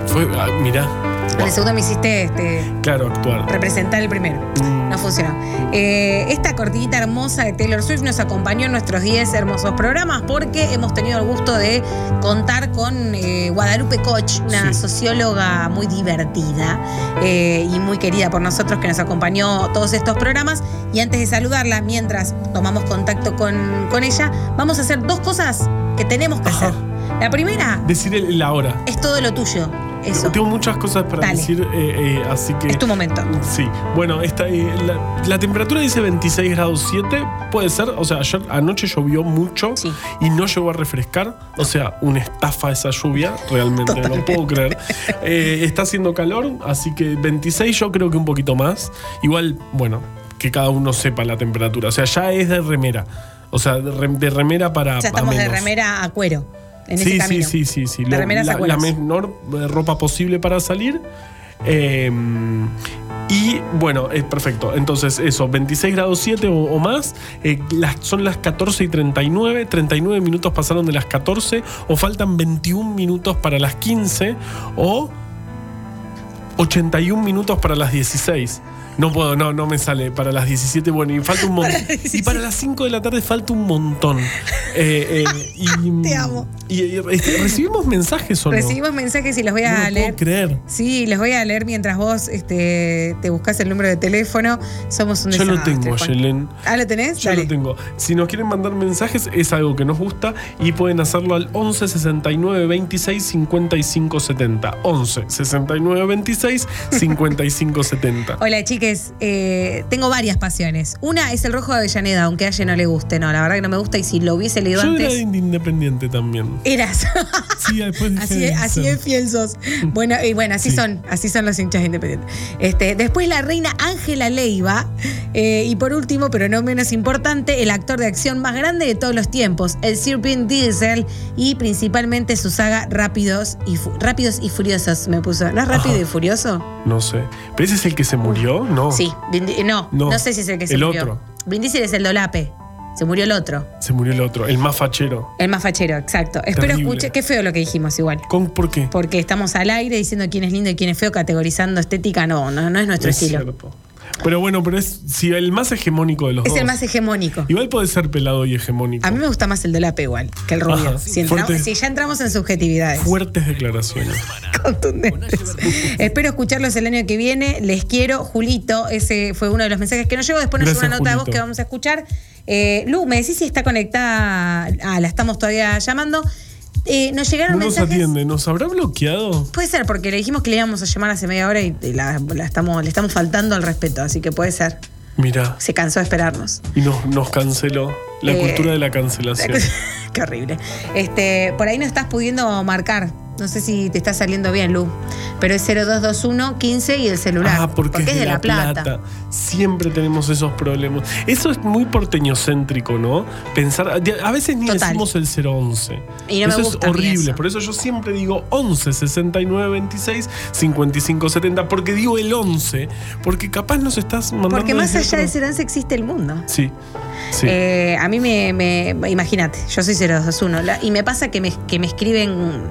Fue, ah, mirá, En el segundo me hiciste este, claro, actuar. representar el primero. Mm. No funcionó. Eh, cortinita hermosa de Taylor Swift nos acompañó en nuestros 10 hermosos programas porque hemos tenido el gusto de contar con eh, Guadalupe Koch, una Sí. socióloga muy divertida eh, y muy querida por nosotros que nos acompañó todos estos programas. Y antes de saludarla, mientras tomamos contacto con, con ella, vamos a hacer dos cosas que tenemos que hacer. La primera Decir la hora. es todo lo tuyo. Eso. Tengo muchas cosas para Dale. decir, eh, eh, así que. Es tu momento. Sí. Bueno, esta, eh, la, la temperatura dice 26 grados 7. Puede ser. O sea, ayer anoche llovió mucho y no llegó a refrescar. O sea, una estafa esa lluvia. Realmente no lo puedo creer. Eh, está haciendo calor, así que 26 yo creo que un poquito más. Igual, bueno, que cada uno sepa la temperatura. O sea, ya es de remera. O sea, de, rem- de remera para. Ya estamos de menos. remera a cuero. En sí, ese camino. sí, sí, sí, sí. La, a cueros. la menor eh, ropa posible para salir. Eh, y bueno, es perfecto. Entonces, eso, 26 grados 7 o, o más. eh, las, son las 14 y 39. 39 minutos pasaron de las 14. O faltan 21 minutos para las 15. O 81 minutos para las 16. No puedo, no, no me sale. Para las 17, bueno, y falta un montón. Y para las 5 de la tarde falta un montón. Eh, eh, y, Te amo. Y, y, este, recibimos mensajes o no. Recibimos mensajes y los voy a No leer. puedo creer. Sí, los voy a leer mientras vos este, te buscas el número de teléfono. Somos un Yo lo tengo. Yelen. Ah, ¿lo tenés? Yo Dale. lo tengo. Si nos quieren mandar mensajes, es algo que nos gusta y pueden hacerlo al 11 69 26 55 70. 11 69 26 55 70. Hola, Eh, tengo varias pasiones. Una es el rojo de Avellaneda, aunque a ella no le guste. No, la verdad que no me gusta y si lo hubiese leído Yo era antes. independiente también. Eras. Sí, después dejé Así, de así de fiel sos. Bueno, y bueno, así Sí. son, así son los hinchas independientes. Este, después la reina Ángela Leiva. eh, y por último, pero no menos importante, el actor de acción más grande de todos los tiempos, el Sir Vin Diesel, y principalmente su saga Rápidos y, Fu- Rápidos y Furiosos, me puso. ¿No es Rápido Ajá. y Furioso? No sé. ¿Pero ese es el que se murió? No. Sí, no, no, No, sé si es el que se el murió. otro. Vin Diesel es el dolape. Se murió el otro. Se murió el otro, el más fachero. El más fachero, exacto. Espero escuche. Qué feo lo que dijimos igual. ¿Con, ¿Por qué? Porque estamos al aire diciendo quién es lindo y quién es feo, categorizando estética. No, no, no es nuestro Es estilo. Pero bueno, pero es si el más hegemónico de los Es dos. el más hegemónico. Igual puede ser pelado y hegemónico. A mí me gusta más el dolape igual que el rubio. Ajá, si, entramos- fuerte. si ya entramos en subjetividades. Fuertes declaraciones. contundentes. Espero escucharlos el año que viene. Les quiero. Julito, ese fue uno de los mensajes que nos llegó. Después nos llegó una nota de voz que vamos a escuchar. Eh, Lu, me decís si está conectada. Ah, la estamos todavía llamando. Eh, nos llegaron No nos mensajes. atiende. ¿Nos habrá bloqueado? Puede ser, porque le dijimos que le íbamos a llamar hace media hora y y la, la estamos, le estamos faltando al respeto, así que puede ser. Mira. Se cansó de esperarnos. Y nos, nos canceló. La Eh, cultura de la cancelación. Qué horrible. Este, por ahí no estás pudiendo marcar. No sé si te está saliendo bien, Lu. Pero es 0221 15 y el celular. Ah, porque, es de La Plata. Siempre tenemos esos problemas. Eso es muy porteñocéntrico, ¿no? Pensar. A veces ni Total. decimos el 011. Y no me eso gusta es horrible. eso. Por eso yo siempre digo 11 69 26 55 70. Porque digo el 11. Porque capaz nos estás mandando. Porque más allá del 011 existe el mundo. Sí. Sí. Eh, a mí me, me- imagínate, yo soy 021 la- y me pasa que me, que me escriben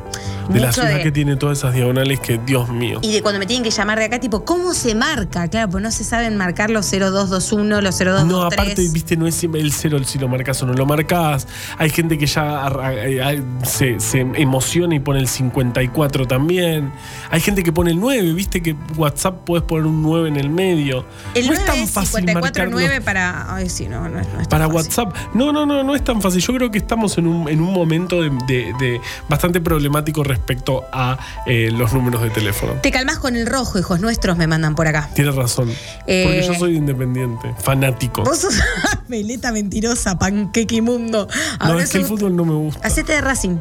de la ciudad de, que tiene todas esas diagonales que, Dios mío. y de cuando me tienen que llamar de acá, tipo, ¿cómo se marca? Claro, pues no se saben marcar los 0221, los 0223. No, aparte, viste, no es siempre el cero si lo marcas o no lo marcas. Hay gente que ya se, se emociona y pone el 54 también. Hay gente que pone el 9, viste que WhatsApp puedes poner un 9 en el medio. El no 9 es tan es fácil 549 marcarlo para. Ay, sí, no, no, es- no es para fácil. WhatsApp. No, no, no, no es tan fácil. Yo creo que estamos en un, en un momento de, de- de bastante problemático respecto a eh, los números de teléfono. Te calmas con el rojo, hijos nuestros me mandan por acá. Tienes razón. Eh, Porque yo soy independiente, fanático. Vos sos veleta mentirosa, panqueque inmundo. No, Ahora es que el fútbol no me gusta. Hacete de Racing.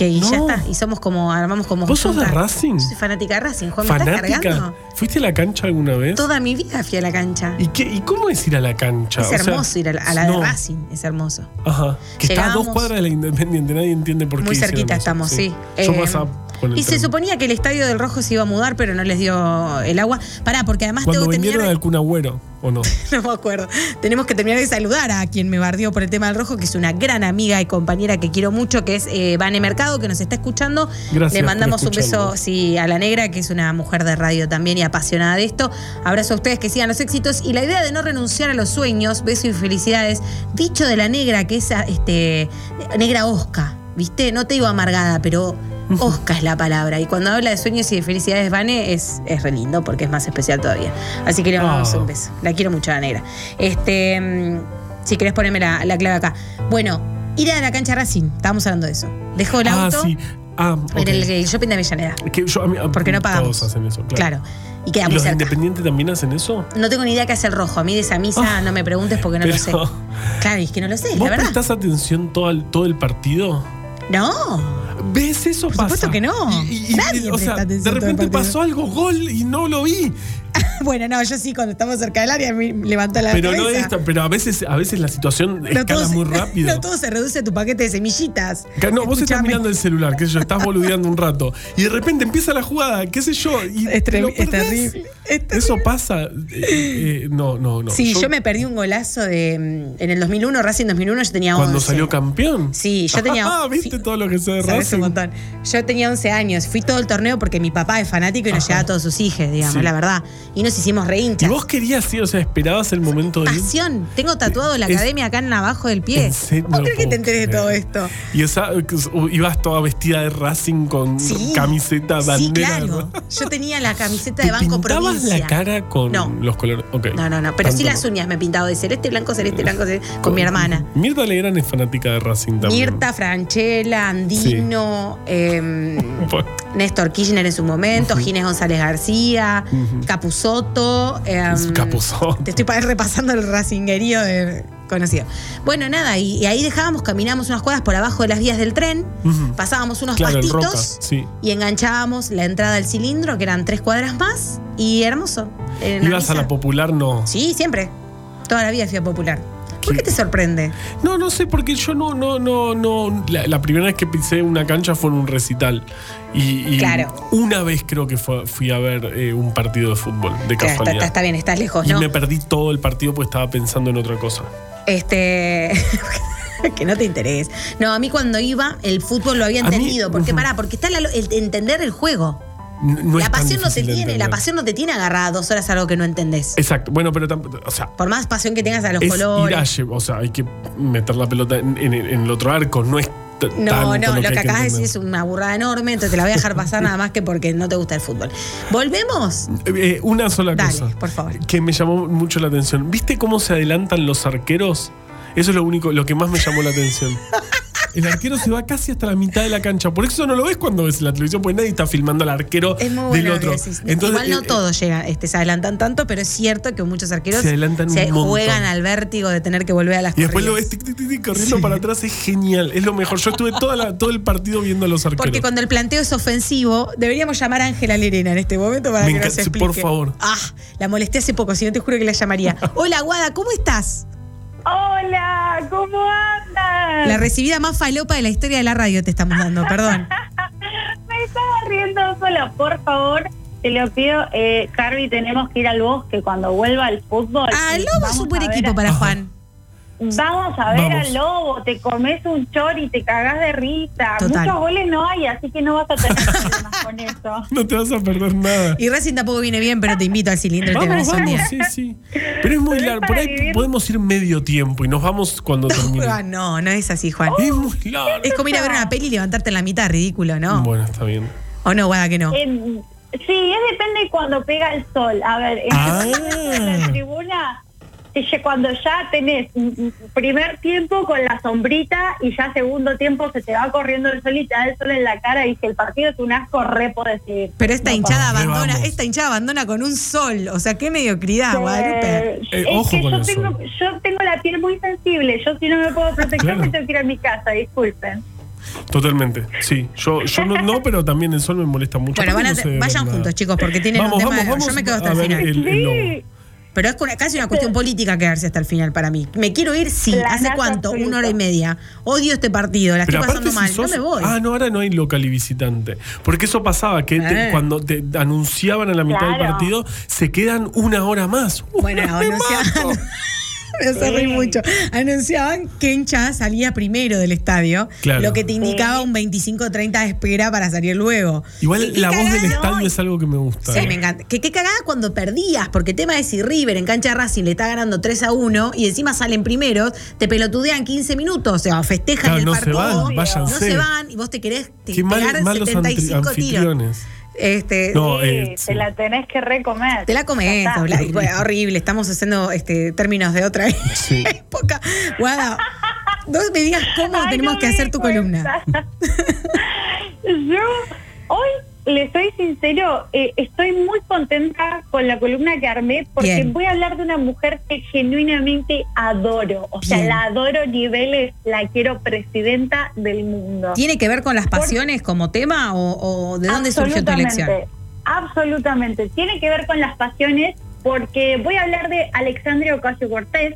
Que y ya está. Y somos como, armamos como. ¿Vos sos de. Racing? Soy fanática de Racing, Juan. ¿Me estás ¿Fanática? cargando? ¿Fuiste a la cancha alguna vez? Toda mi vida fui a la cancha. ¿Y, qué, ¿Y cómo es ir a la cancha? Es O sea, hermoso ir a la, a la no. de Racing, es hermoso. Ajá. Que está a dos cuadras de la Independiente, nadie entiende por qué. Muy cerquita estamos, sí. Yo Eh, pasaba con el Y se suponía que el estadio del Rojo se iba a mudar, pero no les dio el agua. Pará, porque además Cuando tengo que vendieron terminar. al Kun Agüero, ¿o no? No me acuerdo. Tenemos que terminar de saludar a quien me bardió por el tema del rojo, que es una gran amiga y compañera que quiero mucho, que es eh, Vane Mercado, que nos está escuchando. Gracias Le por mandamos un beso sí, a la negra, que es una mujer de radio también y apasionada de esto. Abrazo a ustedes que sigan los éxitos. Y la idea de no renunciar a los sueños, beso y felicidades. Dicho de la negra, que es este, negra Osca, ¿viste? No te digo amargada, pero. Osca es la palabra. Y cuando habla de sueños y de felicidades, Vane, es, es re lindo porque es más especial todavía. Así que le mandamos Ah. un beso. La quiero mucho la negra. Este, mm, si querés ponerme la, la clave acá. Bueno, ir a la cancha Racing, estábamos hablando de eso. Dejó el ah, auto sí. Ah, en ok. el, el shopping de Avellaneda. Que yo- a mí- a- Porque no pagamos. Todos hacen eso, claro. Claro. Y queda ¿Y muy los cerca. independientes también hacen eso? No tengo ni idea qué hace el rojo. A mí de esa misa no me preguntes porque no lo sé. Claro, es que no lo sé, ¿Vos la verdad. prestás atención todo el, todo el partido? No. ¿Ves eso Por pasa? supuesto que no. Y, y- Nadie o sea, presta atención de repente pasó algo, gol, y no lo vi. bueno, no, yo sí, cuando estamos cerca del área, me levanta la Pero cabeza. no esta, pero a veces, a veces la situación escala todo muy rápido. No todo se reduce a tu paquete de semillitas. Que No, vos estás mirando el celular, qué sé yo, estás boludeando un rato. Y de repente empieza la jugada, qué sé yo. Y Es, te lo es terrible. Eso pasa. eh, eh, no, no, no. Sí, yo, me perdí un golazo de. mm, En el 2001, Racing 2001, yo tenía 11. Cuando salió campeón. Sí, yo tenía. Ah, viste todo lo que sé de Sabés Un montón. Yo tenía 11 años, fui todo el torneo porque mi papá es fanático y nos llevaba a todos sus hijos, digamos, Sí. la verdad. Y nos hicimos re ¿Y hinchas. vos querías ir? O sea, esperabas el momento de ir. Pasión. Tengo tatuado la Es- academia acá en abajo del pie. ¿Vos No crees que te enterés de todo esto? Y esa, ibas toda vestida de Racing con Sí. camiseta, Sí, bandera. claro. Yo tenía la camiseta ¿Te de Banco pintabas Provincia. la cara con No. los colores? Ok. No, no, no. Pero sí Tanto las no. uñas me he pintado de celeste, blanco, celeste, blanco, celeste, con mi hermana. Mirta Legrand es fanática de Racing también. Mirta, Franchella, Andino, em, Néstor Kirchner en su momento, Ujú. Ginés González García, Ujú. Capusoto. em. Te estoy pa- repasando el racinguerío de conocido. Bueno, nada, y, y ahí dejábamos, caminamos unas cuadras por abajo de las vías del tren, pasábamos unos Claro, pastitos Roca, sí. y enganchábamos la entrada del cilindro, que eran tres cuadras más, y hermoso. En ¿Ibas a la popular? No. Sí, siempre. Toda la vida fui a popular. ¿Por qué te sorprende? No, no sé, porque yo no, no, no, no. La, la primera vez que pisé una cancha fue en un recital. Y, y Claro. una vez creo que fue- fui a ver eh, un partido de fútbol, de Claro, está, casualidad. está- está bien, estás lejos, y ¿no? me perdí todo el partido porque estaba pensando en otra cosa. Este. que no te interesa. No, a mí cuando iba, el fútbol lo había A mí- entendido. Porque ujú. pará, porque está la- el entender el juego. No la pasión no te tiene, la pasión no te tiene agarrada dos horas a algo que no entendés. Exacto. Bueno, pero. O sea, Por más pasión que tengas a los es colores. ir a lle- O sea, hay que meter la pelota en, en- en el otro arco. No es No, no, lo que, acabas de decir es una burrada enorme, entonces te la voy a dejar pasar nada más que porque no te gusta el fútbol. ¿Volvemos? Eh, una sola Dale, cosa. por favor. Que me llamó mucho la atención. ¿Viste cómo se adelantan los arqueros? Eso es lo único, lo que más me llamó la atención. El arquero se va casi hasta la mitad de la cancha. Por eso no lo ves cuando ves la televisión, porque nadie está filmando al arquero Es muy del otro. Entonces, Igual no eh, todos llegan, este, se adelantan tanto, pero es cierto que muchos arqueros Se adelantan se juegan al vértigo de tener que volver a las Y después lo ves tic, tic, tic, tic, corriendo para atrás, es genial. Es lo mejor. Yo estuve toda la- todo el partido viendo a los arqueros. Porque cuando el planteo es ofensivo, deberíamos llamar a Ángela Lerena en este momento para Me que nos encanta- explique. por favor. Ah, la molesté hace poco, si no te juro que la llamaría. Hola, Guada, ¿cómo estás? Hola, ¿cómo andas? La recibida más falopa de la historia de la radio te estamos dando, perdón. Me estaba riendo sola, por favor. Te lo pido, eh, tenemos que ir al bosque cuando vuelva el fútbol. Ah, lobo es un buen equipo para Juan. Vamos a ver Vamos. al lobo, te comes un chor y te cagás de risa. Total. Muchos goles no hay, así que no vas a tener problemas con eso. No te vas a perder nada. Y Racing tampoco viene bien, pero te invito al cilindro y te Vamos, vamos, día. sí, sí. Pero es muy Pero largo. Por ahí vivir. podemos ir medio tiempo y nos vamos cuando termine. Ah, no, no es así, Juan. Es muy largo. Es como ir a ver una peli y levantarte en la mitad, ridículo, ¿no? Bueno, está bien. ¿O no, Guada, que no? Eh, sí, es depende de cuando pega el sol. A ver, en Ah. la tribuna, cuando ya tenés primer tiempo con la sombrita y ya segundo tiempo se te va corriendo el sol y te da el sol en la cara y que el partido es un asco, re podés ir. Pero esta No hinchada vamos. abandona, esta hinchada abandona con un sol. O sea, qué mediocridad. Guadalupe. Eh, es que yo tengo, sol. yo tengo la piel muy sensible. Yo si no me puedo proteger Claro. me tengo que ir a mi casa, disculpen. Totalmente, sí. Yo, yo no, no, pero también el sol me molesta mucho. Bueno, van a- No sé ver vayan nada. juntos, chicos, porque tienen Vamos, un tema. vamos, de- vamos yo me quedo hasta el final. el- el lobo. Pero es una- casi una cuestión política quedarse hasta el final para mí. Me quiero ir, sí. ¿Hace cuánto? Una hora y media. Odio este partido, la estoy pasando mal. si sos- No me voy. Ah, no, ahora no hay local y visitante. Porque eso pasaba, que te- Eh. cuando te anunciaban a la mitad del Claro. partido, se quedan una hora más. Bueno, anunciaban. Me hace reír mucho. Anunciaban que Encha salía primero del estadio, Claro. lo que te indicaba un 25-30 de espera para salir luego. Igual la voz del estadio es algo que me gusta. Sí, ¿eh? me encanta. Que qué cagada cuando perdías, porque el tema es si River en cancha de Racing le está ganando 3 a 1 y encima salen primeros, te pelotudean 15 minutos, o sea, festejan Claro, el no se partido. van, no se van y vos te querés te Qué mal, pegar malos 75 antri- tiros. Este, No, Sí, eh, te la tenés que recomer. te la bueno, horrible, estamos haciendo este, términos de otra Sí. época. Guada, no me digas cómo Ay, tenemos no que hacer tu cuenta. columna. Yo hoy le soy sincero, eh, estoy muy contenta con la columna que armé porque Bien. voy a hablar de una mujer que genuinamente adoro. O sea, la adoro niveles, la quiero presidenta del mundo. ¿Tiene que ver con las pasiones como tema o, o de dónde surgió tu elección? Absolutamente. Tiene que ver con las pasiones porque voy a hablar de Alexandria Ocasio Cortés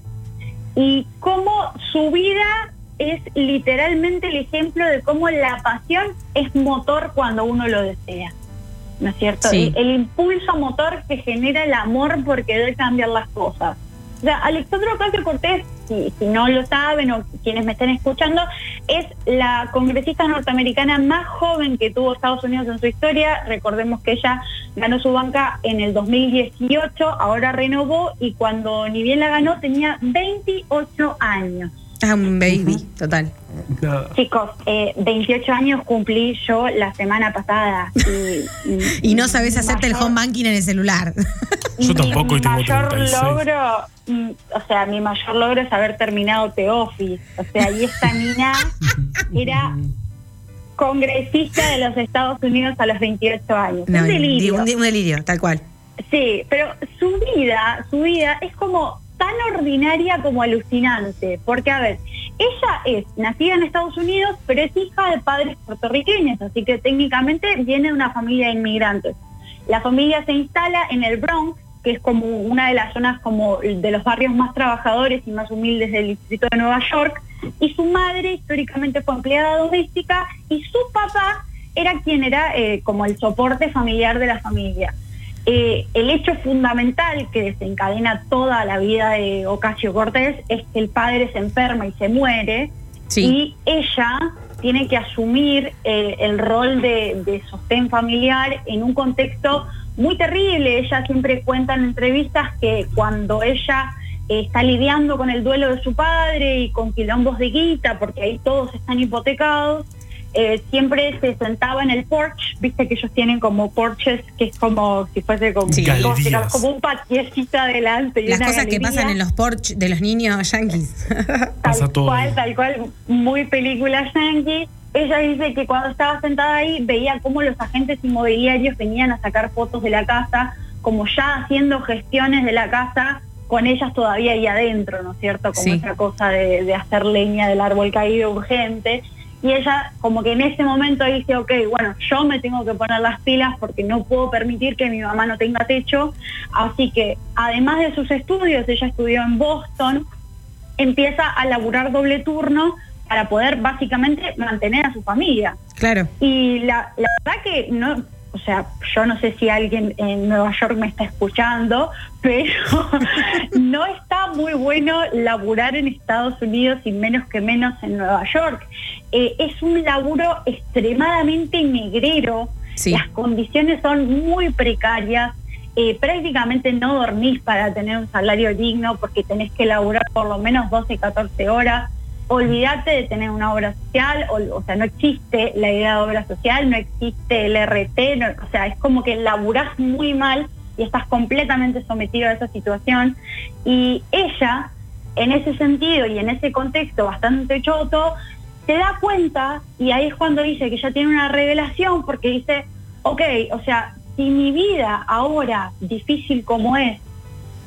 y cómo su vida es literalmente el ejemplo de cómo la pasión es motor cuando uno lo desea. ¿No es cierto? Sí. El, el impulso motor que genera el amor por querer cambiar las cosas. O sea, Alexandria Ocasio Cortés, si, si no lo saben o quienes me estén escuchando, es la congresista norteamericana más joven que tuvo Estados Unidos en su historia. Recordemos que ella ganó su banca en el 2018, ahora renovó y cuando ni bien la ganó tenía 28 años. Ah, un baby, total. Chicos, eh, 28 años cumplí yo la semana pasada. Y, Y no sabes hacerte el home banking en el celular. Yo tampoco mi y tengo mayor 36. logro, mm, o sea, mi mayor logro es haber terminado The Office. O sea, y esta mina era congresista de los Estados Unidos a los 28 años. No, un delirio. Un, un delirio, tal cual. Sí, pero su vida, su vida es como tan ordinaria como alucinante, porque a ver, ella es nacida en Estados Unidos, pero es hija de padres puertorriqueños, así que técnicamente viene de una familia de inmigrantes. La familia se instala en el Bronx, que es como una de las zonas como de los barrios más trabajadores y más humildes del distrito de Nueva York, y su madre históricamente fue empleada doméstica y su papá era quien era eh, como el soporte familiar de la familia. Eh, el hecho fundamental que desencadena toda la vida de Ocasio Cortés es que el padre se enferma y se muere y ella tiene que asumir eh, el rol de, de sostén familiar en un contexto muy terrible. Ella siempre cuenta en entrevistas que cuando ella eh, está lidiando con el duelo de su padre y con quilombos de guita, porque ahí todos están hipotecados, eh, siempre se sentaba en el porch, viste que ellos tienen como porches, que es como si fuese como, Sí. como, un patiecito adelante. y Las una cosas que pasan en los porch de los niños yankees. Pasa todo. Cual, tal cual, muy película yankee. Ella dice que cuando estaba sentada ahí veía cómo los agentes inmobiliarios venían a sacar fotos de la casa, como ya haciendo gestiones de la casa con ellas todavía ahí adentro, ¿no es cierto? Como Sí. esa cosa de, de hacer leña del árbol caído urgente. Y ella como que en ese momento dice, ok, bueno, yo me tengo que poner las pilas porque no puedo permitir que mi mamá no tenga techo. Así que además de sus estudios, ella estudió en Boston, empieza a laburar doble turno para poder básicamente mantener a su familia. Claro. Y la, la verdad que no, o sea, yo no sé si alguien en Nueva York me está escuchando, pero no está muy bueno laburar en Estados Unidos y menos que menos en Nueva York. Eh, es un laburo extremadamente negrero, las condiciones son muy precarias, eh, prácticamente no dormís para tener un salario digno porque tenés que laburar por lo menos 12, 14 horas. Olvídate de tener una obra social, o, sea, no existe la idea de obra social, no existe el RT, no- o sea, es como que laburás muy mal y estás completamente sometido a esa situación. Y ella, en ese sentido y en ese contexto bastante choto, se da cuenta, y ahí es cuando dice que ella tiene una revelación, porque dice, ok, o sea, si mi vida ahora, difícil como es,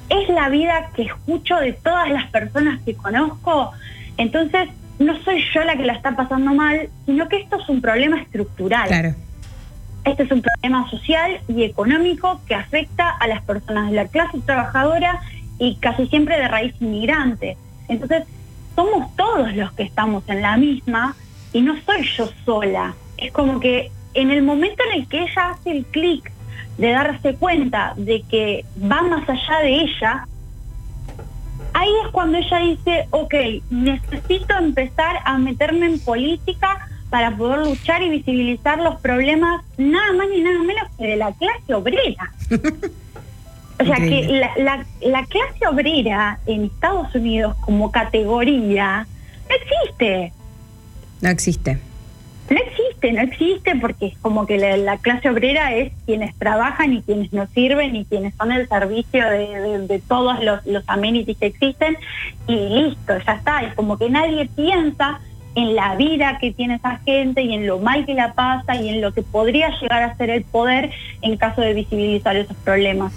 es la vida que escucho de todas las personas que conozco, entonces no soy yo la que la está pasando mal, sino que esto es un problema estructural. Claro. Este es un problema social y económico que afecta a las personas de la clase trabajadora y casi siempre de raíz inmigrante. Entonces, somos todos los que estamos en la misma y no soy yo sola. Es como que en el momento en el que ella hace el clic de darse cuenta de que va más allá de ella, ahí es cuando ella dice, ok, necesito empezar a meterme en política para poder luchar y visibilizar los problemas nada más ni nada menos que de la clase obrera. o sea que la, la clase obrera en Estados Unidos como categoría no existe. No existe. No existe, no existe porque es como que la, clase obrera es quienes trabajan y quienes nos sirven y quienes son el servicio de, todos los, los amenities que existen y listo, ya está. Es como que nadie piensa en la vida que tiene esa gente y en lo mal que la pasa y en lo que podría llegar a ser el poder en caso de visibilizar esos problemas.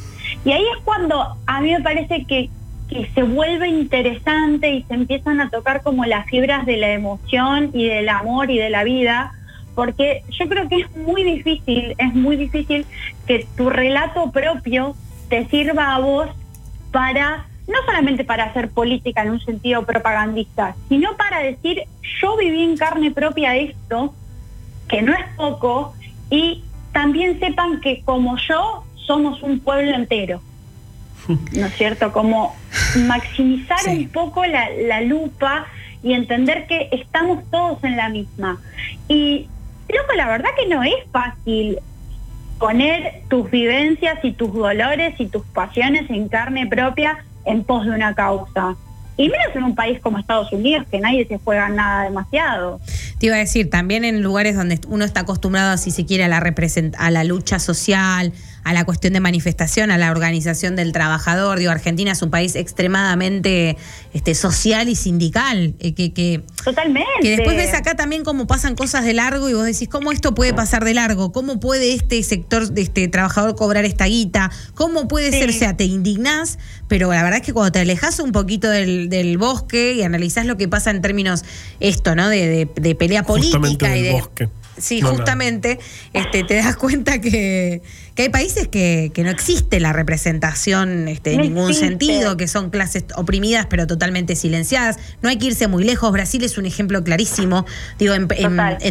Y ahí es cuando a mí me parece que, que se vuelve interesante y se empiezan a tocar como las fibras de la emoción y del amor y de la vida, porque yo creo que es muy difícil, es muy difícil que tu relato propio te sirva a vos para, no solamente para hacer política en un sentido propagandista, sino para decir, yo viví en carne propia esto, que no es poco, y también sepan que como yo somos un pueblo entero. ¿No es cierto? Como maximizar un poco la, lupa y entender que estamos todos en la misma. Y creo que la verdad que no es fácil poner tus vivencias y tus dolores y tus pasiones en carne propia en pos de una causa. Y menos en un país como Estados Unidos, que nadie se juega nada demasiado. Te iba a decir, también en lugares donde uno está acostumbrado, si se quiere, a la, a la lucha social, a la cuestión de manifestación, a la organización del trabajador. Digo, Argentina es un país extremadamente este, social y sindical. Eh, que, que, Totalmente. Que después ves acá también cómo pasan cosas de largo y vos decís, ¿cómo esto puede pasar de largo? ¿Cómo puede este sector, de este trabajador cobrar esta guita? ¿Cómo puede ser? O sea, te indignás, pero la verdad es que cuando te alejas un poquito del, del bosque y analizás lo que pasa en términos esto, ¿no? De, de, pelea política y de. Bosque. Sí, justamente este, te das cuenta que, hay países que, no existe la representación este, en ningún sentido, que son clases oprimidas pero totalmente silenciadas. No hay que irse muy lejos. Brasil es un ejemplo clarísimo. Digo, en,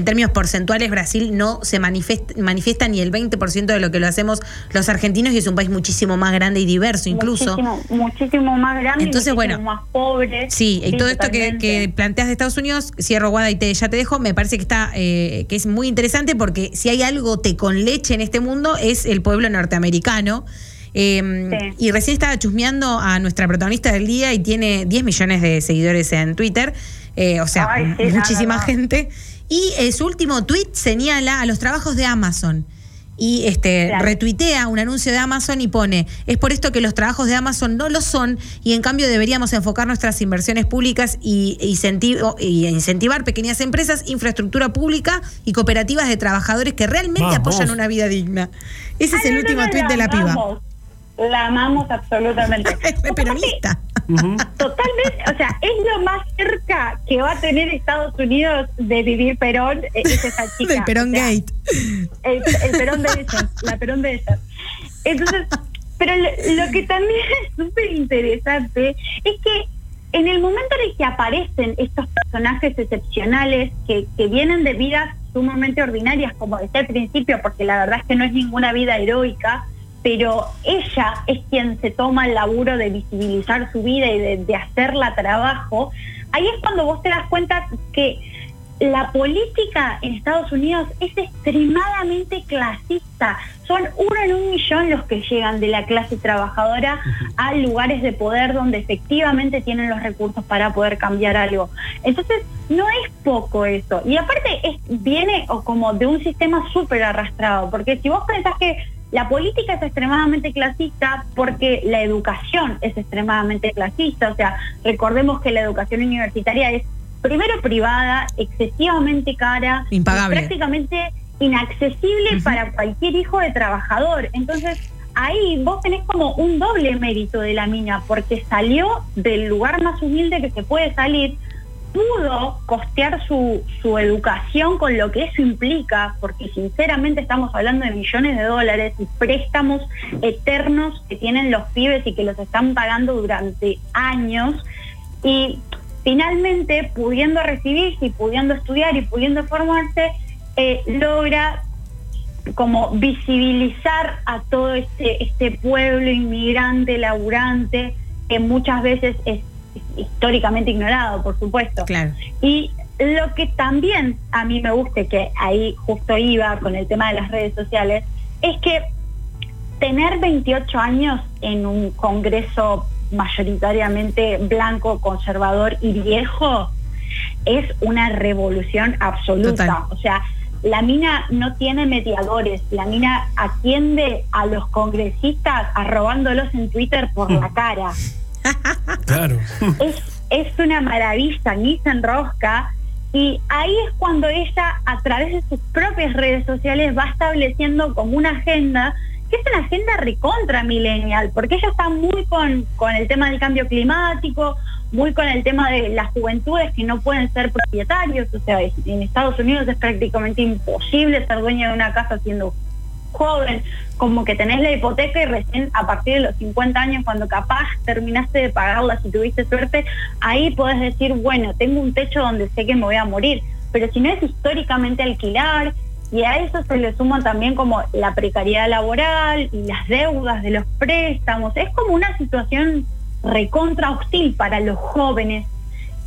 términos porcentuales, Brasil no se manifiesta, ni el 20% de lo que lo hacemos los argentinos y es un país muchísimo más grande y diverso incluso. Muchísimo, más grande Entonces, bueno, más pobre. Sí, y todo esto que, planteas de Estados Unidos, cierro Guada y te, ya te dejo, me parece que está eh, que es muy interesante porque si hay algo te con leche en este mundo es el pueblo norteamericano. Em, y recién estaba chusmeando a nuestra protagonista del día y tiene 10 millones de seguidores en Twitter, eh, o sea, muchísima gente. Y eh, su último tweet señala a los trabajos de Amazon y este retuitea un anuncio de Amazon y pone, es por esto que los trabajos de Amazon no lo son y en cambio deberíamos enfocar nuestras inversiones públicas y, y incentivar pequeñas empresas, infraestructura pública y cooperativas de trabajadores que realmente apoyan una vida digna. Ese es el último tuit de la piba la amamos absolutamente. es peronista. Totalmente, o sea, es lo más cerca que va a tener Estados Unidos de vivir Perón, eh, es esa chica. Del Perón Gate. El, Perón de ellos, la Perón de ellos. Entonces, pero lo, que también es súper interesante es que en el momento en el que aparecen estos personajes excepcionales que, que vienen de vidas sumamente ordinarias, como decía al principio, porque la verdad es que no es ninguna vida heroica, pero ella es quien se toma el laburo de visibilizar su vida y de, hacerla trabajo, ahí es cuando vos te das cuenta que la política en Estados Unidos es extremadamente clasista. Son uno en un millón los que llegan de la clase trabajadora a lugares de poder donde efectivamente tienen los recursos para poder cambiar algo. Entonces, no es poco eso. Y aparte, es, viene como de un sistema súper arrastrado, porque si vos pensás que la política es extremadamente clasista porque la educación es extremadamente clasista. O sea, recordemos que la educación universitaria es primero privada, excesivamente cara, impagable, prácticamente inaccesible para cualquier hijo de trabajador. Entonces, ahí vos tenés como un doble mérito de la mina, porque salió del lugar más humilde que se puede salir, pudo costear su, su educación con lo que eso implica, porque sinceramente estamos hablando de millones de dólares y préstamos eternos que tienen los pibes y que los están pagando durante años. Y finalmente, pudiendo recibirse y pudiendo estudiar y pudiendo formarse, eh, logra como visibilizar a todo este, este pueblo inmigrante, laburante, que muchas veces es históricamente ignorado, por supuesto. Claro. Y lo que también a mí me gusta, que ahí justo iba con el tema de las redes sociales, es que tener 28 años en un congreso mayoritariamente blanco, conservador y viejo es una revolución absoluta. O sea, la mina no tiene mediadores, la mina atiende a los congresistas arrobándolos en Twitter por la cara. Claro. Es, es una maravilla, ni se enrosca. Y ahí es cuando ella, a través de sus propias redes sociales, va estableciendo como una agenda, que es una agenda recontra millennial, porque ella está muy con, con el tema del cambio climático, muy con el tema de las juventudes que no pueden ser propietarios, o sea, en Estados Unidos es prácticamente imposible ser dueño de una casa siendo joven, como que tenés la hipoteca y recién a partir de los 50 años, cuando capaz terminaste de pagarla, si tuviste suerte, ahí podés decir, bueno, tengo un techo donde sé que me voy a morir, pero si no es históricamente alquilar, y a eso se le suma también como la precariedad laboral y las deudas de los préstamos, es como una situación recontra hostil para los jóvenes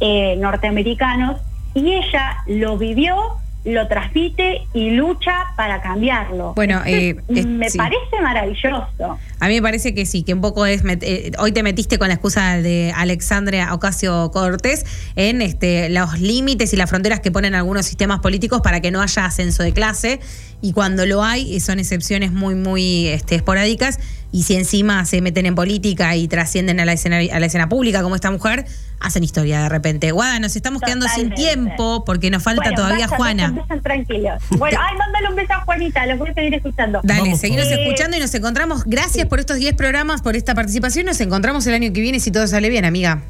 eh, norteamericanos y ella lo vivió, lo transmite y lucha para cambiarlo. Bueno, eh, me parece maravilloso. A mí me parece que sí, que un poco es. Eh, hoy te metiste con la excusa de Alexandria Ocasio Cortés en este, los límites y las fronteras que ponen algunos sistemas políticos para que no haya ascenso de clase. Y cuando lo hay, son excepciones muy, muy este, esporádicas y si encima se meten en política y trascienden a la escena, a la escena pública como esta mujer, hacen historia de repente. Guada, nos estamos quedando sin tiempo porque nos falta todavía Juana. tranquilos. Bueno, ay, mándale un beso a Juanita, los voy a seguir escuchando. Dale, seguimos escuchando y nos encontramos. Gracias por estos 10 programas, por esta participación. Nos encontramos el año que viene si todo sale bien, amiga.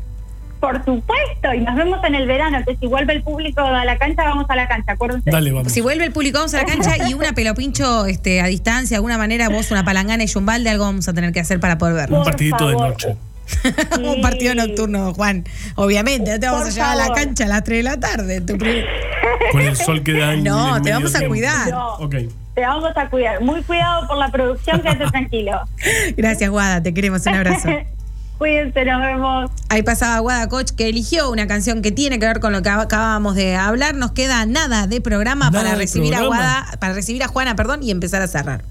Por supuesto, y nos vemos en el verano, que si vuelve el público a la cancha, vamos a la cancha, acuérdense. Dale, vamos. Si vuelve el público, vamos a la cancha y una pelopincho este, a distancia, de alguna manera, vos una palangana y un balde, algo vamos a tener que hacer para poder verlo. Un partidito de noche. un partido nocturno, Juan. Obviamente, no te vamos a llevar a la cancha a las 3 de la tarde. Con el sol que da No, te vamos a cuidar. Te vamos a cuidar. Muy cuidado por la producción, quédate tranquilo. Gracias, Guada. Te queremos. Un abrazo. Cuídense, nos vemos. Ahí pasaba Guada Coach que eligió una canción que tiene que ver con lo que acabamos de hablar. Nos queda nada de programa para recibir a Guada, para recibir a Juana, perdón, y empezar a cerrar.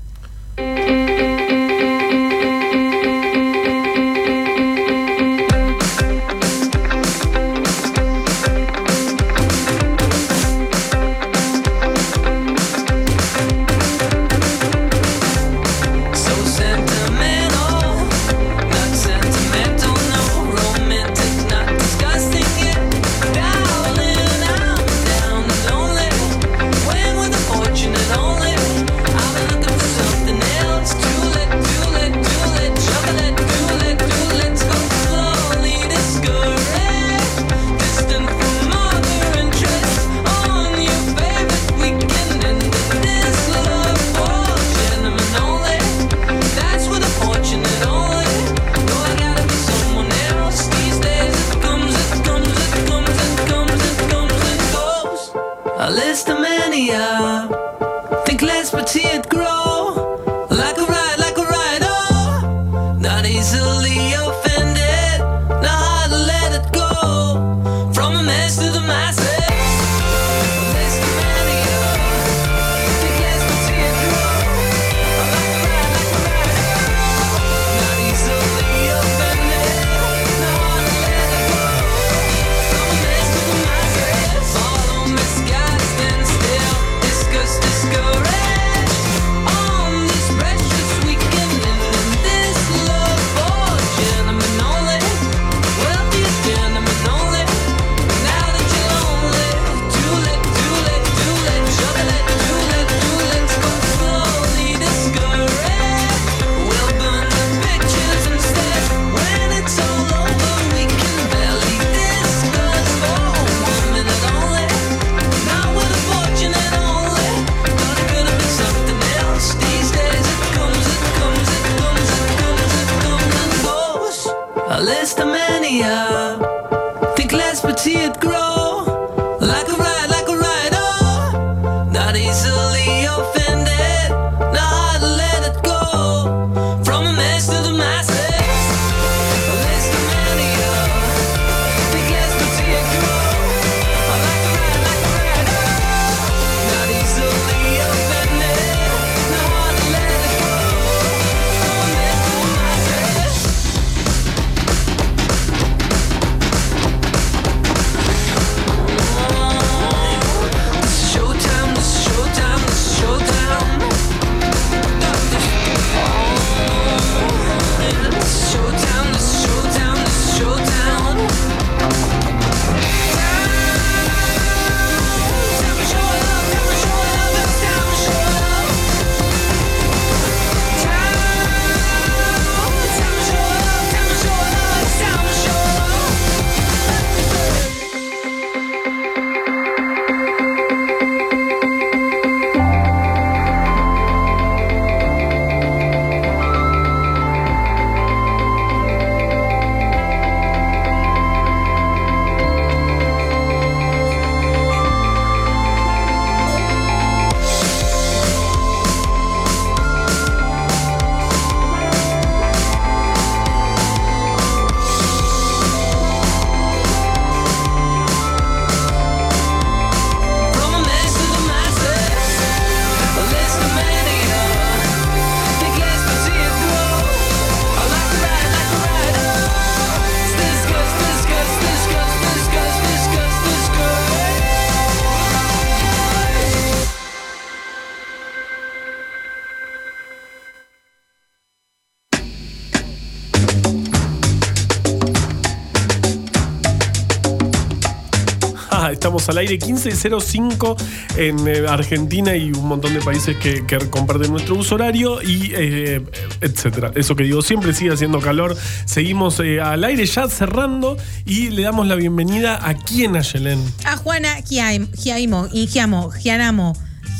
Al aire 15.05 en eh, Argentina y un montón de países que, comparten nuestro uso horario y eh, etcétera. Eso que digo, siempre sigue haciendo calor. Seguimos eh, al aire ya cerrando y le damos la bienvenida a quién, a Yelén. A Juana Giaimo, Giamo, Gianamo.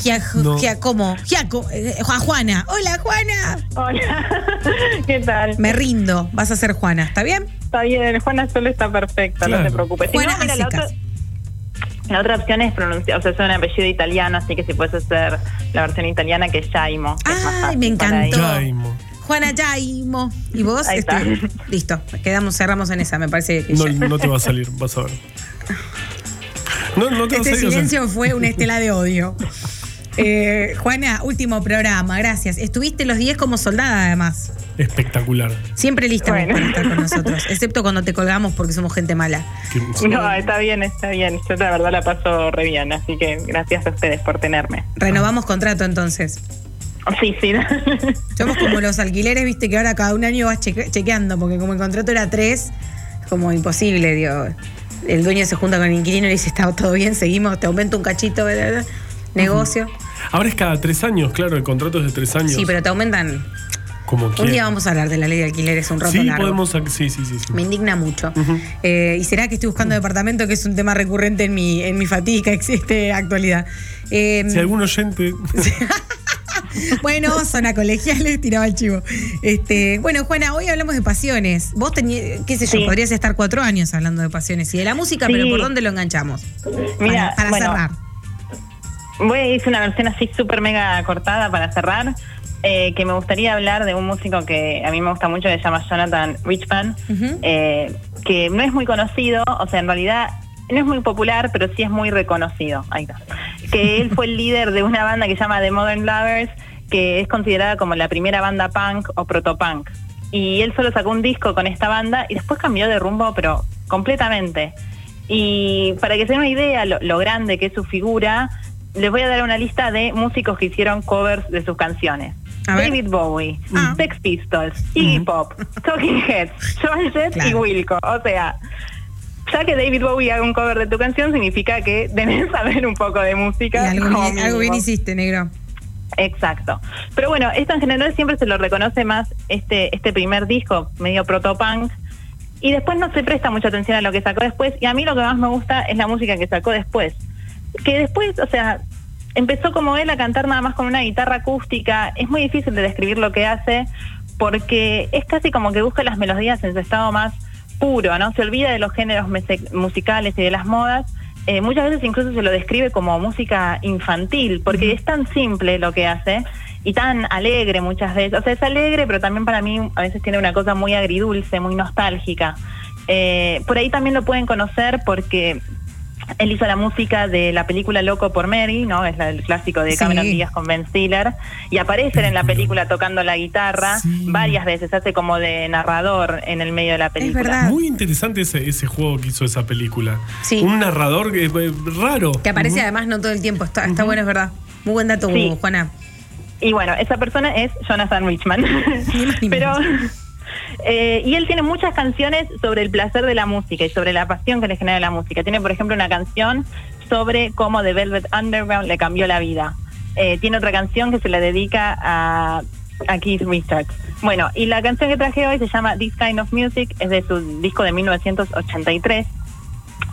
Giacomo, Giaco, a Juana. Hola, Juana. Hola, ¿qué tal? Me rindo, vas a ser Juana, ¿está bien? Está bien, Juana solo está perfecta, no te preocupes. Juana la otra opción es pronunciar, o sea, es un apellido italiano, así que si puedes hacer la versión italiana que es Jaimo. Ay, me encantó. Juana Jaimo. ¿Y vos? Ahí está. listo, quedamos, cerramos en esa, me parece que no, no te va a salir, vas a ver. No, no te este silencio fue una estela de odio. Eh, Juana, último programa, gracias. Estuviste los 10 como soldada, además. Espectacular. Siempre lista para estar con nosotros, excepto cuando te colgamos porque somos gente mala. No, está bien, está bien. Yo la verdad la paso re bien, así que gracias a ustedes por tenerme. Renovamos contrato entonces. Sí, sí. Somos como los alquileres, viste, que ahora cada un año vas chequeando, porque como el contrato era tres, como imposible, digo. El dueño se junta con el inquilino y le dice, está todo bien, seguimos, te aumento un cachito, ¿verdad? Negocio. Ahora es cada tres años, claro, el contrato es de tres años. Sí, pero te aumentan. Como un día vamos a hablar de la ley de alquileres un rato sí, Podemos, sí, sí, sí, Me indigna mucho. Eh, y será que estoy buscando departamento, que es un tema recurrente en mi, en mi fatiga, existe actualidad. Eh, si algún oyente. bueno, zona colegiales, tiraba el chivo. Este, bueno, Juana, hoy hablamos de pasiones. Vos tenías, qué sé yo, podrías estar cuatro años hablando de pasiones y de la música, pero ¿por dónde lo enganchamos? Mira, para, cerrar voy a ir una versión así súper mega cortada para cerrar. Eh, que me gustaría hablar de un músico que a mí me gusta mucho, que se llama Jonathan Richman, eh, que no es muy conocido, o sea, en realidad no es muy popular, pero sí es muy reconocido. Ahí está. Que él fue el líder de una banda que se llama The Modern Lovers, que es considerada como la primera banda punk o protopunk. Y él solo sacó un disco con esta banda y después cambió de rumbo, pero completamente. Y para que se den una idea lo grande que es su figura, les voy a dar una lista de músicos que hicieron covers de sus canciones. David Bowie, ah. Sex Pistols, Iggy Pop, Talking Heads, Joan Jett y Wilco. O sea, ya que David Bowie haga un cover de tu canción significa que debes saber un poco de música. algo, bien, hiciste, negro. Exacto. Pero bueno, esto en general siempre se lo reconoce más este, este primer disco, medio protopunk. Y después no se presta mucha atención a lo que sacó después. Y a mí lo que más me gusta es la música que sacó después que después, o sea, empezó como él a cantar nada más con una guitarra acústica. Es muy difícil de describir lo que hace porque es casi como que busca las melodías en su estado más puro, ¿no? Se olvida de los géneros musicales y de las modas. Eh, muchas veces incluso se lo describe como música infantil, porque es tan simple lo que hace y tan alegre muchas veces. O sea, es alegre, pero también para mí a veces tiene una cosa muy agridulce, muy nostálgica. Eh, por ahí también lo pueden conocer porque él hizo la música de la película Loco por Mary, ¿no? Es el clásico de Cameron Díaz con Ben Stiller. Y aparece en la película tocando la guitarra varias veces, hace como de narrador en el medio de la película. Muy interesante ese, ese juego que hizo esa película. Un narrador que, eh, raro. Que aparece además no todo el tiempo, está, está bueno, es verdad. Muy buen dato, Juana. Y bueno, esa persona es Jonathan Richman. Pero eh, y él tiene muchas canciones sobre el placer de la música y sobre la pasión que le genera la música. Tiene, por ejemplo, una canción sobre cómo The Velvet Underground le cambió la vida. Eh, tiene otra canción que se le dedica a, a Keith Richards. Bueno, y la canción que traje hoy se llama This Kind of Music, es de su disco de 1983.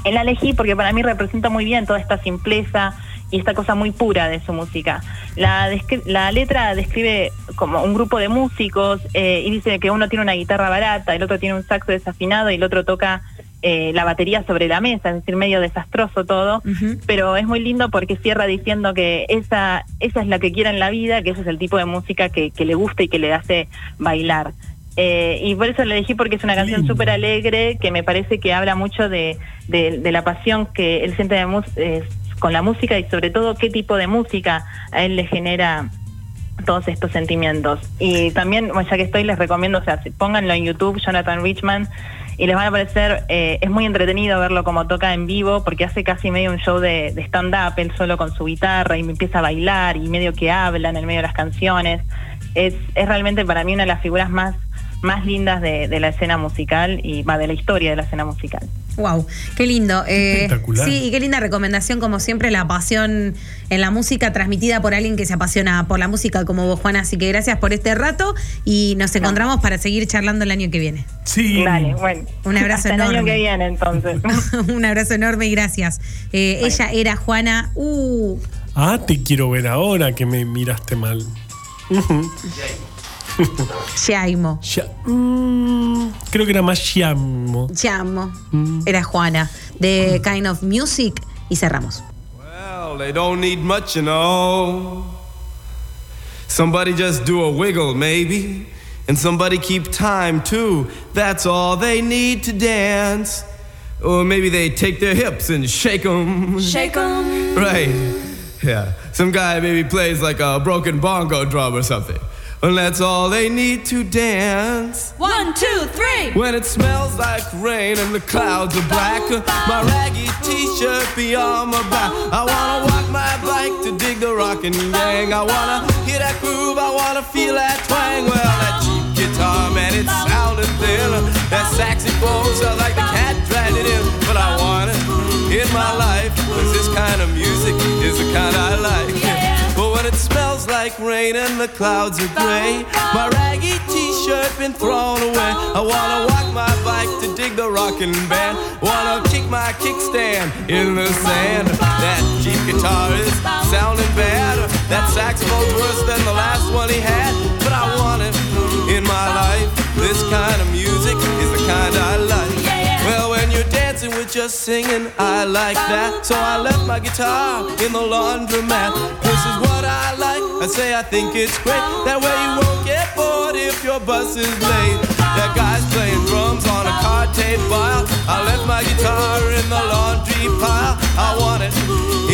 Él la elegí porque para mí representa muy bien toda esta simpleza, y esta cosa muy pura de su música. La, la letra describe como un grupo de músicos eh, y dice que uno tiene una guitarra barata, el otro tiene un saxo desafinado y el otro toca eh, la batería sobre la mesa, es decir, medio desastroso todo, pero es muy lindo porque cierra diciendo que esa, esa es la que quiere en la vida, que ese es el tipo de música que, le gusta y que le hace bailar. Eh, y por eso la elegí porque es una canción súper alegre que me parece que habla mucho de, de, la pasión que él siente de, con la música y sobre todo qué tipo de música a él le genera todos estos sentimientos. Y también, ya que estoy, les recomiendo, o sea, pónganlo en YouTube, Jonathan Richman, y les van a parecer, eh, es muy entretenido verlo como toca en vivo, porque hace casi medio un show de, stand-up, él solo con su guitarra, y me empieza a bailar, y medio que habla en el medio de las canciones. Es, es realmente para mí una de las figuras más, más lindas de, de la escena musical y va de la historia de la escena musical. Wow, qué lindo. Eh, sí, y qué linda recomendación, como siempre, la pasión en la música transmitida por alguien que se apasiona por la música como vos, Juana. Así que gracias por este rato y nos encontramos para seguir charlando el año que viene. Sí. Dale, bueno. Un abrazo enorme. El año que viene, entonces. Un abrazo enorme y gracias. Eh, ella era Juana. Uh. Ah, te quiero ver ahora que me miraste mal. Xiaimo. Mm, creo que era más Xiamo. Xiamo. Mm. Era Juana. De Kind of Music. Y cerramos. Well, they don't need much, you know. Somebody just do a wiggle, maybe. And somebody keep time, too. That's all they need to dance. Or maybe they take their hips and shake them. Shake them. Right. Yeah. Some guy maybe plays like a broken bongo drum or something. And that's all they need to dance. One, two, three. When it smells like rain and the clouds are black, my raggy t-shirt be on my back. I wanna walk my bike to dig the rockin' gang. I wanna hear that groove, I wanna feel that twang. Well, that cheap guitar, man, it's sounding thin. That saxophone sounds like the cat dragged it in. But I want it in my life, cause this kind of music is the kind I like. Smells like rain and the clouds are gray, my raggy t-shirt been thrown away. I wanna walk my bike to dig the rockin' band. Wanna kick my kickstand in the sand. That cheap guitar is sounding bad. That saxophone's worse than the last one he had. But I want it in my life. This kind of music is the kind I like. Well, when you're dancing with just singing, I like that. So I left my guitar in the laundromat. This is what I like. I say I think it's great. That way you won't get bored if your bus is late. That guy's playing drums on a card tape file. I left my guitar in the laundry pile. I want it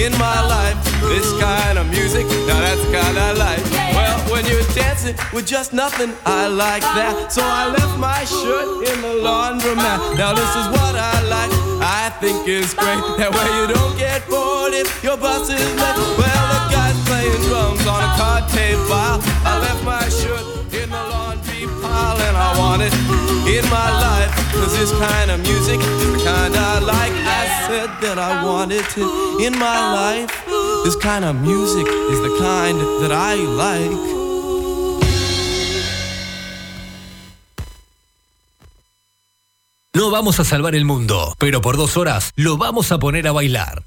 in my life. This kind of music, now that's kind I like. Well, when you're dancing with just nothing, I like that. So I left my shirt in the laundromat. Now this is what I like. I think it's great. That way you don't get bored if your bus is late. Well, the guy's playing drums on a card tape file. I left my shirt in the laundry pile and I want it in my life. Cause this kind of music is the kind I like. I said that I wanted it in my life. This kind of music is the kind that I like. No vamos a salvar el mundo, pero por dos horas lo vamos a poner a bailar.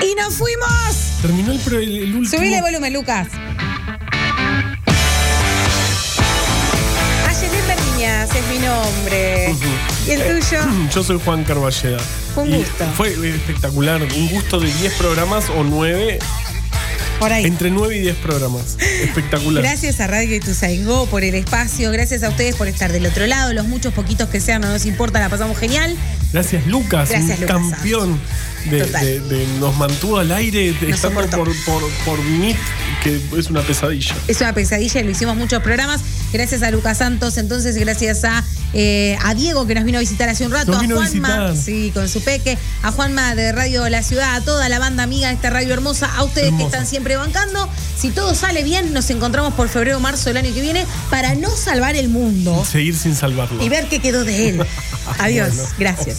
¡Y nos fuimos! Terminó el, el, último. Subile el volumen, Lucas. A Niñas. ¿Y el tuyo? Yo soy Juan Carballeda. Un Y gusto. Fue espectacular. Un gusto de 10 programas o 9. Por ahí. Entre 9 y 10 programas. Espectacular. Gracias a Radio Ituzaingó por el espacio, gracias a ustedes por estar del otro lado, los muchos poquitos que sean, no nos importa, la pasamos genial. Gracias, Lucas, Gracias, Lucas campeón. De, Total. de- de- nos mantuvo al aire Nos estando por, por, por Meet, que es una pesadilla. Es una pesadilla y lo hicimos muchos programas. Gracias a Lucas Santos, entonces gracias a, eh, a Diego que nos vino a visitar hace un rato, Nos a Juanma, sí, con su peque, a Juanma de Radio La Ciudad, a toda la banda amiga de esta radio hermosa, a ustedes que están siempre bancando. Si todo sale bien, nos encontramos por febrero o marzo del año que viene para no salvar el mundo Seguir sin salvarlo. y ver qué quedó de él. Adiós, Bueno. gracias.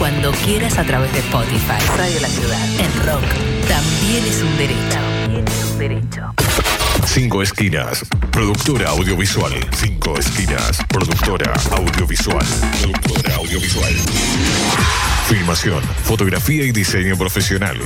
Cuando quieras a través de Spotify. Radio La Ciudad. En rock también es un derecho. También es un derecho. Cinco Esquinas, productora audiovisual. Cinco Esquinas, productora audiovisual. Productora audiovisual. Filmación, fotografía y diseño profesional.